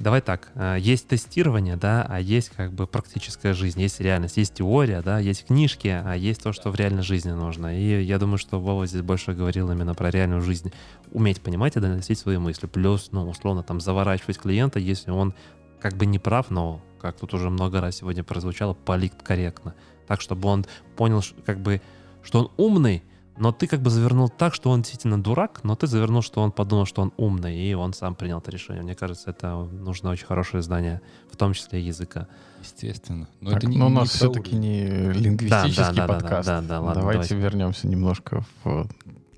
Давай так, э, есть тестирование, да, а есть как бы практическая жизнь, есть реальность, есть теория, да, есть книжки, а есть то, что в реальной жизни нужно. И я думаю, что Вова здесь больше говорил именно про реальную жизнь. Уметь понимать и доносить свои мысли. Плюс, ну, условно, там, заворачивать клиента, если он как бы не прав, но, как тут уже много раз сегодня прозвучало, политкорректно. корректно так, чтобы он понял, как бы, что он умный, но ты как бы завернул так, что он действительно дурак, но ты завернул, что он подумал, что он умный, и он сам принял это решение. Мне кажется, это нужно очень хорошее знание, в том числе языка. Естественно. Но, так, это не, но у нас все-таки не лингвистический да, да, подкаст. Да, да, да, ладно, давайте, давайте вернемся немножко в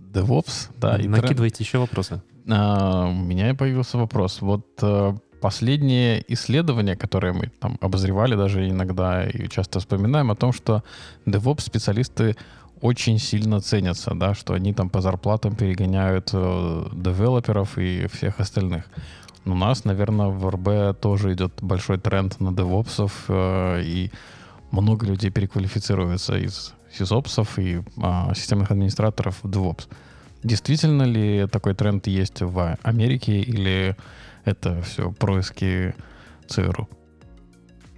DevOps. Да, Накидывайте и еще вопросы. А, у меня появился вопрос. Вот э, последние исследования, которые мы там обозревали даже иногда и часто вспоминаем о том, что DevOps-специалисты очень сильно ценятся, да, что они там по зарплатам перегоняют э, девелоперов и всех остальных. У нас, наверное, в РБ тоже идет большой тренд на девопсов, э, и много людей переквалифицируются из сисопсов и э, системных администраторов в DevOps. Действительно ли такой тренд есть в Америке или это все происки ЦРУ?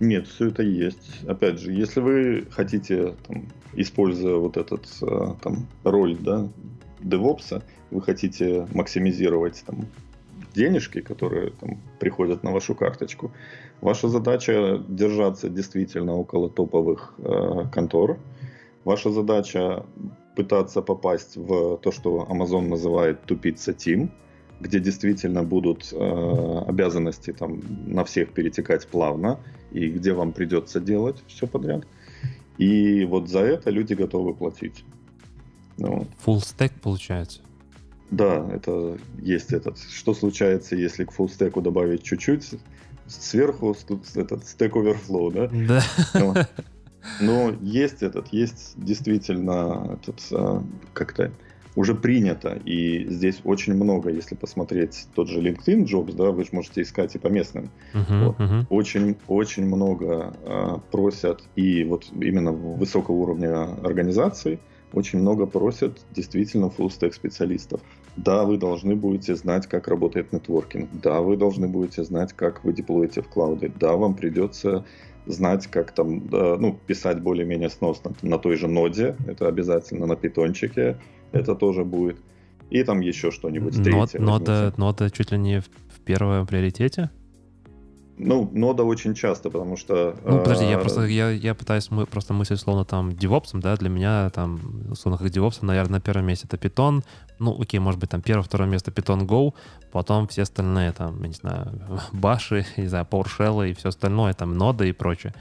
Нет, все это есть. Опять же, если вы хотите, там, используя вот этот э, там, роль да, DevOps, вы хотите максимизировать там, денежки, которые там, приходят на вашу карточку, ваша задача держаться действительно около топовых э, контор. Ваша задача пытаться попасть в то, что Amazon называет тупица Team – где действительно будут э, обязанности там на всех перетекать плавно, и где вам придется делать все подряд. И вот за это люди готовы платить. Ну, Full stack получается. Да, это есть этот. Что случается, если к full stack добавить чуть-чуть сверху этот Stack Overflow, да? Да. Но, но есть этот, есть действительно этот а, как-то уже принято, и здесь очень много, если посмотреть тот же LinkedIn Jobs, да, вы же можете искать и по местным. Uh-huh, вот. uh-huh. Очень, очень много э, просят, и вот именно высокого уровня организаций, очень много просят действительно full stack специалистов. Да, вы должны будете знать, как работает нетворкинг. Да, вы должны будете знать, как вы деплоите в клауды. Да, вам придется знать, как там, ну, писать более-менее сносно на той же ноде, это обязательно на питончике, это тоже будет. И там еще что-нибудь третье. Нота, нота чуть ли не в, в первом приоритете? Ну, нода очень часто, потому что... Ну, подожди, я э, просто я, я пытаюсь мы, просто мыслить словно там девопсом, да, для меня там, условно, как девопсом, наверное, на первом месте это Python, ну, окей, может быть, там первое, второе место Python Go, потом все остальные, там, я не знаю, баши, не знаю, PowerShell и все остальное, там, ноды и прочее.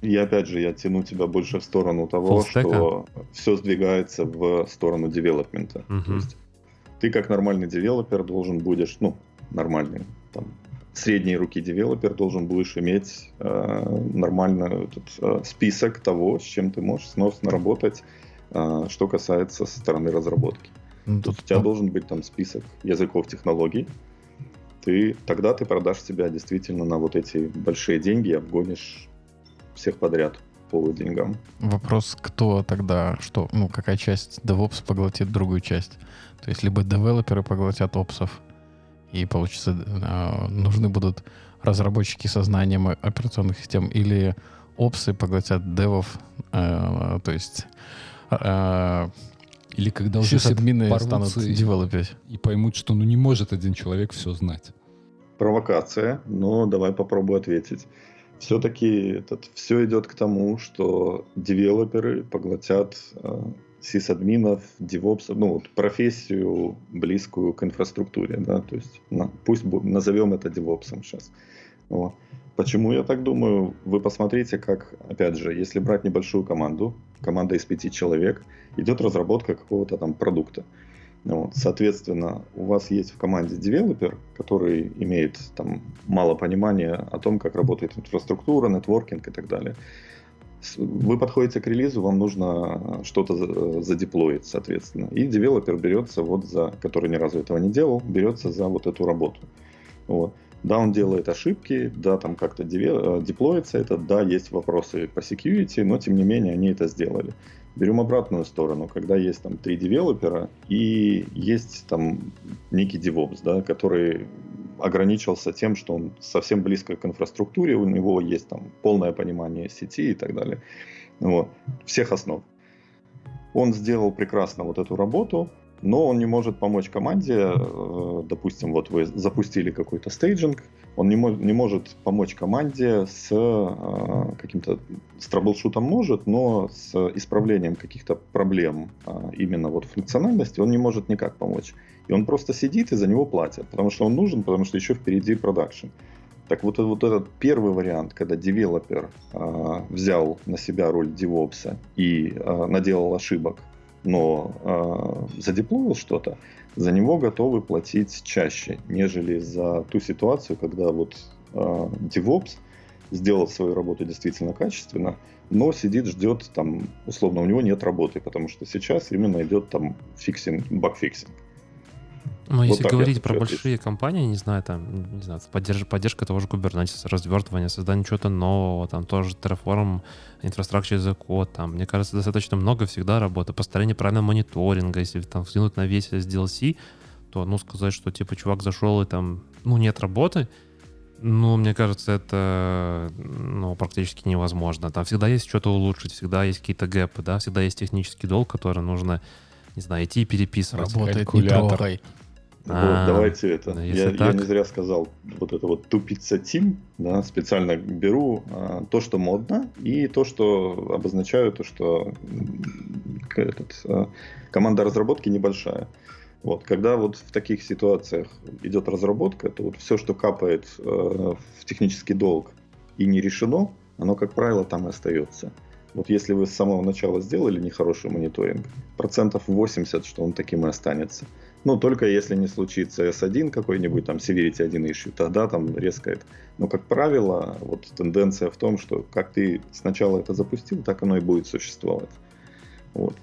И опять же, я тяну тебя больше в сторону того, Фуллстека? что все сдвигается в сторону девелопмента. Мгм. То есть ты как нормальный девелопер должен будешь, ну, нормальный, там, средней руки девелопер должен будешь иметь э, нормальный этот, э, список того, с чем ты можешь сносно работать, э, что касается со стороны разработки. Ну, тут у тебя должен быть там список языков технологий. Ты, тогда ты продашь себя действительно на вот эти большие деньги обгонишь всех подряд по деньгам. Вопрос, кто тогда, что, ну, какая часть DevOps поглотит другую часть. То есть либо девелоперы поглотят опсов, и получится, э, нужны будут разработчики со знанием операционных систем, или опсы поглотят девов, э, то есть э, Или когда уже админы станут и, девелопить. и поймут, что ну не может один человек все знать. Провокация, но давай попробую ответить. Все-таки этот, все идет к тому, что девелоперы поглотят э, сисадминов, девопсов, ну вот профессию близкую к инфраструктуре, да, то есть на- пусть назовем это девопсом сейчас. Вот. Почему я так думаю? Вы посмотрите, как, опять же, если брать небольшую команду, команда из пяти человек, идет разработка какого-то там продукта. Вот, соответственно, у вас есть в команде девелопер, который имеет там мало понимания о том, как работает инфраструктура, нетворкинг и так далее. Вы подходите к релизу, вам нужно что-то за- задеплоить, соответственно. И девелопер берется вот за, который ни разу этого не делал, берется за вот эту работу. Вот. Да, он делает ошибки, да, там как-то э, деплоится это, да, есть вопросы по security, но тем не менее они это сделали. Берем обратную сторону, когда есть там три девелопера и есть там некий DevOps, да, который ограничился тем, что он совсем близко к инфраструктуре, у него есть там полное понимание сети и так далее. Вот. Всех основ. Он сделал прекрасно вот эту работу, но он не может помочь команде, э, допустим, вот вы запустили какой-то стейджинг, он не, мо- не может помочь команде с э, каким-то с траблшутом может, но с исправлением каких-то проблем а, именно вот функциональности он не может никак помочь. И он просто сидит и за него платят, потому что он нужен, потому что еще впереди продакшн. Так вот, вот этот первый вариант, когда девелопер а, взял на себя роль девопса и а, наделал ошибок, но а, задеплоил что-то, за него готовы платить чаще, нежели за ту ситуацию, когда вот а, DevOps сделал свою работу действительно качественно, но сидит, ждет, там, условно, у него нет работы, потому что сейчас именно идет там fixing, bug fixing. Ну, если так я говорить про большие компании, не знаю, там, не знаю, поддержка, поддержка того же Kubernetes, развертывание, создание чего-то нового, там тоже Terraform, Infrastructure as a Code, там, мне кажется, достаточно много всегда работы, построение правильного мониторинга, если там взглянуть на весь SDLC, то, ну, сказать, что, типа, чувак зашел и там, ну, нет работы, ну, мне кажется, это, ну, практически невозможно. Там всегда есть что-то улучшить, всегда есть какие-то гэпы, да, всегда есть технический долг, который нужно, не знаю, идти и переписывать. Работает, не трогай. А, вот, давайте это. да, я, если я так. не зря сказал вот это вот тупица тим, да, специально беру а, то, что модно, и то, что обозначаю, то, что этот, а, команда разработки небольшая. Вот, когда вот в таких ситуациях идет разработка, то вот все, что капает э, в технический долг и не решено, оно, как правило, там и остается. Вот если вы с самого начала сделали нехороший мониторинг, процентов 80, что он таким и останется. Ну, только если не случится S1 какой-нибудь, там, Severity 1 issue, тогда там резко это. Но, как правило, вот тенденция в том, что как ты сначала это запустил, так оно и будет существовать. Вот.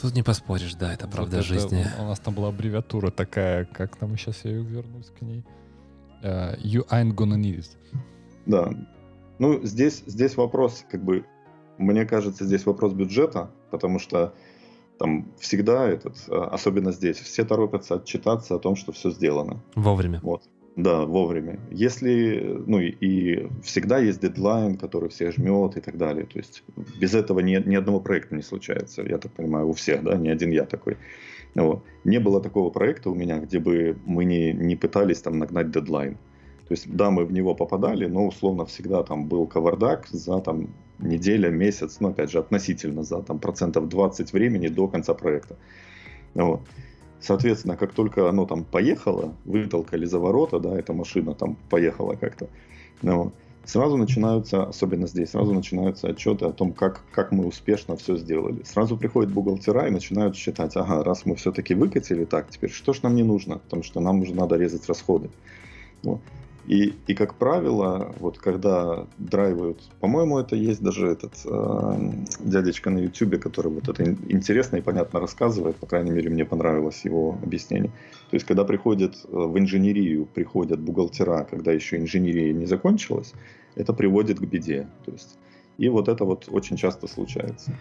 Тут не поспоришь, да, это правда Вот это жизни. У нас там была аббревиатура такая, как там сейчас я вернусь к ней. Э, you ain't gonna need it. Да. Ну, здесь, здесь вопрос, как бы, мне кажется, здесь вопрос бюджета, потому что там всегда этот, э, особенно здесь, все торопятся отчитаться о том, что все сделано. Вовремя. Вот. Да, вовремя. Если, ну и, и всегда есть дедлайн, который всех жмет и так далее. То есть без этого ни, ни одного проекта не случается, я так понимаю, у всех, да, не один я такой. Вот. Не было такого проекта у меня, где бы мы не, не пытались там нагнать дедлайн. То есть, да, мы в него попадали, но условно всегда там был кавардак за там неделя, месяц, ну, опять же, относительно за там процентов 20 времени до конца проекта. Вот. Соответственно, как только оно там поехало, вытолкали за ворота, да, эта машина там поехала как-то, ну, сразу начинаются, особенно здесь, сразу начинаются отчеты о том, как, как мы успешно все сделали. Сразу приходят бухгалтера и начинают считать, ага, раз мы все-таки выкатили, так, теперь что ж нам не нужно? Потому что нам уже надо резать расходы. Вот. И, и как правило, вот когда драйвают, по-моему, это есть даже этот э, дядечка на YouTube, который вот это интересно и понятно рассказывает, по крайней мере, мне понравилось его объяснение. То есть, когда приходят э, в инженерию, приходят бухгалтера, когда еще инженерия не закончилась, это приводит к беде. То есть, и вот это вот очень часто случается.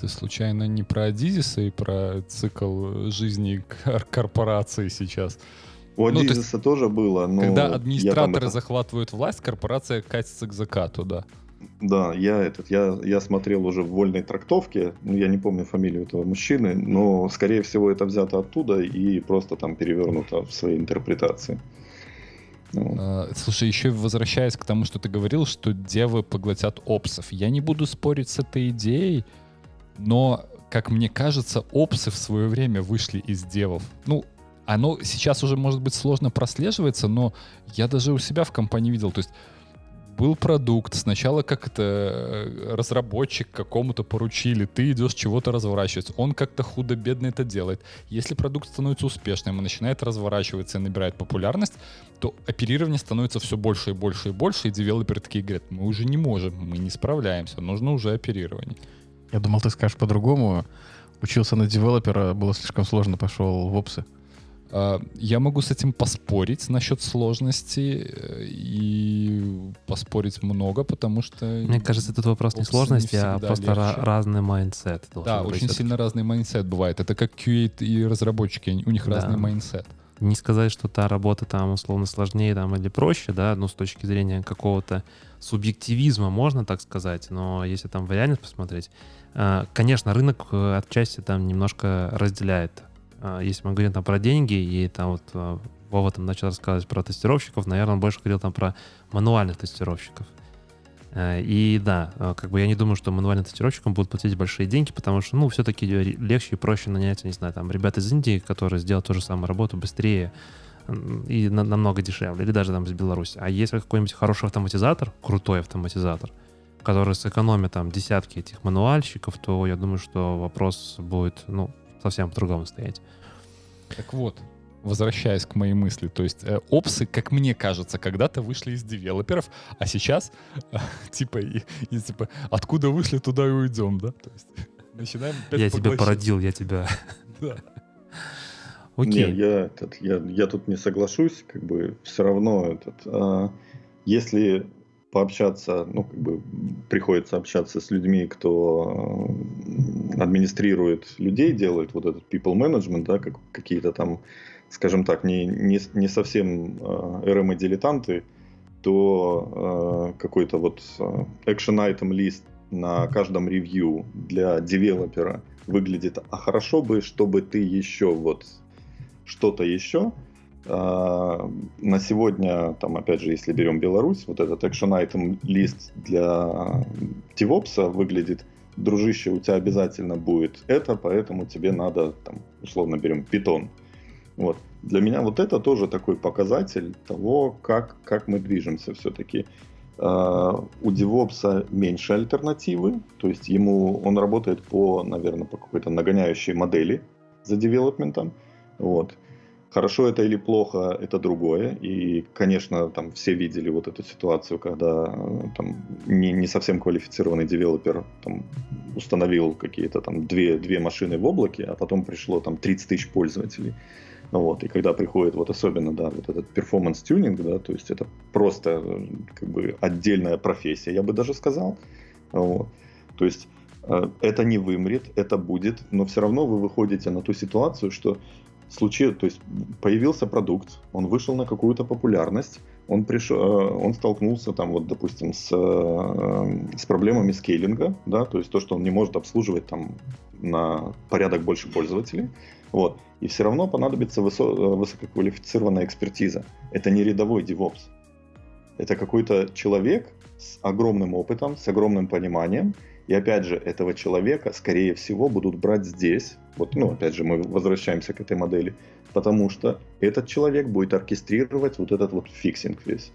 Ты случайно не про Адизиса и про цикл жизни корпорации сейчас? У ну, Адизиса тоже было, но... Когда администраторы там... захватывают власть, корпорация катится к закату, да. Да, я этот, я, я смотрел уже в вольной трактовке, ну, я не помню фамилию этого мужчины, но, скорее всего, это взято оттуда и просто там перевернуто в своей интерпретации. Ну. Слушай, еще возвращаясь к тому, что ты говорил, что девы поглотят опсов. Я не буду спорить с этой идеей, но, как мне кажется, опсы в свое время вышли из девов. Ну, оно сейчас уже, может быть, сложно прослеживается, но я даже у себя в компании видел, то есть был продукт, сначала как-то э, разработчик какому-то поручили, ты идешь чего-то разворачивать, он как-то худо-бедно это делает. Если продукт становится успешным и начинает разворачиваться и набирает популярность, то оперирование становится все больше и больше и больше, и девелоперы такие говорят, мы уже не можем, мы не справляемся, нужно уже оперирование. Я думал, ты скажешь по-другому. Учился на девелопера, было слишком сложно, пошел в ops ы. А, я могу с этим поспорить насчет сложности э, и поспорить много, потому что... Мне кажется, тут вопрос не сложности, не а просто легче. разный mindset. Да, очень сильно разный майндсет бывает. Это как QA и разработчики, у них да. разный mindset. Не сказать, что та работа там условно сложнее там, или проще, да, ну, с точки зрения какого-то субъективизма, можно так сказать, но если там в реальность посмотреть, э, конечно, рынок э, отчасти там немножко разделяет если мы говорим там про деньги, и там вот а, Вова там начал рассказывать про тестировщиков, наверное, он больше говорил там про мануальных тестировщиков. Э, и да, а, как бы я не думаю, что мануальным тестировщикам будут платить большие деньги, потому что, ну, все-таки легче и проще нанять, не знаю, там, ребят из Индии, которые сделают ту же самую работу быстрее и на, намного дешевле, или даже там из Беларуси. А если какой-нибудь хороший автоматизатор, крутой автоматизатор, который сэкономит там десятки этих мануальщиков, то я думаю, что вопрос будет, ну, совсем по-другому стоять. Так вот, возвращаясь к моей мысли, то есть э, опсы, как мне кажется, когда-то вышли из девелоперов, а сейчас э, типа, и, и, типа откуда вышли, туда и уйдем, да? То есть начинаем Я тебя породил, я тебя. Да. Окей. Не, я, этот, я, я тут не соглашусь, как бы все равно этот, а, если пообщаться, ну, как бы приходится общаться с людьми, кто э, администрирует людей, делает вот этот people management, да, как, какие-то там, скажем так, не, не, не совсем э, RM-дилетанты, то э, какой-то вот э, action item лист на каждом ревью для девелопера выглядит, а хорошо бы, чтобы ты еще вот что-то еще, на сегодня, там, опять же, если берем Беларусь, вот этот action item лист для DevOps выглядит, дружище, у тебя обязательно будет это, поэтому тебе надо, там, условно берем, питон. Вот. Для меня вот это тоже такой показатель того, как, как мы движемся все-таки. Э, у DevOps меньше альтернативы, то есть ему он работает по, наверное, по какой-то догоняющей модели за девелопментом. Вот. Хорошо это или плохо, это другое. И, конечно, там все видели вот эту ситуацию, когда э, там не, не совсем квалифицированный девелопер там, установил какие-то там две, две машины в облаке, а потом пришло там 30 тысяч пользователей. Вот, и когда приходит вот особенно, да, вот этот performance tuning, да, то есть это просто э, как бы отдельная профессия, я бы даже сказал. Вот. То есть э, это не вымрет, это будет, но все равно вы выходите на ту ситуацию, что случилось, то есть появился продукт, он вышел на какую-то популярность, он пришел, э, он столкнулся там вот, допустим, с, э, с проблемами скейлинга, да, то есть то, что он не может обслуживать там на порядок больше пользователей, вот, и все равно понадобится высо- э, высококвалифицированная экспертиза. Это не рядовой DevOps. Это какой-то человек с огромным опытом, с огромным пониманием, и опять же, этого человека, скорее всего, будут брать здесь. Вот, ну, опять же, мы возвращаемся к этой модели. Потому что этот человек будет оркестрировать вот этот вот фиксинг весь.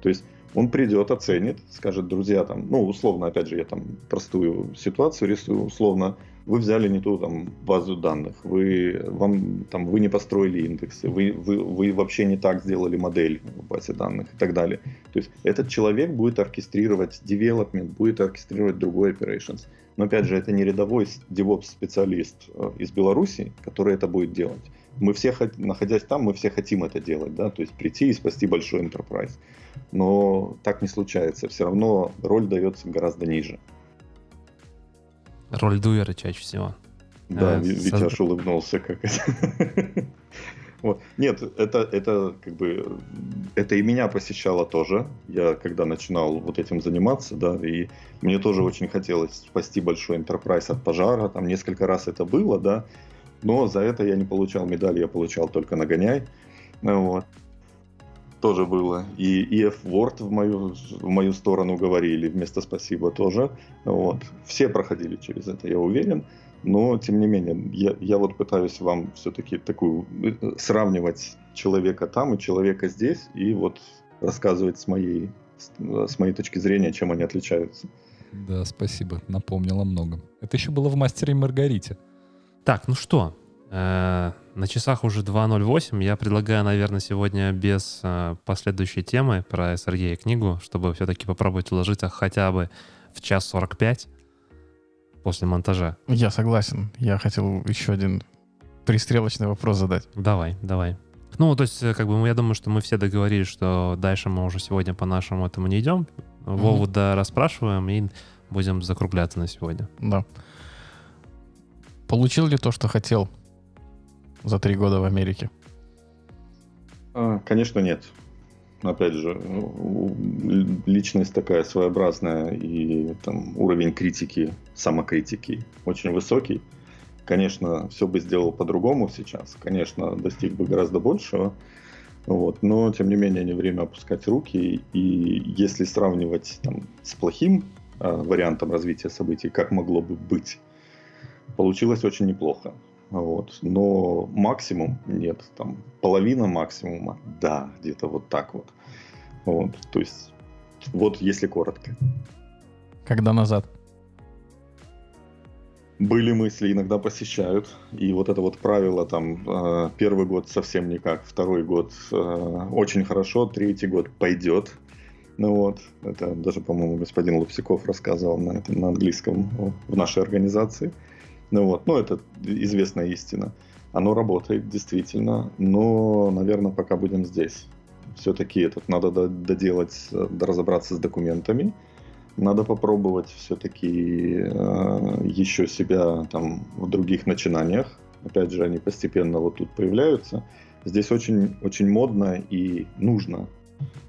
То есть он придет, оценит, скажет, друзья, там, ну, условно, опять же, я там простую ситуацию рисую, условно, вы взяли не ту там базу данных, вы, вам, там, вы не построили индексы, вы, вы, вы вообще не так сделали модель в базе данных и так далее. То есть этот человек будет оркестрировать development, будет оркестрировать другой operations. Но опять же, это не рядовой DevOps специалист э, из Беларуси, который это будет делать. Мы все, находясь там, мы все хотим это делать, да, то есть прийти и спасти большой enterprise. Но так не случается. Все равно роль дается гораздо ниже. Роль дуэра чаще всего. Да, а, Витяш со... улыбнулся как это. Вот. Нет, это, это как бы это и меня посещало тоже. Я когда начинал вот этим заниматься, да, и мне тоже очень хотелось спасти большой enterprise от пожара. Там несколько раз это было, да, но за это я не получал медаль, я получал только нагоняй. Вот тоже было. И EF Word в мою, в мою сторону говорили вместо спасибо тоже. Вот. Все проходили через это, я уверен. Но, тем не менее, я, я вот пытаюсь вам все-таки такую э, сравнивать человека там и человека здесь, и вот рассказывать с моей, с моей точки зрения, чем они отличаются. Да, спасибо. Напомнило много. Это еще было в «Мастере и Маргарите». Так, ну что, Э, на часах уже 2.08. Я предлагаю, наверное, сегодня без э, последующей темы про SRE книгу, чтобы все-таки попробовать уложиться хотя бы в час 45 после монтажа. Я согласен. Я хотел еще один пристрелочный вопрос задать. Давай, давай. Ну, то есть, э, как бы, я думаю, что мы все договорились, что дальше мы уже сегодня по нашему этому не идем. Mm-hmm. Вову да расспрашиваем и будем закругляться на сегодня. Да. Получил ли то, что хотел за три года в Америке? А, конечно, нет. Опять же, ну, личность такая своеобразная и там уровень критики, самокритики очень высокий. Конечно, все бы сделал по-другому сейчас. Конечно, достиг бы гораздо большего. Вот. Но, тем не менее, не время опускать руки. И если сравнивать там, с плохим э, вариантом развития событий, как могло бы быть, получилось очень неплохо. Вот. Но максимум нет. Там половина максимума, да, где-то вот так вот. Вот. То есть, вот если коротко. Когда назад? Были мысли, иногда посещают. И вот это вот правило, там, э, первый год совсем никак, второй год э, очень хорошо, третий год пойдет. Ну вот, это даже, по-моему, господин Лупсиков рассказывал на, этом, на английском в нашей организации. Ну вот, ну это известная истина. Оно работает действительно, но, наверное, пока будем здесь. Все-таки этот надо доделать, разобраться с документами. Надо попробовать все-таки э, еще себя там в других начинаниях. Опять же, они постепенно вот тут появляются. Здесь очень, очень модно и нужно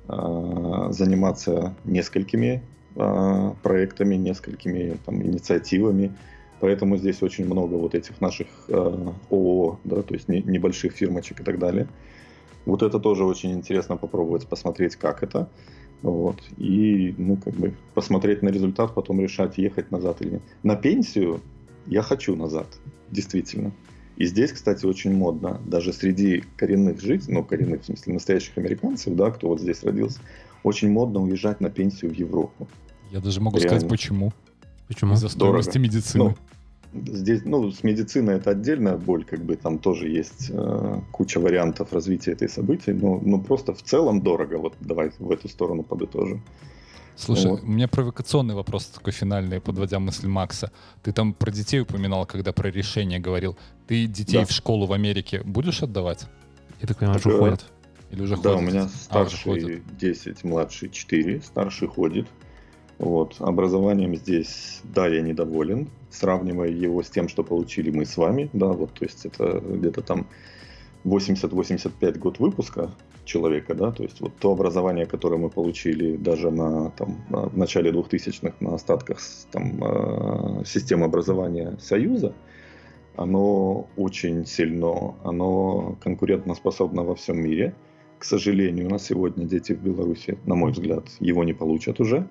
э, заниматься несколькими э, проектами, несколькими там, инициативами Поэтому здесь очень много вот этих наших э, ООО, да, то есть не, небольших фирмочек и так далее. Вот это тоже очень интересно попробовать посмотреть, как это. Вот. И, ну, как бы посмотреть на результат, потом решать, ехать назад или нет. На пенсию я хочу назад, действительно. И здесь, кстати, очень модно, даже среди коренных жителей, ну, коренных, в смысле, настоящих американцев, да, кто вот здесь родился, очень модно уезжать на пенсию в Европу. Я даже могу Реально. сказать, почему. Почему? Из-за стоимости Дорого. медицины. Ну, Здесь, ну, с медициной это отдельная боль, как бы там тоже есть э, куча вариантов развития этой событий, но, но просто в целом дорого. Вот давай в эту сторону подытожим. Слушай, вот. у меня провокационный вопрос такой финальный, подводя мысль Макса. Ты там про детей упоминал, когда про решение говорил. Ты детей да. в школу в Америке будешь отдавать? Я так понимаю, уже ходят. Или уже да, ходят? у меня а, старший а, 10, младший 4, старший ходит. Вот. Образованием здесь, да, я недоволен, сравнивая его с тем, что получили мы с вами, да, вот, то есть это где-то там 80-85 год выпуска человека, да, то есть вот то образование, которое мы получили даже на, там, в начале 2000-х на остатках там, э, системы образования Союза, оно очень сильно, оно конкурентоспособно во всем мире – к сожалению, на сегодня дети в Беларуси, на мой взгляд, его не получат уже,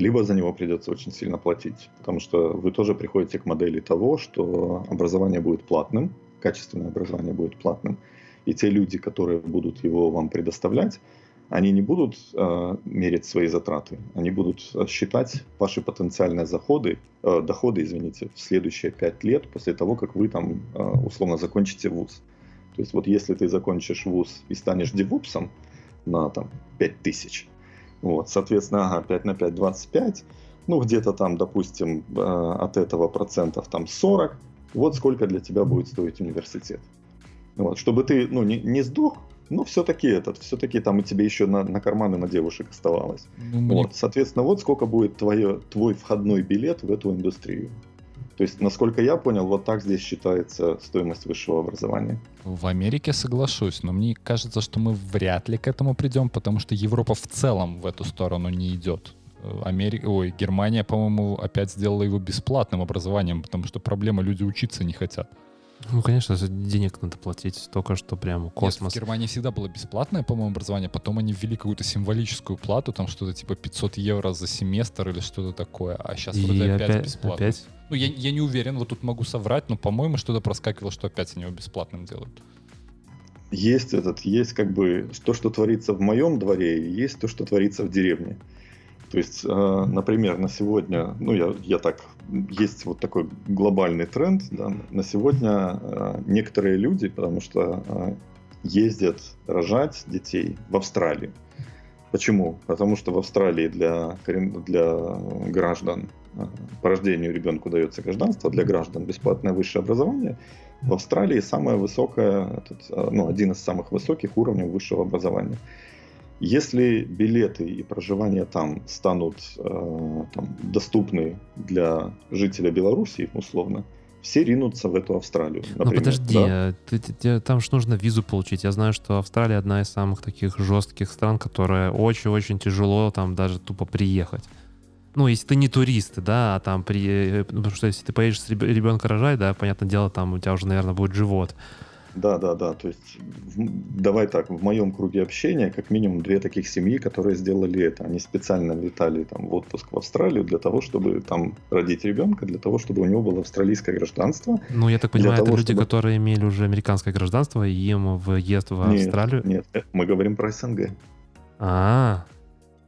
либо за него придется очень сильно платить, потому что вы тоже приходите к модели того, что образование будет платным, качественное образование будет платным, и те люди, которые будут его вам предоставлять, они не будут э, мерить свои затраты, они будут э, считать ваши потенциальные заходы, э, доходы, извините, в следующие пять лет после того, как вы там э, условно закончите вуз. То есть вот если ты закончишь вуз и станешь девопсом на там 5 тысяч, вот, соответственно, ага, 5 на 5, 25, ну где-то там, допустим, э, от этого процентов там 40, вот сколько для тебя будет стоить университет. Вот, чтобы ты ну, не, не сдох, но все-таки этот, все-таки там и тебе еще на, на карманы на девушек оставалось. Ну, вот, соответственно, вот сколько будет твое, твой входной билет в эту индустрию. То есть, насколько я понял, вот так здесь считается стоимость высшего образования. В Америке соглашусь, но мне кажется, что мы вряд ли к этому придем, потому что Европа в целом в эту сторону не идет. Америка, ой, Германия, по-моему, опять сделала его бесплатным образованием, потому что проблема люди учиться не хотят. Ну, конечно, за денег надо платить столько, что прям космос. Нет, в Германии всегда было бесплатное, по-моему, образование. Потом они ввели какую-то символическую плату, там что-то типа 500 евро за семестр или что-то такое. А сейчас И вроде опять, опять бесплатно. Опять? Ну, я, я не уверен, вот тут могу соврать, но, по-моему, что-то проскакивало, что опять они его бесплатным делают. Есть этот, есть как бы то, что творится в моем дворе, и есть то, что творится в деревне. То есть, э, например, на сегодня, ну я, я так, есть вот такой глобальный тренд, да, на сегодня э, некоторые люди, потому что э, ездят рожать детей в Австралию. Почему? Потому что в Австралии для, для граждан по рождению ребенку дается гражданство, для граждан бесплатное высшее образование. В Австралии самое высокое, этот, ну, один из самых высоких уровней высшего образования. Если билеты и проживание там станут э, там, доступны для жителя Беларуси, условно, все ринутся в эту Австралию. Ну, например, ну подожди, да? ты, ты, ты, там же нужно визу получить. Я знаю, что Австралия одна из самых таких жестких стран, которая очень-очень тяжело там даже тупо приехать. Ну, если ты не турист, да, а там при... Э, потому что если ты поедешь с ребенка рожать, да, понятное дело, там у тебя уже, наверное, будет живот. Да, да, да. То есть, в, давай так, в моем круге общения как минимум две таких семьи, которые сделали это. Они специально летали там в отпуск в Австралию для того, чтобы там родить ребенка, для того, чтобы у него было австралийское гражданство. Ну, я так понимаю, это того, люди, чтобы... которые имели уже американское гражданство, и им въезд в нет, Австралию? Нет, э, мы говорим про СНГ. А,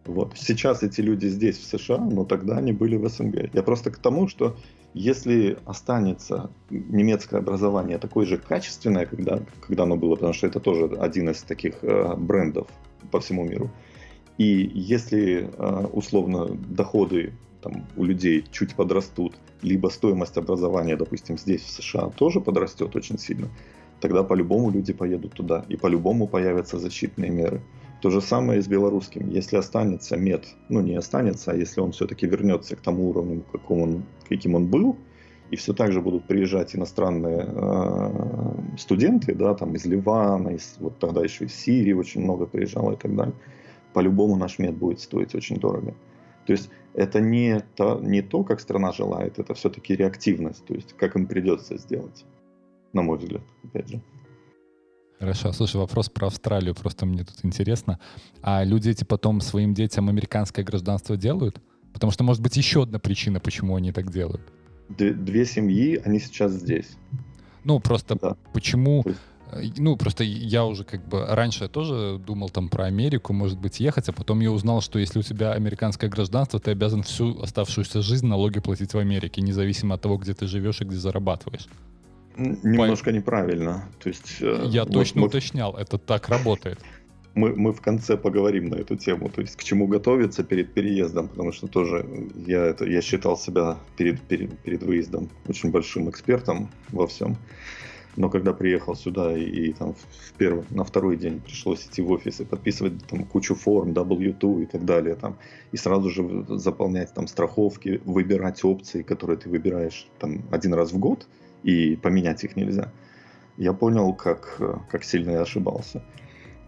вот. Сейчас эти люди здесь, в США, но тогда они были в СНГ. Я просто к тому, что если останется немецкое образование такое же качественное, когда, когда оно было, потому что это тоже один из таких э, брендов по всему миру, и если э, условно доходы там, у людей чуть подрастут, либо стоимость образования, допустим, здесь, в США, тоже подрастет очень сильно, тогда по-любому люди поедут туда, и по-любому появятся защитные меры. То же самое и с белорусским. Если останется мед, ну не останется, а если он все-таки вернется к тому уровню, каким он, каким он был, и все так же будут приезжать иностранные э, студенты, да, там из Ливана, из, вот тогда еще из Сирии очень много приезжало и так далее, по-любому наш мед будет стоить очень дорого. То есть это не то, не то, как страна желает, это все-таки реактивность, то есть как им придется сделать, на мой взгляд, опять же. Хорошо, слушай, вопрос про Австралию, просто мне тут интересно. А люди эти потом своим детям американское гражданство делают? Потому что, может быть, еще одна причина, почему они так делают. Две семьи, они сейчас здесь. Ну, просто да. почему... Э, ну, просто я уже как бы раньше я тоже думал там про Америку, может быть, ехать, а потом я узнал, что если у тебя американское гражданство, ты обязан всю оставшуюся жизнь налоги платить в Америке, независимо от того, где ты живешь и где зарабатываешь. Немножко По... неправильно. То есть, э, Я вот точно мы... уточнял, это так работает. Мы, мы в конце поговорим на эту тему, то есть к чему готовиться перед переездом, потому что тоже я, это, я считал себя перед, перед, перед выездом очень большим экспертом во всем. Но когда приехал сюда и, и там в первый, на второй день пришлось идти в офис и подписывать там кучу форм, W2 и так далее, там, и сразу же заполнять там страховки, выбирать опции, которые ты выбираешь там один раз в год – и поменять их нельзя. Я понял, как, как сильно я ошибался.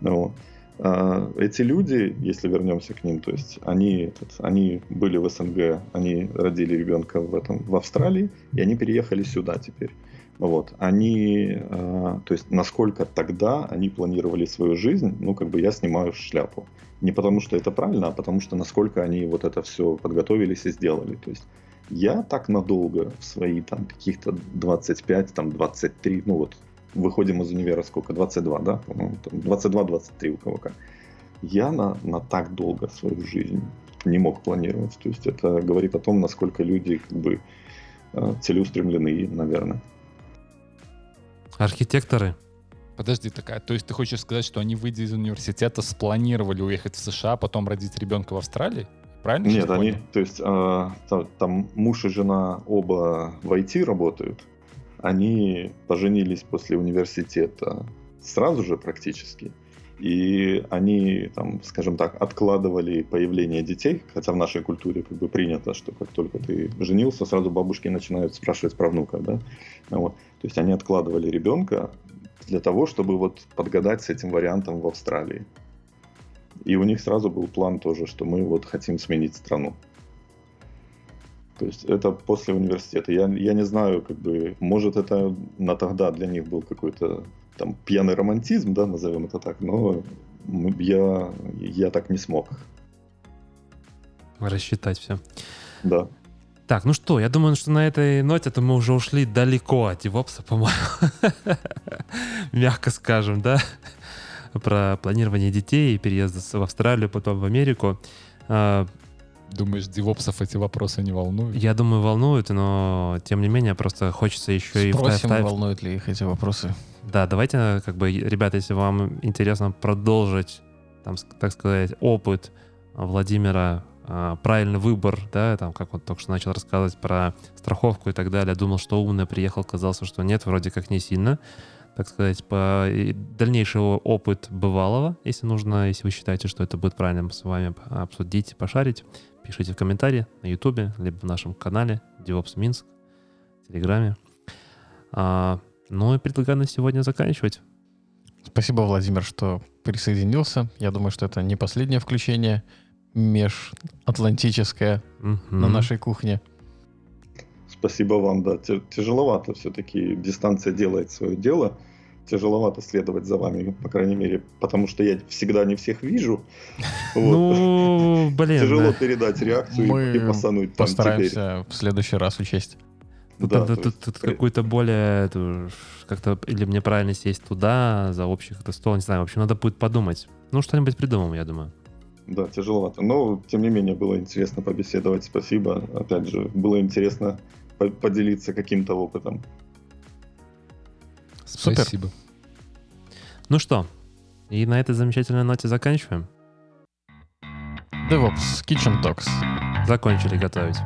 Вот. А, эти люди, если вернемся к ним, то есть они, они были в СНГ, они родили ребенка в, этом, в Австралии, и они переехали сюда теперь. Вот, они, э, то есть насколько тогда они планировали свою жизнь, ну, как бы я снимаю шляпу. Не потому что это правильно, а потому что насколько они вот это все подготовились и сделали. То есть я так надолго в свои там каких-то 25, там 23, ну вот выходим из универа сколько? 22, да? По-моему, 22-23 у кого как. Я на, на так долго свою жизнь не мог планировать. То есть это говорит о том, насколько люди как бы э, целеустремлены, наверное. Архитекторы. Подожди, такая, то есть ты хочешь сказать, что они, выйдя из университета, спланировали уехать в США, потом родить ребенка в Австралии? Правильно? Нет, они, то есть э, там, там муж и жена оба в IT работают, они поженились после университета сразу же практически. И они, там, скажем так, откладывали появление детей, хотя в нашей культуре как бы принято, что как только ты женился, сразу бабушки начинают спрашивать про внука, да. Вот. То есть они откладывали ребенка для того, чтобы вот подгадать с этим вариантом в Австралии. И у них сразу был план тоже, что мы вот хотим сменить страну. То есть это после университета. Я, я не знаю, как бы, может это на тогда для них был какой-то там пьяный романтизм, да, назовем это так, но я, я так не смог. Рассчитать все. Да. Так, ну что, я думаю, что на этой ноте то мы уже ушли далеко от DevOps, по-моему. Мягко скажем, да? Про планирование детей, переезд в Австралию, потом в Америку. А, Думаешь, девопсов эти вопросы не волнуют? Я думаю, волнуют, но тем не менее просто хочется еще Спросим, и вставить... волнуют ли их эти вопросы. Да, давайте, как бы, ребята, если вам интересно продолжить, там, так сказать, опыт Владимира, а, правильный выбор, да, там, как он только что начал рассказывать про страховку и так далее, думал, что умный, приехал, казался, что нет, вроде как не сильно, так сказать, по дальнейший опыт бывалого, если нужно, если вы считаете, что это будет правильным с вами обсудить, пошарить, Пишите в комментарии на Ютубе, либо в нашем канале DevOps Минск, в Телеграме. А, ну и предлагаю на сегодня заканчивать. Спасибо, Владимир, что присоединился. Я думаю, что это не последнее включение межатлантическое mm-hmm. на нашей кухне. Спасибо вам, да. Тяжеловато все-таки. Дистанция делает свое дело тяжеловато следовать за вами, по крайней мере, потому что я всегда не всех вижу. Ну, блин. Тяжело передать реакцию и посануть там постараемся в следующий раз учесть. Да, тут, тут, тут какую-то более как-то или мне правильно сесть туда за общих это стол, не знаю, в общем, надо будет подумать. Ну, что-нибудь придумаем, я думаю. Да, тяжеловато. Но, тем не менее, было интересно побеседовать. Спасибо. Опять же, было интересно поделиться каким-то опытом. Супер. Спасибо. Ну что, и на этой замечательной ноте заканчиваем. DevOps Kitchen Talks. Закончили готовить.